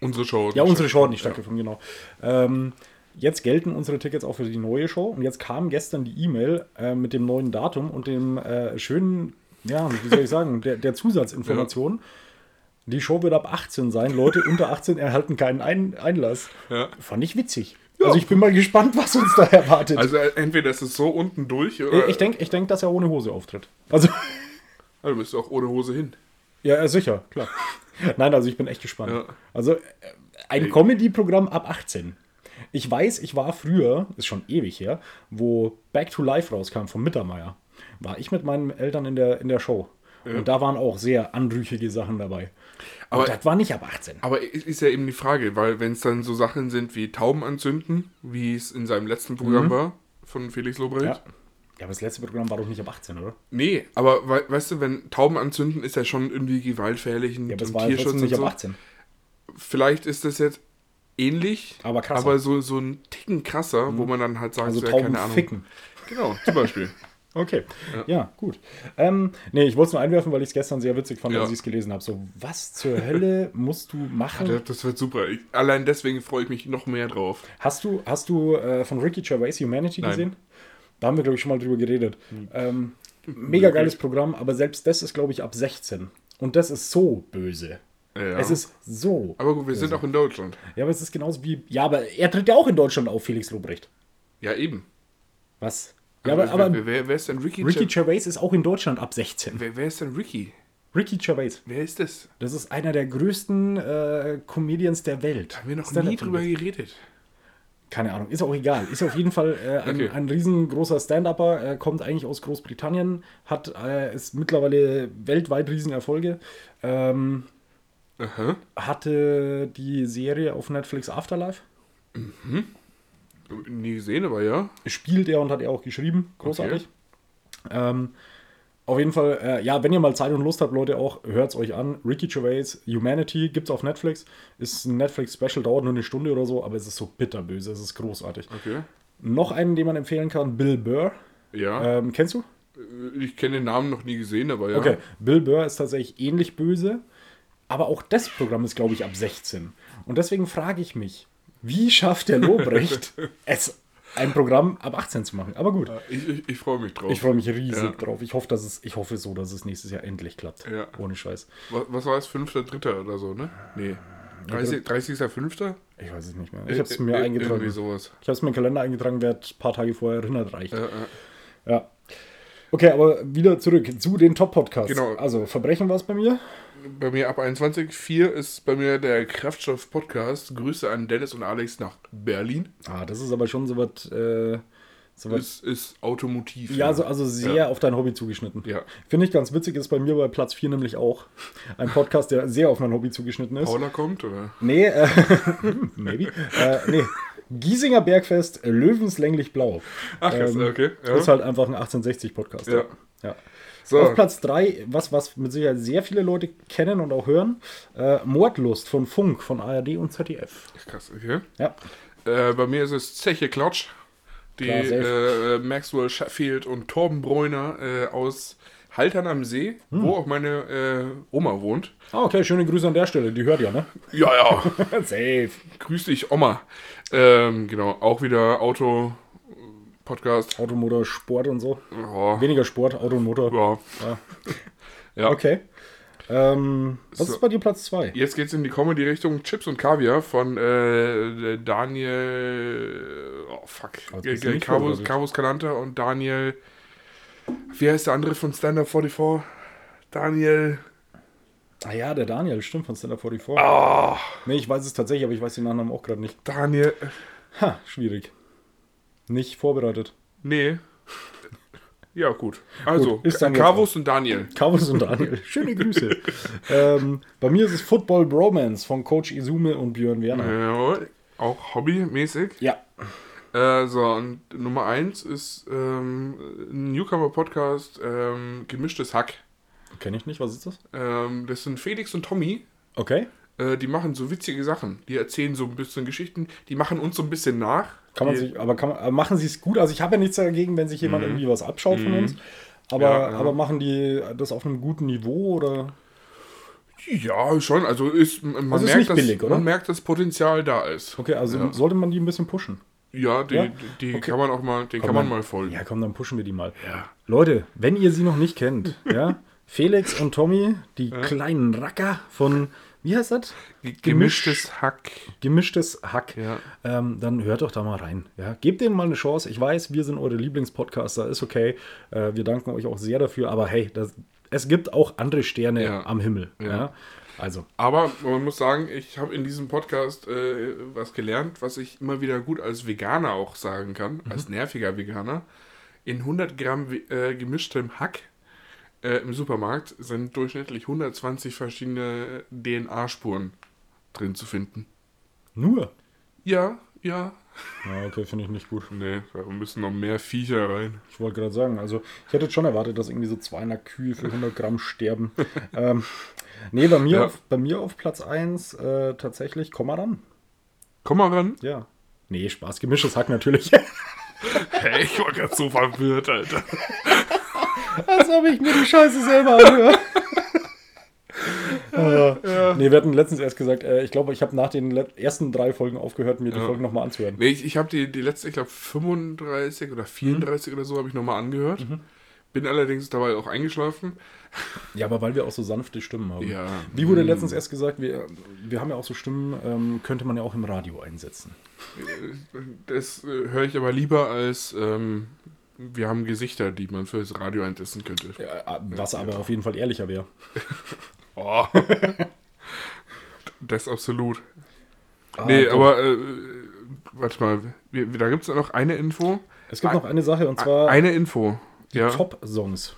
Speaker 1: Unsere Show.
Speaker 2: Ja, unsere Show hat nicht stattgefunden, genau. Ähm, jetzt gelten unsere Tickets auch für die neue Show. Und jetzt kam gestern die E-Mail äh, mit dem neuen Datum und dem äh, schönen, ja, wie soll ich sagen, der, der Zusatzinformation. Die Show wird ab 18 sein. Leute unter 18 erhalten keinen Ein Einlass.
Speaker 1: Ja.
Speaker 2: Fand ich witzig. Also ich bin mal gespannt, was uns da erwartet.
Speaker 1: Also äh, entweder ist es so unten durch oder
Speaker 2: ich denke, ich denk, dass er ohne Hose auftritt. Also,
Speaker 1: Also, du bist auch ohne Hose hin.
Speaker 2: ja, sicher, klar. Nein, also ich bin echt gespannt.
Speaker 1: Ja.
Speaker 2: Also äh, ein Comedy-Programm ab 18. Ich weiß, ich war früher, ist schon ewig her, wo Back to Life rauskam von Mittermeier, war ich mit meinen Eltern in der, in der Show. Und da waren auch sehr anrüchige Sachen dabei.
Speaker 1: Aber-
Speaker 2: Aber das war nicht ab 18.
Speaker 1: Aber es ist ja eben die Frage, weil wenn es dann so Sachen sind wie Tauben anzünden, wie es in seinem letzten Programm war, von Felix Lobrecht.
Speaker 2: Ja. Ja, aber das letzte Programm war doch nicht ab 18, oder?
Speaker 1: Nee, aber wei- weißt du, wenn Tauben anzünden, ist ja schon irgendwie gewaltfährlich und
Speaker 2: Ja,
Speaker 1: und
Speaker 2: war ja trotzdem nicht ab
Speaker 1: so.
Speaker 2: 18.
Speaker 1: Vielleicht ist das jetzt ähnlich,
Speaker 2: Aber krasser.
Speaker 1: aber so, so ein Ticken krasser, wo man dann halt sagt,
Speaker 2: Also
Speaker 1: so, ja,
Speaker 2: Tauben
Speaker 1: keine Ahnung.
Speaker 2: ficken.
Speaker 1: Genau, zum Beispiel.
Speaker 2: Okay, ja, gut. Ähm, nee, ich wollte es nur einwerfen, weil ich es gestern sehr witzig fand,
Speaker 1: Ja.
Speaker 2: als ich es gelesen habe. So, was zur Hölle musst du machen?
Speaker 1: Das, das wird super. Ich, allein deswegen freue ich mich noch mehr drauf.
Speaker 2: Hast du, hast du äh, von Ricky Gervais Humanity
Speaker 1: Nein.
Speaker 2: gesehen? Da haben wir, glaube ich, schon mal drüber geredet. Ähm, mega geiles Programm, aber selbst das ist, glaube ich, ab 16. Und das ist so böse.
Speaker 1: Ja.
Speaker 2: Es ist so.
Speaker 1: aber gut, wir sind auch in Deutschland.
Speaker 2: Ja, aber es ist genauso wie. Ja, aber er tritt ja auch in Deutschland auf, Felix Lobrecht.
Speaker 1: Ja, eben.
Speaker 2: Was? Ja, aber,
Speaker 1: wer,
Speaker 2: aber
Speaker 1: wer, wer, wer ist denn Ricky?
Speaker 2: Ricky
Speaker 1: Ger-
Speaker 2: Gervais ist auch in Deutschland ab 16.
Speaker 1: wer, wer ist denn Ricky?
Speaker 2: Ricky Gervais.
Speaker 1: Wer ist das?
Speaker 2: Das ist einer der größten äh, Comedians der Welt.
Speaker 1: Haben wir noch nie drüber geredet.
Speaker 2: Keine Ahnung, ist auch egal. Ist auf jeden Fall äh, ein,
Speaker 1: Okay.
Speaker 2: ein riesengroßer Stand-Upper, äh, kommt eigentlich aus Großbritannien, hat äh, ist mittlerweile weltweit Riesenerfolge. Ähm,
Speaker 1: Aha.
Speaker 2: hatte die Serie auf Netflix Afterlife.
Speaker 1: Nie gesehen, aber ja.
Speaker 2: Spielt er und hat er auch geschrieben. Großartig. Ähm, auf jeden Fall, äh, ja, wenn ihr mal Zeit und Lust habt, Leute, auch hört es euch an. Ricky Gervais, Humanity, gibt's auf Netflix. Ist ein Netflix-Special, dauert nur eine Stunde oder so, aber es ist so bitterböse, es ist großartig.
Speaker 1: Okay.
Speaker 2: Noch einen, den man empfehlen kann, Bill Burr.
Speaker 1: Ja.
Speaker 2: Ähm, kennst du?
Speaker 1: Ich kenne den Namen noch nie gesehen, aber ja.
Speaker 2: Okay, Bill Burr ist tatsächlich ähnlich böse, aber auch das Programm ist, glaube ich, ab 16. Und deswegen frage ich mich, wie schafft der Lobrecht es, ein Programm ab 18 zu machen? Aber gut,
Speaker 1: Ich, ich, ich freue mich drauf.
Speaker 2: ich freue mich riesig
Speaker 1: Ja.
Speaker 2: drauf. Ich hoffe, dass es, ich hoffe so, dass es nächstes Jahr endlich klappt.
Speaker 1: Ja.
Speaker 2: Ohne Scheiß.
Speaker 1: was, was war es? Fünfter, dritter oder so, ne? Nee. 30. 30.05.
Speaker 2: Ich weiß es nicht mehr. Ich habe es mir
Speaker 1: Ir-
Speaker 2: eingetragen.
Speaker 1: Irgendwie sowas.
Speaker 2: Ich habe es mir in den Kalender eingetragen, wer ein paar Tage vorher erinnert reicht.
Speaker 1: Ja, ja.
Speaker 2: Ja. Okay, aber wieder zurück zu den Top-Podcasts.
Speaker 1: Genau.
Speaker 2: Also, Verbrechen war es bei mir.
Speaker 1: Bei mir ab 21. 4 ist bei mir der Kraftstoff-Podcast. Grüße an Dennis und Alex nach Berlin.
Speaker 2: Ah, das ist aber schon so was. Äh, so was
Speaker 1: Ist, ist Automotiv.
Speaker 2: ja, so, also sehr
Speaker 1: Ja.
Speaker 2: auf dein Hobby zugeschnitten.
Speaker 1: Ja.
Speaker 2: Finde ich ganz witzig, ist bei mir bei Platz 4 nämlich auch. Ein Podcast, der sehr auf mein Hobby zugeschnitten ist.
Speaker 1: Paula kommt, oder?
Speaker 2: Nee, äh, maybe. Äh, nee. Giesinger Bergfest, Löwenslänglich Blau.
Speaker 1: Ach,
Speaker 2: Ähm,
Speaker 1: okay. Ja.
Speaker 2: Ist halt einfach ein 1860-Podcast.
Speaker 1: Ja.
Speaker 2: ja.
Speaker 1: So.
Speaker 2: Auf Platz 3, was, was mit Sicherheit sehr viele Leute kennen und auch hören, äh, Mordlust von Funk, von ARD und ZDF.
Speaker 1: Krass, okay.
Speaker 2: Ja.
Speaker 1: Äh, bei mir ist es Zeche Klatsch. Die
Speaker 2: Klar,
Speaker 1: äh, Maxwell Sheffield und Torben Bräuner äh, aus Haltern am See,
Speaker 2: Hm.
Speaker 1: wo auch meine äh, Oma wohnt.
Speaker 2: Ah, okay, schöne Grüße an der Stelle, die hört ja, ne?
Speaker 1: Ja, ja.
Speaker 2: Safe.
Speaker 1: Grüß dich, Oma. Ähm, genau, auch wieder Auto-Podcast.
Speaker 2: Automotor, Sport und so.
Speaker 1: Ja,
Speaker 2: Weniger Sport, Auto und Motor.
Speaker 1: ja.
Speaker 2: Ja.
Speaker 1: Ja.
Speaker 2: Okay. Ähm, was
Speaker 1: So.
Speaker 2: ist bei dir Platz 2?
Speaker 1: Jetzt geht's in die Comedy-Richtung Chips und Kaviar von äh, Daniel. Oh, fuck.
Speaker 2: Also.
Speaker 1: Carvus Calanta und Daniel. Wie heißt der andere von Stand Up 44? Daniel.
Speaker 2: Ah ja, der Daniel, stimmt, von Stand Up 44.
Speaker 1: Ah,
Speaker 2: Nee, ich weiß es tatsächlich, aber ich weiß den Nachnamen auch gerade nicht.
Speaker 1: Daniel.
Speaker 2: Ha, schwierig. Nicht vorbereitet.
Speaker 1: Nee. Ja, gut. Also,
Speaker 2: Gut, ist dann
Speaker 1: Carvus und Daniel.
Speaker 2: Carlos und Daniel, schöne Grüße. ähm, bei mir ist es Football Bromance von Coach Izume und Björn Werner.
Speaker 1: Jawohl. Auch hobbymäßig.
Speaker 2: Ja.
Speaker 1: Äh, so, und Nummer eins ist ähm, ein Newcomer-Podcast, ähm, Gemischtes Hack.
Speaker 2: Kenne ich nicht, was ist das?
Speaker 1: Ähm, das sind Felix und Tommy.
Speaker 2: Okay.
Speaker 1: Äh, die machen so witzige Sachen. Die erzählen so ein bisschen Geschichten. Die machen uns so ein bisschen nach.
Speaker 2: Kann man
Speaker 1: die,
Speaker 2: sich, aber kann man, machen sie es gut? Also ich habe ja nichts dagegen, wenn sich jemand irgendwie was abschaut von uns. Aber,
Speaker 1: Mhm. Ja, ja.
Speaker 2: aber machen die das auf einem guten Niveau oder?
Speaker 1: Ja, schon. Also ist, man,
Speaker 2: Also ist
Speaker 1: merkt,
Speaker 2: nicht
Speaker 1: dass,
Speaker 2: billig, oder?
Speaker 1: man merkt, dass Potenzial da ist.
Speaker 2: Okay, also sollte man die ein bisschen pushen.
Speaker 1: Ja, die,
Speaker 2: Ja?
Speaker 1: die
Speaker 2: Okay.
Speaker 1: kann man auch mal, den
Speaker 2: Komm,
Speaker 1: kann man mal folgen.
Speaker 2: Ja, komm, dann pushen wir die mal.
Speaker 1: Ja.
Speaker 2: Leute, wenn ihr sie noch nicht kennt, ja, Felix und Tommy, die kleinen Racker von, wie heißt das?
Speaker 1: Gemischtes Hack.
Speaker 2: Gemischtes Hack.
Speaker 1: Ja.
Speaker 2: Ähm, dann hört doch da mal rein. Ja. Gebt denen mal eine Chance. Ich weiß, wir sind eure Lieblingspodcaster, ist okay. Äh, wir danken euch auch sehr dafür, aber hey, das, es gibt auch andere Sterne
Speaker 1: Ja.
Speaker 2: am Himmel. Ja. Also,
Speaker 1: Aber man muss sagen, ich habe in diesem Podcast äh, was gelernt, was ich immer wieder gut als Veganer auch sagen kann,
Speaker 2: Mhm.
Speaker 1: als nerviger Veganer. In 100 Gramm äh, gemischtem Hack äh, im Supermarkt sind durchschnittlich 120 verschiedene DNA-Spuren drin zu finden.
Speaker 2: nur.
Speaker 1: Ja, ja.
Speaker 2: Ja, okay, finde ich nicht gut.
Speaker 1: Nee, da müssen noch mehr Viecher rein.
Speaker 2: Ich wollte gerade sagen, also ich hätte schon erwartet, dass irgendwie so 200 Kühe für 100 Gramm sterben. ähm, nee, bei mir,
Speaker 1: Ja.
Speaker 2: auf, bei mir auf Platz 1 äh, tatsächlich Komaran.
Speaker 1: Komm mal ran.
Speaker 2: Ja. Nee, Spaß, gemischtes Hack natürlich.
Speaker 1: Hey, ich war gerade so verwirrt, Alter.
Speaker 2: Als ob ich mir die Scheiße selber anhöre. äh, Nee, wir hatten letztens erst gesagt, äh, ich glaube, ich habe nach den ersten drei Folgen aufgehört, mir die
Speaker 1: Ja.
Speaker 2: Folgen nochmal anzuhören.
Speaker 1: Nee, ich, ich habe die, die letzte, ich glaube 35 oder 34 oder so habe ich nochmal angehört. Bin allerdings dabei auch eingeschlafen.
Speaker 2: Ja, aber weil wir auch so sanfte Stimmen haben.
Speaker 1: Ja.
Speaker 2: Wie wurde letztens erst gesagt, wir, wir haben ja auch so Stimmen, ähm, könnte man ja auch im Radio einsetzen.
Speaker 1: Das äh, höre ich aber lieber als ähm, wir haben Gesichter, die man fürs Radio einsetzen könnte.
Speaker 2: Ja, äh, was aber auf jeden Fall ehrlicher wäre.
Speaker 1: Oh. das absolut.
Speaker 2: Ah,
Speaker 1: nee,
Speaker 2: gut.
Speaker 1: aber äh, warte mal, da gibt es noch eine Info.
Speaker 2: Es gibt noch eine Sache und zwar
Speaker 1: eine Info. Ja.
Speaker 2: Top-Songs.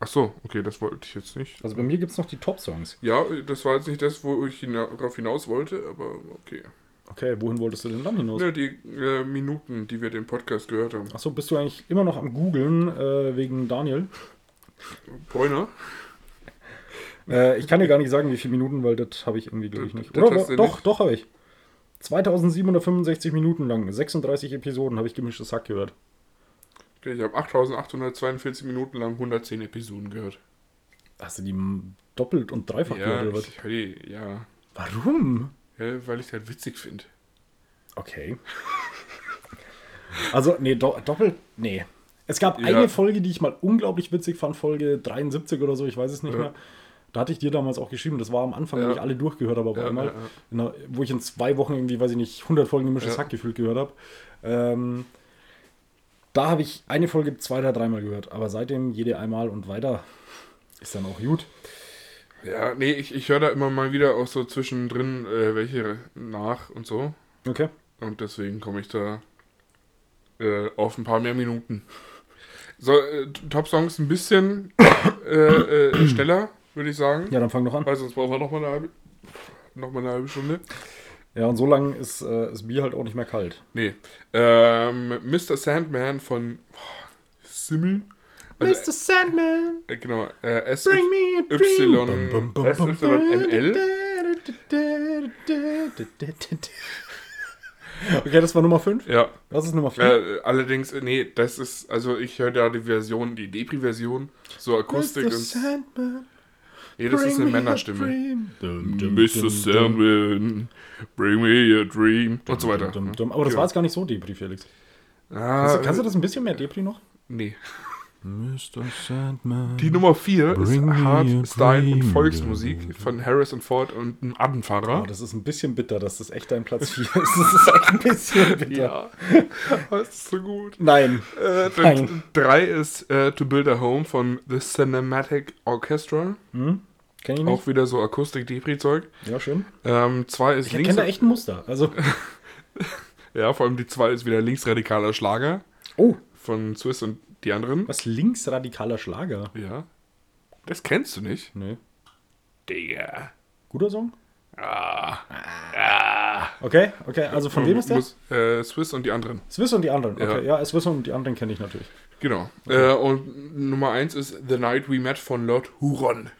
Speaker 1: Ach so, okay, das wollte ich jetzt nicht.
Speaker 2: Also bei mir gibt es noch die Top-Songs.
Speaker 1: Ja, das war jetzt nicht das, wo ich hina darauf hinaus wollte, aber okay.
Speaker 2: Okay, wohin wolltest du denn dann hinaus?
Speaker 1: Ne, die äh, Minuten, die wir den Podcast gehört haben.
Speaker 2: Achso, bist du eigentlich immer noch am Googeln äh, wegen Daniel?
Speaker 1: Bräuner?
Speaker 2: Äh, ich kann dir gar nicht sagen, wie viele Minuten, weil das habe ich irgendwie, glaube ich, nicht.
Speaker 1: Das
Speaker 2: Oder, doch,
Speaker 1: nicht.
Speaker 2: doch habe ich. 2765 Minuten lang, 36 Episoden habe ich gemischtes Hack gehört.
Speaker 1: Ich habe 8842 Minuten lang 110 Episoden gehört.
Speaker 2: Hast du die doppelt und dreifach
Speaker 1: Ja,
Speaker 2: gehört oder was?
Speaker 1: ich, hey, ja.
Speaker 2: Warum?
Speaker 1: ja, weil ich es halt witzig finde.
Speaker 2: Okay. Also, nee, do doppelt, nee. Es gab
Speaker 1: Ja.
Speaker 2: eine Folge, die ich mal unglaublich witzig fand, Folge 73 oder so, ich weiß es nicht
Speaker 1: Ja.
Speaker 2: mehr. Da hatte ich dir damals auch geschrieben, das war am Anfang,
Speaker 1: Ja.
Speaker 2: wo ich alle durchgehört habe,
Speaker 1: Ja,
Speaker 2: einmal. einer- wo ich in zwei Wochen irgendwie, weiß ich nicht, 100 Folgen gemischtes. Hack gefühlt gehört habe. Ähm, da habe ich eine Folge zwei oder dreimal gehört, aber seitdem jede einmal und weiter ist dann auch gut.
Speaker 1: Ja, nee, ich, ich höre da immer mal wieder auch so zwischendrin äh, welche nach und so.
Speaker 2: Okay.
Speaker 1: Und deswegen komme ich da äh, auf ein paar mehr Minuten. So, äh, Top-Songs ein bisschen äh, äh, schneller, würde ich sagen.
Speaker 2: Ja, dann fang doch an.
Speaker 1: Weil sonst brauchen wir noch mal eine halbe, noch mal eine halbe Stunde.
Speaker 2: Ja, und so lange ist äh, das Bier halt auch nicht mehr kalt.
Speaker 1: Nee. Ähm, Mr. Sandman von boah, Simmel. Also,
Speaker 2: Sandman,
Speaker 1: äh, genau. Äh, S
Speaker 2: bring me a
Speaker 1: Y-
Speaker 2: dream. Okay, das war Nummer 5.
Speaker 1: Ja.
Speaker 2: Was ist Nummer 4?
Speaker 1: Äh, allerdings, äh, nee, das ist, also ich höre da die Version, die Depri-Version, so Akustik und.
Speaker 2: Sandman,
Speaker 1: Nee, das ist eine
Speaker 2: bring me a
Speaker 1: Männerstimme.
Speaker 2: Dum, dum,
Speaker 1: Mr.
Speaker 2: dum, dum.
Speaker 1: Sandman, bring me a dream. Und so weiter.
Speaker 2: Dum, dum. Aber das
Speaker 1: Ja.
Speaker 2: war jetzt gar nicht so Depri, Felix.
Speaker 1: Ah,
Speaker 2: Kannst, du- kannst du das ein bisschen mehr Depri noch?
Speaker 1: Nee.
Speaker 2: Mr. Sandman.
Speaker 1: Die Nummer 4 ist
Speaker 2: a
Speaker 1: Hardstyle und. Volksmusik von Harrison Ford und einem
Speaker 2: Oh,
Speaker 1: Abendfahrer.
Speaker 2: das ist ein bisschen bitter, dass das echt dein Platz 4 ist. Das ist echt ein bisschen bitter.
Speaker 1: das ist so gut.
Speaker 2: Nein.
Speaker 1: Äh,
Speaker 2: Nein.
Speaker 1: 3 ist äh, To Build a Home von The Cinematic Orchestra.
Speaker 2: Hm? Kenn ich nicht?
Speaker 1: Auch wieder so Akustik-Depri-Zeug.
Speaker 2: Ja, schön.
Speaker 1: Ähm, 2 ist
Speaker 2: Ich kenne da echt ein Muster. Also,
Speaker 1: Ja, vor allem die 2 ist wieder linksradikaler Schlager
Speaker 2: oh,
Speaker 1: von Swiss und Die anderen?
Speaker 2: Was? Linksradikaler Schlager?
Speaker 1: Ja. Das kennst du nicht?
Speaker 2: Nö.
Speaker 1: Digga.
Speaker 2: Guter Song?
Speaker 1: Ah.
Speaker 2: Okay, okay. Also von wem ist der?
Speaker 1: Muss, äh, Swiss und die anderen.
Speaker 2: Swiss und die anderen. Okay,
Speaker 1: Ja.
Speaker 2: ja, Swiss und die anderen kenne ich natürlich.
Speaker 1: Genau. Äh, und Nummer eins ist The Night We Met von Lord Huron.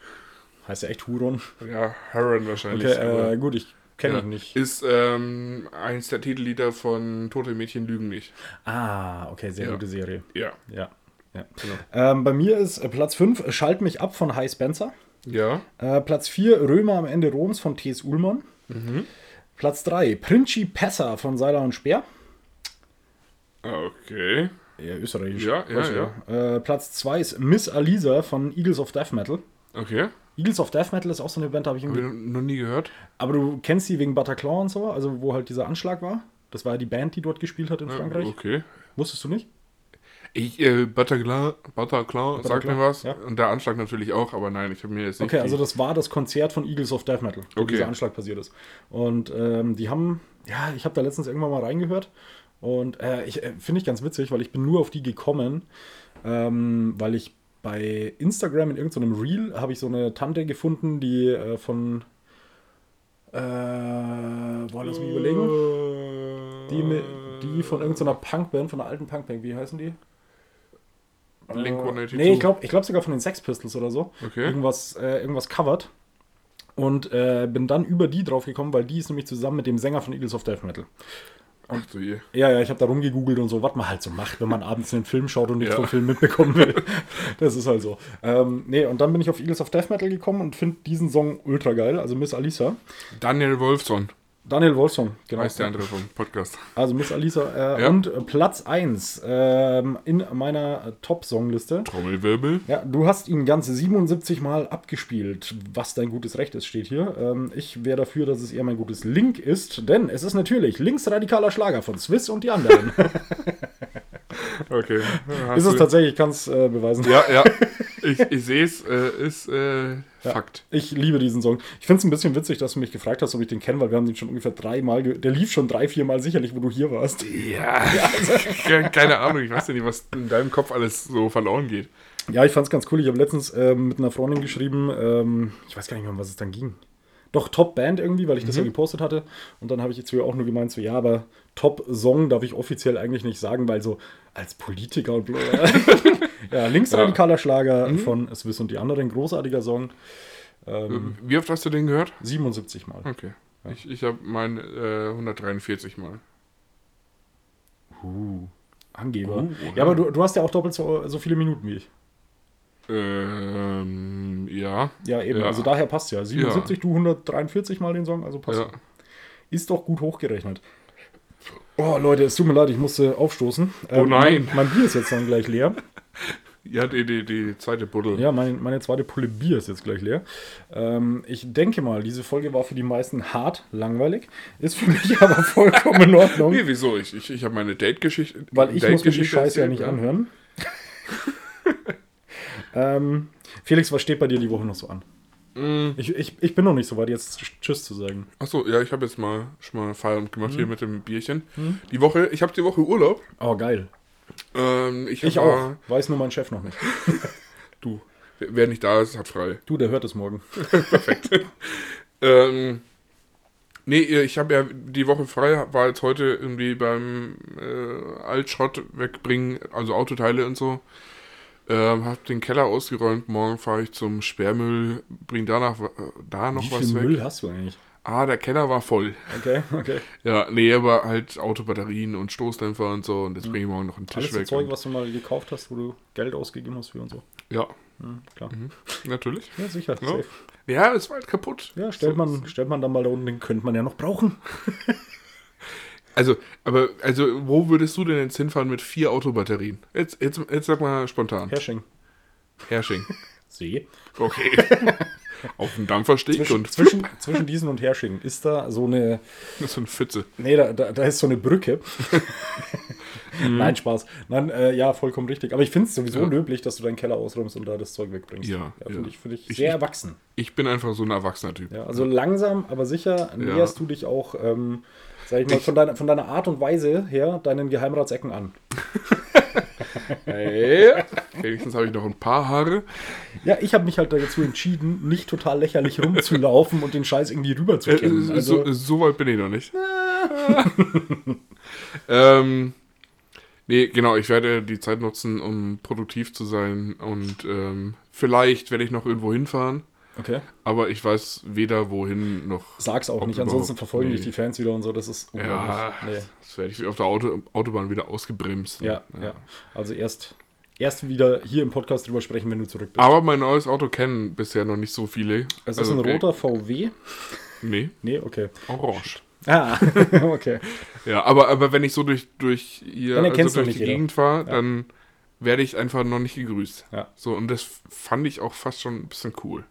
Speaker 2: Heißt ja echt Huron.
Speaker 1: Ja, Huron wahrscheinlich.
Speaker 2: Okay, äh, gut, ich kenne
Speaker 1: ja.
Speaker 2: ihn nicht.
Speaker 1: Ist ähm, eins der Titellieder von Tote Mädchen lügen nicht.
Speaker 2: Ah, okay, sehr
Speaker 1: Ja.
Speaker 2: gute Serie.
Speaker 1: Ja.
Speaker 2: Ja. ja.
Speaker 1: Genau.
Speaker 2: Ähm, bei mir ist äh, Platz 5 Schalt mich ab von High Spencer.
Speaker 1: Ja.
Speaker 2: Äh, Platz 4 Römer am Ende Roms von T.S. Ullmann.
Speaker 1: Mhm.
Speaker 2: Platz 3 Princi Pessa von Seiler und Speer.
Speaker 1: Okay.
Speaker 2: Ja, österreichisch.
Speaker 1: Ja, ja,
Speaker 2: ich Äh, Platz 2 ist Miss Alisa von Eagles of Death Metal.
Speaker 1: Okay.
Speaker 2: Eagles of Death Metal ist auch so eine Band, habe ich
Speaker 1: Hab ich
Speaker 2: irgendwie.
Speaker 1: noch nie gehört.
Speaker 2: Aber du kennst die wegen Bataclan und so, also wo halt dieser Anschlag war. Das war ja die Band, die dort gespielt hat in Frankreich.
Speaker 1: Okay.
Speaker 2: Wusstest du nicht?
Speaker 1: Ich, äh, Bataclan, Bataclan sagt
Speaker 2: Bataclan,
Speaker 1: mir was.
Speaker 2: ja.
Speaker 1: Und der Anschlag natürlich auch, aber nein, ich habe mir jetzt nicht.
Speaker 2: Okay, also das war das Konzert von Eagles of Death Metal, wo
Speaker 1: Okay.
Speaker 2: dieser Anschlag passiert ist. Und ähm, die haben, ja, ich habe da letztens irgendwann mal reingehört und äh, ich äh, finde ich ganz witzig, weil ich bin nur auf die gekommen, ähm, weil ich bei Instagram in irgendeinem Reel habe ich so eine Tante gefunden, die äh, von äh, boah, lass mich überlegen. Die, die von irgendeiner Punkband, von einer alten Punkband, wie heißen die? Äh,
Speaker 1: 182.
Speaker 2: Nee, ich glaube ich glaub sogar von den Sex Pistols oder so.
Speaker 1: Okay.
Speaker 2: Irgendwas, äh, irgendwas covered. Und äh, bin dann über die drauf gekommen, weil die ist nämlich zusammen mit dem Sänger von Eagles of Death Metal.
Speaker 1: Ach du je.
Speaker 2: Ja, ja, ich habe da rumgegoogelt und so, was man halt so macht, wenn man abends einen Film schaut und nichts
Speaker 1: Ja.
Speaker 2: vom Film mitbekommen will. Das ist halt so. Ähm, nee, und dann bin ich auf Eagles of Death Metal gekommen und finde diesen Song ultra geil, also Miss Alisa.
Speaker 1: Daniel Wolfson
Speaker 2: Daniel Wolfson, genau.
Speaker 1: heißt der andere vom Podcast.
Speaker 2: Also Miss Alisa. Äh,
Speaker 1: Ja.
Speaker 2: Und äh, Platz 1 ähm, in meiner äh, Top-Songliste.
Speaker 1: Trommelwirbel.
Speaker 2: Ja, du hast ihn ganze 77 Mal abgespielt, was dein gutes Recht ist, steht hier. Ähm, ich wäre dafür, dass es eher mein gutes Link ist, denn es ist natürlich linksradikaler Schlager von Swiss und die anderen.
Speaker 1: Okay. Hast
Speaker 2: ist es tatsächlich, ich kann es äh, beweisen.
Speaker 1: Ja, ja. Ich, ich sehe es, äh, ist äh, Fakt.
Speaker 2: Ich liebe diesen Song. Ich finde es ein bisschen witzig, dass du mich gefragt hast, ob ich den kenne, weil wir haben den schon ungefähr dreimal, der lief schon drei, vier Mal sicherlich, wo du hier warst.
Speaker 1: Ja. Ke- Keine Ahnung, ich weiß ja nicht, was in deinem Kopf alles so verloren geht.
Speaker 2: Ja, ich fand es ganz cool. Ich habe letztens ähm, mit einer Freundin geschrieben, ähm, ich weiß gar nicht mehr, um was es dann ging. Doch, Top Band irgendwie, weil ich das ja gepostet hatte. Und dann habe ich jetzt hier auch nur gemeint, so, ja, aber Top Song darf ich offiziell eigentlich nicht sagen, weil so als Politiker und ja, linksradikaler Schlager von Swiss und die anderen, großartiger Song. Ähm,
Speaker 1: Wie oft hast du den gehört?
Speaker 2: 77 Mal.
Speaker 1: Okay. Ich, ich habe mein äh, 143 Mal.
Speaker 2: Uh, Angeber.
Speaker 1: Uh,
Speaker 2: ja, aber du, du hast ja auch doppelt so, so viele Minuten wie ich.
Speaker 1: Ähm, ja.
Speaker 2: Ja, eben.
Speaker 1: Ja.
Speaker 2: Also daher passt ja. 77, du 143 Mal den Song, also passt.
Speaker 1: Ja.
Speaker 2: Ist doch gut hochgerechnet. Oh, Leute, es tut mir leid, ich musste aufstoßen.
Speaker 1: Oh nein.
Speaker 2: Mein, mein Bier ist jetzt dann gleich leer.
Speaker 1: Ja, die, die, die zweite Buddel.
Speaker 2: Ja, mein, meine zweite Pulle Bier ist jetzt gleich leer. Ähm, ich denke mal, diese Folge war für die meisten hart langweilig. Ist für mich aber vollkommen in Ordnung.
Speaker 1: Nee, wieso? Ich, ich, ich habe meine Date-Geschichte.
Speaker 2: Weil ich muss mir die Scheiße ja nicht anhören. ähm, Felix, was steht bei dir die Woche noch so an?
Speaker 1: Mm.
Speaker 2: Ich, ich, ich bin noch nicht so weit, jetzt Tschüss zu sagen.
Speaker 1: Achso, ja, ich habe jetzt mal schon mal Feierabend gemacht
Speaker 2: Mhm.
Speaker 1: hier mit dem Bierchen. Die Woche, ich habe die Woche Urlaub.
Speaker 2: Oh, geil.
Speaker 1: Ähm, ich
Speaker 2: Ich auch. Weiß nur mein Chef noch nicht.
Speaker 1: Du, wer nicht da ist, hat frei.
Speaker 2: Du, der hört es morgen.
Speaker 1: Ähm, nee, ich habe ja die Woche frei, war jetzt heute irgendwie beim äh, Altschrott wegbringen, also Autoteile und so. Ähm, hab den Keller ausgeräumt, morgen fahre ich zum Sperrmüll, bring danach äh, da noch
Speaker 2: Wie
Speaker 1: was
Speaker 2: viel
Speaker 1: weg.
Speaker 2: Müll hast du eigentlich?
Speaker 1: Ah, der Keller war voll.
Speaker 2: Okay, okay.
Speaker 1: Ja, nee, aber halt Autobatterien und Stoßdämpfer und so und jetzt bringe ich morgen noch einen Tisch
Speaker 2: Alles
Speaker 1: weg.
Speaker 2: Zeug,
Speaker 1: und-
Speaker 2: was du mal gekauft hast, wo du Geld ausgegeben hast für und so.
Speaker 1: ja,
Speaker 2: Hm, klar.
Speaker 1: natürlich.
Speaker 2: Ja, sicher.
Speaker 1: Ja.
Speaker 2: Safe.
Speaker 1: Ja, es war halt kaputt.
Speaker 2: Ja, stellt,
Speaker 1: So-
Speaker 2: man, stellt man dann mal da unten, den könnte man ja noch brauchen.
Speaker 1: Also, aber, also, wo würdest du denn jetzt hinfahren mit vier Autobatterien? Jetzt, jetzt, jetzt sag mal spontan.
Speaker 2: Hersching.
Speaker 1: Hersching.
Speaker 2: See.
Speaker 1: Okay. Auf dem Dampfersteg
Speaker 2: Zwischen,
Speaker 1: und
Speaker 2: zwischen, zwischen diesen und Hersching ist da so eine.
Speaker 1: das ist so ein Pfütze.
Speaker 2: Nee, da, da, da ist so eine Brücke. Nein, Spaß. Nein, äh, ja, vollkommen richtig. Aber ich finde es sowieso
Speaker 1: Ja.
Speaker 2: löblich, dass du deinen Keller ausräumst und da das Zeug wegbringst.
Speaker 1: Ja,
Speaker 2: ja finde
Speaker 1: ja.
Speaker 2: ich, find ich
Speaker 1: Ich-
Speaker 2: sehr
Speaker 1: ich-
Speaker 2: erwachsen.
Speaker 1: Ich bin einfach so ein erwachsener Typ.
Speaker 2: Ja, also langsam, aber sicher näherst du dich auch, ähm, sag ich mal, von, deiner, von deiner Art und Weise her deinen Geheimratsecken an.
Speaker 1: Hey, wenigstens habe ich noch ein paar Haare.
Speaker 2: Ja, ich habe mich halt dazu entschieden, nicht total lächerlich rumzulaufen und den Scheiß irgendwie rüber zu
Speaker 1: Äh,
Speaker 2: kennen. Also,
Speaker 1: so, so weit bin ich noch nicht. ähm, nee, genau, ich werde die Zeit nutzen, um produktiv zu sein und ähm, vielleicht werde ich noch irgendwo hinfahren,
Speaker 2: okay.
Speaker 1: aber ich weiß weder wohin noch.
Speaker 2: Sag's auch nicht, ansonsten verfolgen
Speaker 1: nee.
Speaker 2: dich die Fans wieder und so, das ist
Speaker 1: Ja,
Speaker 2: unglaublich.
Speaker 1: das werde ich auf der Auto, Autobahn wieder ausgebremst.
Speaker 2: Nee. Ja, ja, Also erst, erst wieder hier im Podcast drüber sprechen, wenn du zurück bist.
Speaker 1: Aber mein neues Auto kennen bisher noch nicht so viele.
Speaker 2: es ist
Speaker 1: Also,
Speaker 2: ein roter VW.
Speaker 1: Nee,
Speaker 2: Nee, okay.
Speaker 1: orange.
Speaker 2: Ah, okay.
Speaker 1: Ja, aber, aber wenn ich so durch, durch hier also durch die
Speaker 2: jeder.
Speaker 1: Gegend fahre, dann werde ich einfach noch nicht gegrüßt.
Speaker 2: Ja.
Speaker 1: So, und das fand ich auch fast schon ein bisschen cool.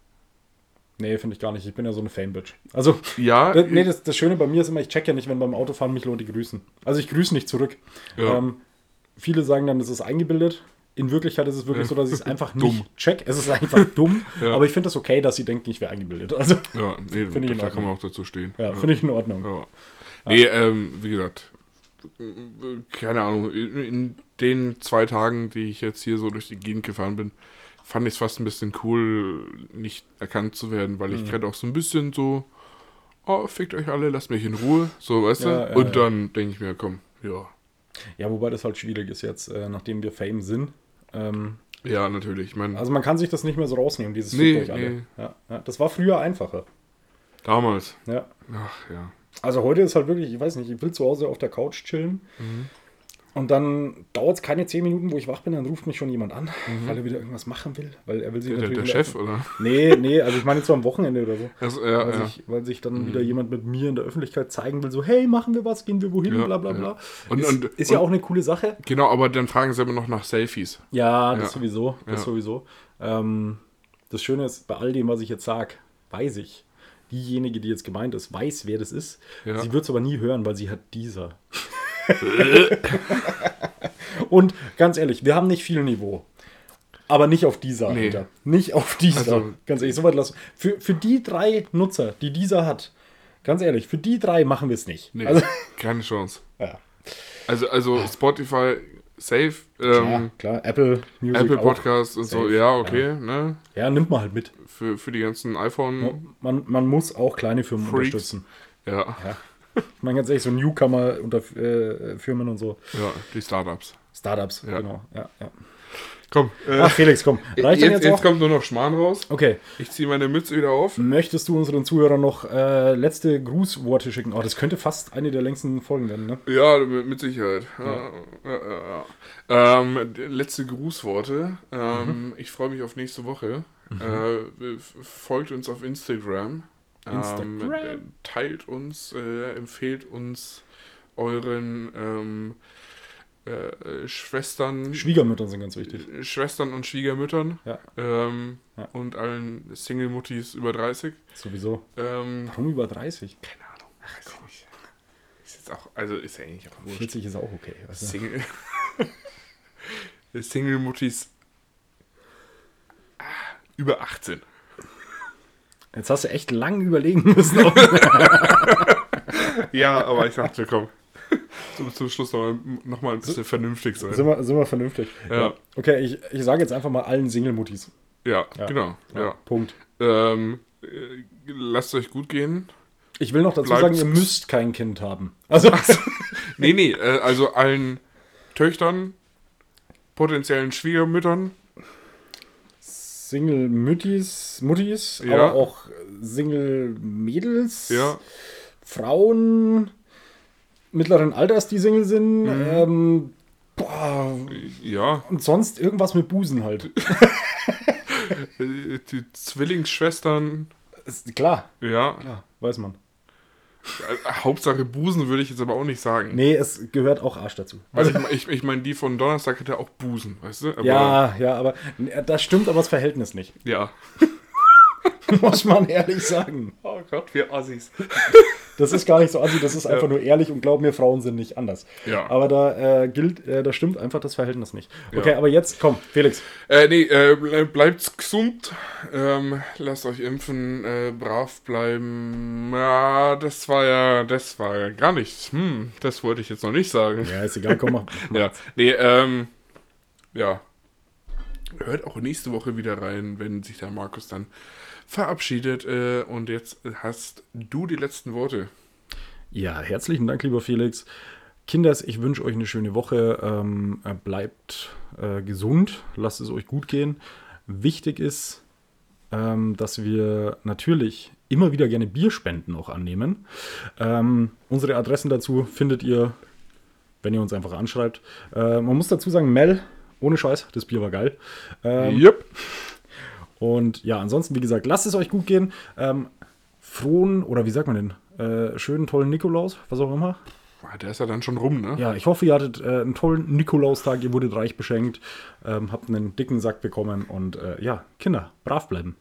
Speaker 2: Nee, finde ich gar nicht. Ich bin ja so eine Fanbitch. Also,
Speaker 1: Ja,
Speaker 2: das, nee, das, das Schöne bei mir ist immer, ich check ja nicht, wenn beim Autofahren mich Leute grüßen. Also ich grüße nicht zurück.
Speaker 1: Ja.
Speaker 2: Ähm, viele sagen dann, das ist eingebildet. In Wirklichkeit ist es wirklich
Speaker 1: Ja.
Speaker 2: so, dass ich es einfach
Speaker 1: Dumm.
Speaker 2: nicht check. Es ist einfach dumm.
Speaker 1: Ja.
Speaker 2: Aber ich finde das okay, dass sie denken, ich wäre eingebildet. Also,
Speaker 1: ja, nee,
Speaker 2: Finde ich in
Speaker 1: da kann man auch dazu stehen.
Speaker 2: ja, finde ich in Ordnung.
Speaker 1: Ja. Nee, ähm, wie gesagt, keine Ahnung, in den zwei Tagen, die ich jetzt hier so durch die Gegend gefahren bin, fand ich es fast ein bisschen cool, nicht erkannt zu werden, weil
Speaker 2: Mhm.
Speaker 1: ich gerade auch so ein bisschen so, oh, fickt euch alle, lasst mich in Ruhe, so, weißt
Speaker 2: Ja,
Speaker 1: du?
Speaker 2: ja,
Speaker 1: Und dann denke ich mir, komm, ja.
Speaker 2: Ja, wobei das halt schwierig ist jetzt, äh, nachdem wir Fame sind. Ähm,
Speaker 1: Ja, natürlich. Ich meine,
Speaker 2: also man kann sich das nicht mehr so rausnehmen, dieses
Speaker 1: Nee,
Speaker 2: Fickt euch alle.
Speaker 1: nee.
Speaker 2: Ja, ja, das war früher einfacher.
Speaker 1: damals.
Speaker 2: Ja.
Speaker 1: Ach ja.
Speaker 2: Also heute ist halt wirklich, ich weiß nicht, ich will zu Hause auf der Couch chillen.
Speaker 1: Mhm.
Speaker 2: Und dann dauert es keine 10 Minuten, wo ich wach bin, dann ruft mich schon jemand an,
Speaker 1: Mhm.
Speaker 2: weil er wieder irgendwas machen will. Weil er will sich
Speaker 1: Der,
Speaker 2: natürlich.
Speaker 1: der Chef, oder?
Speaker 2: Nee, nee, also ich meine jetzt so am Wochenende oder so.
Speaker 1: Also, ja,
Speaker 2: Weil,
Speaker 1: ja. Mhm.
Speaker 2: sich, weil sich dann wieder jemand mit mir in der Öffentlichkeit zeigen will, so, hey, machen wir was, gehen wir wohin,
Speaker 1: Ja,
Speaker 2: bla bla bla.
Speaker 1: Und-
Speaker 2: ist,
Speaker 1: und-
Speaker 2: ist ja
Speaker 1: und-
Speaker 2: auch eine coole Sache.
Speaker 1: Genau, aber dann fragen sie immer noch nach Selfies.
Speaker 2: Ja, das sowieso. Das sowieso. Ähm, das Schöne ist, bei all dem, was ich jetzt sage, weiß ich, diejenige, die jetzt gemeint ist, weiß, wer das ist.
Speaker 1: Ja.
Speaker 2: Sie wird es aber nie hören, weil sie hat dieser. Und ganz ehrlich, wir haben nicht viel Niveau. Aber nicht auf dieser,
Speaker 1: Nee.
Speaker 2: Alter. Nicht auf dieser.
Speaker 1: Also-
Speaker 2: ganz ehrlich, so weit lassen. Für, für die drei Nutzer, die dieser hat, ganz ehrlich, für die drei machen wir es nicht.
Speaker 1: Nee,
Speaker 2: Also,
Speaker 1: keine Chance.
Speaker 2: ja.
Speaker 1: Also, also Spotify, safe,
Speaker 2: Klar,
Speaker 1: ähm,
Speaker 2: klar, Apple Music
Speaker 1: Apple
Speaker 2: auch.
Speaker 1: Podcast und so, ja, okay, ne?
Speaker 2: Ja, nimmt man halt mit.
Speaker 1: Für, für die ganzen iPhone,
Speaker 2: Man, man muss auch kleine Firmen
Speaker 1: Freaks.
Speaker 2: unterstützen.
Speaker 1: ja, ja,
Speaker 2: Ja. Ich meine ganz ehrlich, so Newcomer unter äh, Firmen und so.
Speaker 1: die Startups.
Speaker 2: Startups,
Speaker 1: Ja.
Speaker 2: genau. Ja, ja.
Speaker 1: Komm, äh,
Speaker 2: Ach, Felix, komm. Reicht
Speaker 1: jetzt, jetzt,
Speaker 2: jetzt,
Speaker 1: kommt nur noch Schmarrn raus.
Speaker 2: Okay.
Speaker 1: Ich ziehe meine Mütze wieder auf.
Speaker 2: Möchtest du unseren Zuhörern noch äh, letzte Grußworte schicken? Oh, das könnte fast eine der längsten Folgen werden, ne?
Speaker 1: Ja, mit, mit Sicherheit. Ja. Ja, ja, ja. Ähm, letzte Grußworte. Ähm,
Speaker 2: Mhm.
Speaker 1: Ich freue mich auf nächste Woche. Äh, f- folgt uns auf Instagram.
Speaker 2: Instagram.
Speaker 1: Ähm, äh, teilt uns, äh, empfehlt uns euren ähm, äh, äh, Schwestern,
Speaker 2: Schwiegermütter sind ganz wichtig.
Speaker 1: Schwestern und Schwiegermüttern
Speaker 2: Ja.
Speaker 1: ähm,
Speaker 2: Ja.
Speaker 1: und allen Single-Muttis über 30.
Speaker 2: Sowieso.
Speaker 1: Ähm,
Speaker 2: Warum über 30?
Speaker 1: keine Ahnung. Ich nicht. Ist jetzt auch, also ist ja eigentlich auch wurscht.
Speaker 2: 40 ist auch okay. Du?
Speaker 1: Single. Single-Muttis ah, über 18.
Speaker 2: Jetzt hast du echt lang überlegen müssen.
Speaker 1: Ja, aber ich dachte, komm. Zum, zum Schluss nochmal noch mal ein bisschen vernünftig sein.
Speaker 2: sind, wir, sind wir vernünftig?
Speaker 1: Ja.
Speaker 2: Okay, ich, ich sage jetzt einfach mal allen Single-Muttis.
Speaker 1: Ja,
Speaker 2: Ja.
Speaker 1: genau. Ja.
Speaker 2: Punkt.
Speaker 1: Ähm, äh, lasst euch gut gehen.
Speaker 2: Ich will noch dazu
Speaker 1: Bleibt-
Speaker 2: sagen, ihr müsst kein Kind haben. Also,
Speaker 1: Nee, nee, äh, also allen Töchtern, potenziellen Schwiegermüttern,
Speaker 2: Single-Muttis, Muttis,
Speaker 1: Ja.
Speaker 2: aber auch Single-Mädels,
Speaker 1: ja,
Speaker 2: Frauen mittleren Alters, die Single sind.
Speaker 1: Mhm.
Speaker 2: Ähm, boah,
Speaker 1: ja,
Speaker 2: und sonst irgendwas mit Busen halt.
Speaker 1: die Zwillingsschwestern,
Speaker 2: Ist, klar,
Speaker 1: ja,
Speaker 2: klar, weiß man.
Speaker 1: Äh, Hauptsache Busen würde ich jetzt aber auch nicht sagen.
Speaker 2: Nee, es gehört auch Arsch dazu.
Speaker 1: Also ich, ich, ich meine, die von Donnerstag hat ja auch Busen, weißt du? Aber,
Speaker 2: ja, ja, aber das stimmt aber das Verhältnis nicht.
Speaker 1: Ja.
Speaker 2: Muss man ehrlich sagen.
Speaker 1: Oh Gott, wir Assis.
Speaker 2: Das ist gar nicht so assi, das ist einfach nur ehrlich und glaub mir, Frauen sind nicht anders.
Speaker 1: Ja.
Speaker 2: Aber da äh, gilt, äh, da stimmt einfach das Verhältnis nicht. Okay,
Speaker 1: Ja.
Speaker 2: aber jetzt, komm, Felix.
Speaker 1: Äh, nee, äh, ble- bleibt gesund. Ähm, lasst euch impfen, äh, brav bleiben. Ja, das war ja, das war ja gar nichts. Hm, das wollte ich jetzt noch nicht sagen.
Speaker 2: Ja, ist egal, komm mal.
Speaker 1: Ja, nee, ähm, ja, hört auch nächste Woche wieder rein, wenn sich der Markus dann verabschiedet. Äh, und jetzt hast du die letzten Worte.
Speaker 2: Ja, herzlichen Dank, lieber Felix. Kinders, ich wünsche euch eine schöne Woche. Ähm, bleibt äh, gesund, lasst es euch gut gehen. Wichtig ist, ähm, dass wir natürlich immer wieder gerne Bierspenden auch annehmen. Ähm, unsere Adressen dazu findet ihr, wenn ihr uns einfach anschreibt. Äh, man muss dazu sagen, Mel, ohne Scheiß, das Bier war geil. Ähm,
Speaker 1: Yep.
Speaker 2: Und ja, ansonsten, wie gesagt, lasst es euch gut gehen. Ähm, frohen, oder wie sagt man denn, äh, schönen, tollen Nikolaus, was auch immer.
Speaker 1: Ah, Der ist ja dann schon rum, ne?
Speaker 2: Ja, ich hoffe, ihr hattet äh, einen tollen Nikolaustag, ihr wurdet reich beschenkt, ähm, habt einen dicken Sack bekommen und äh, ja, Kinder, brav bleiben.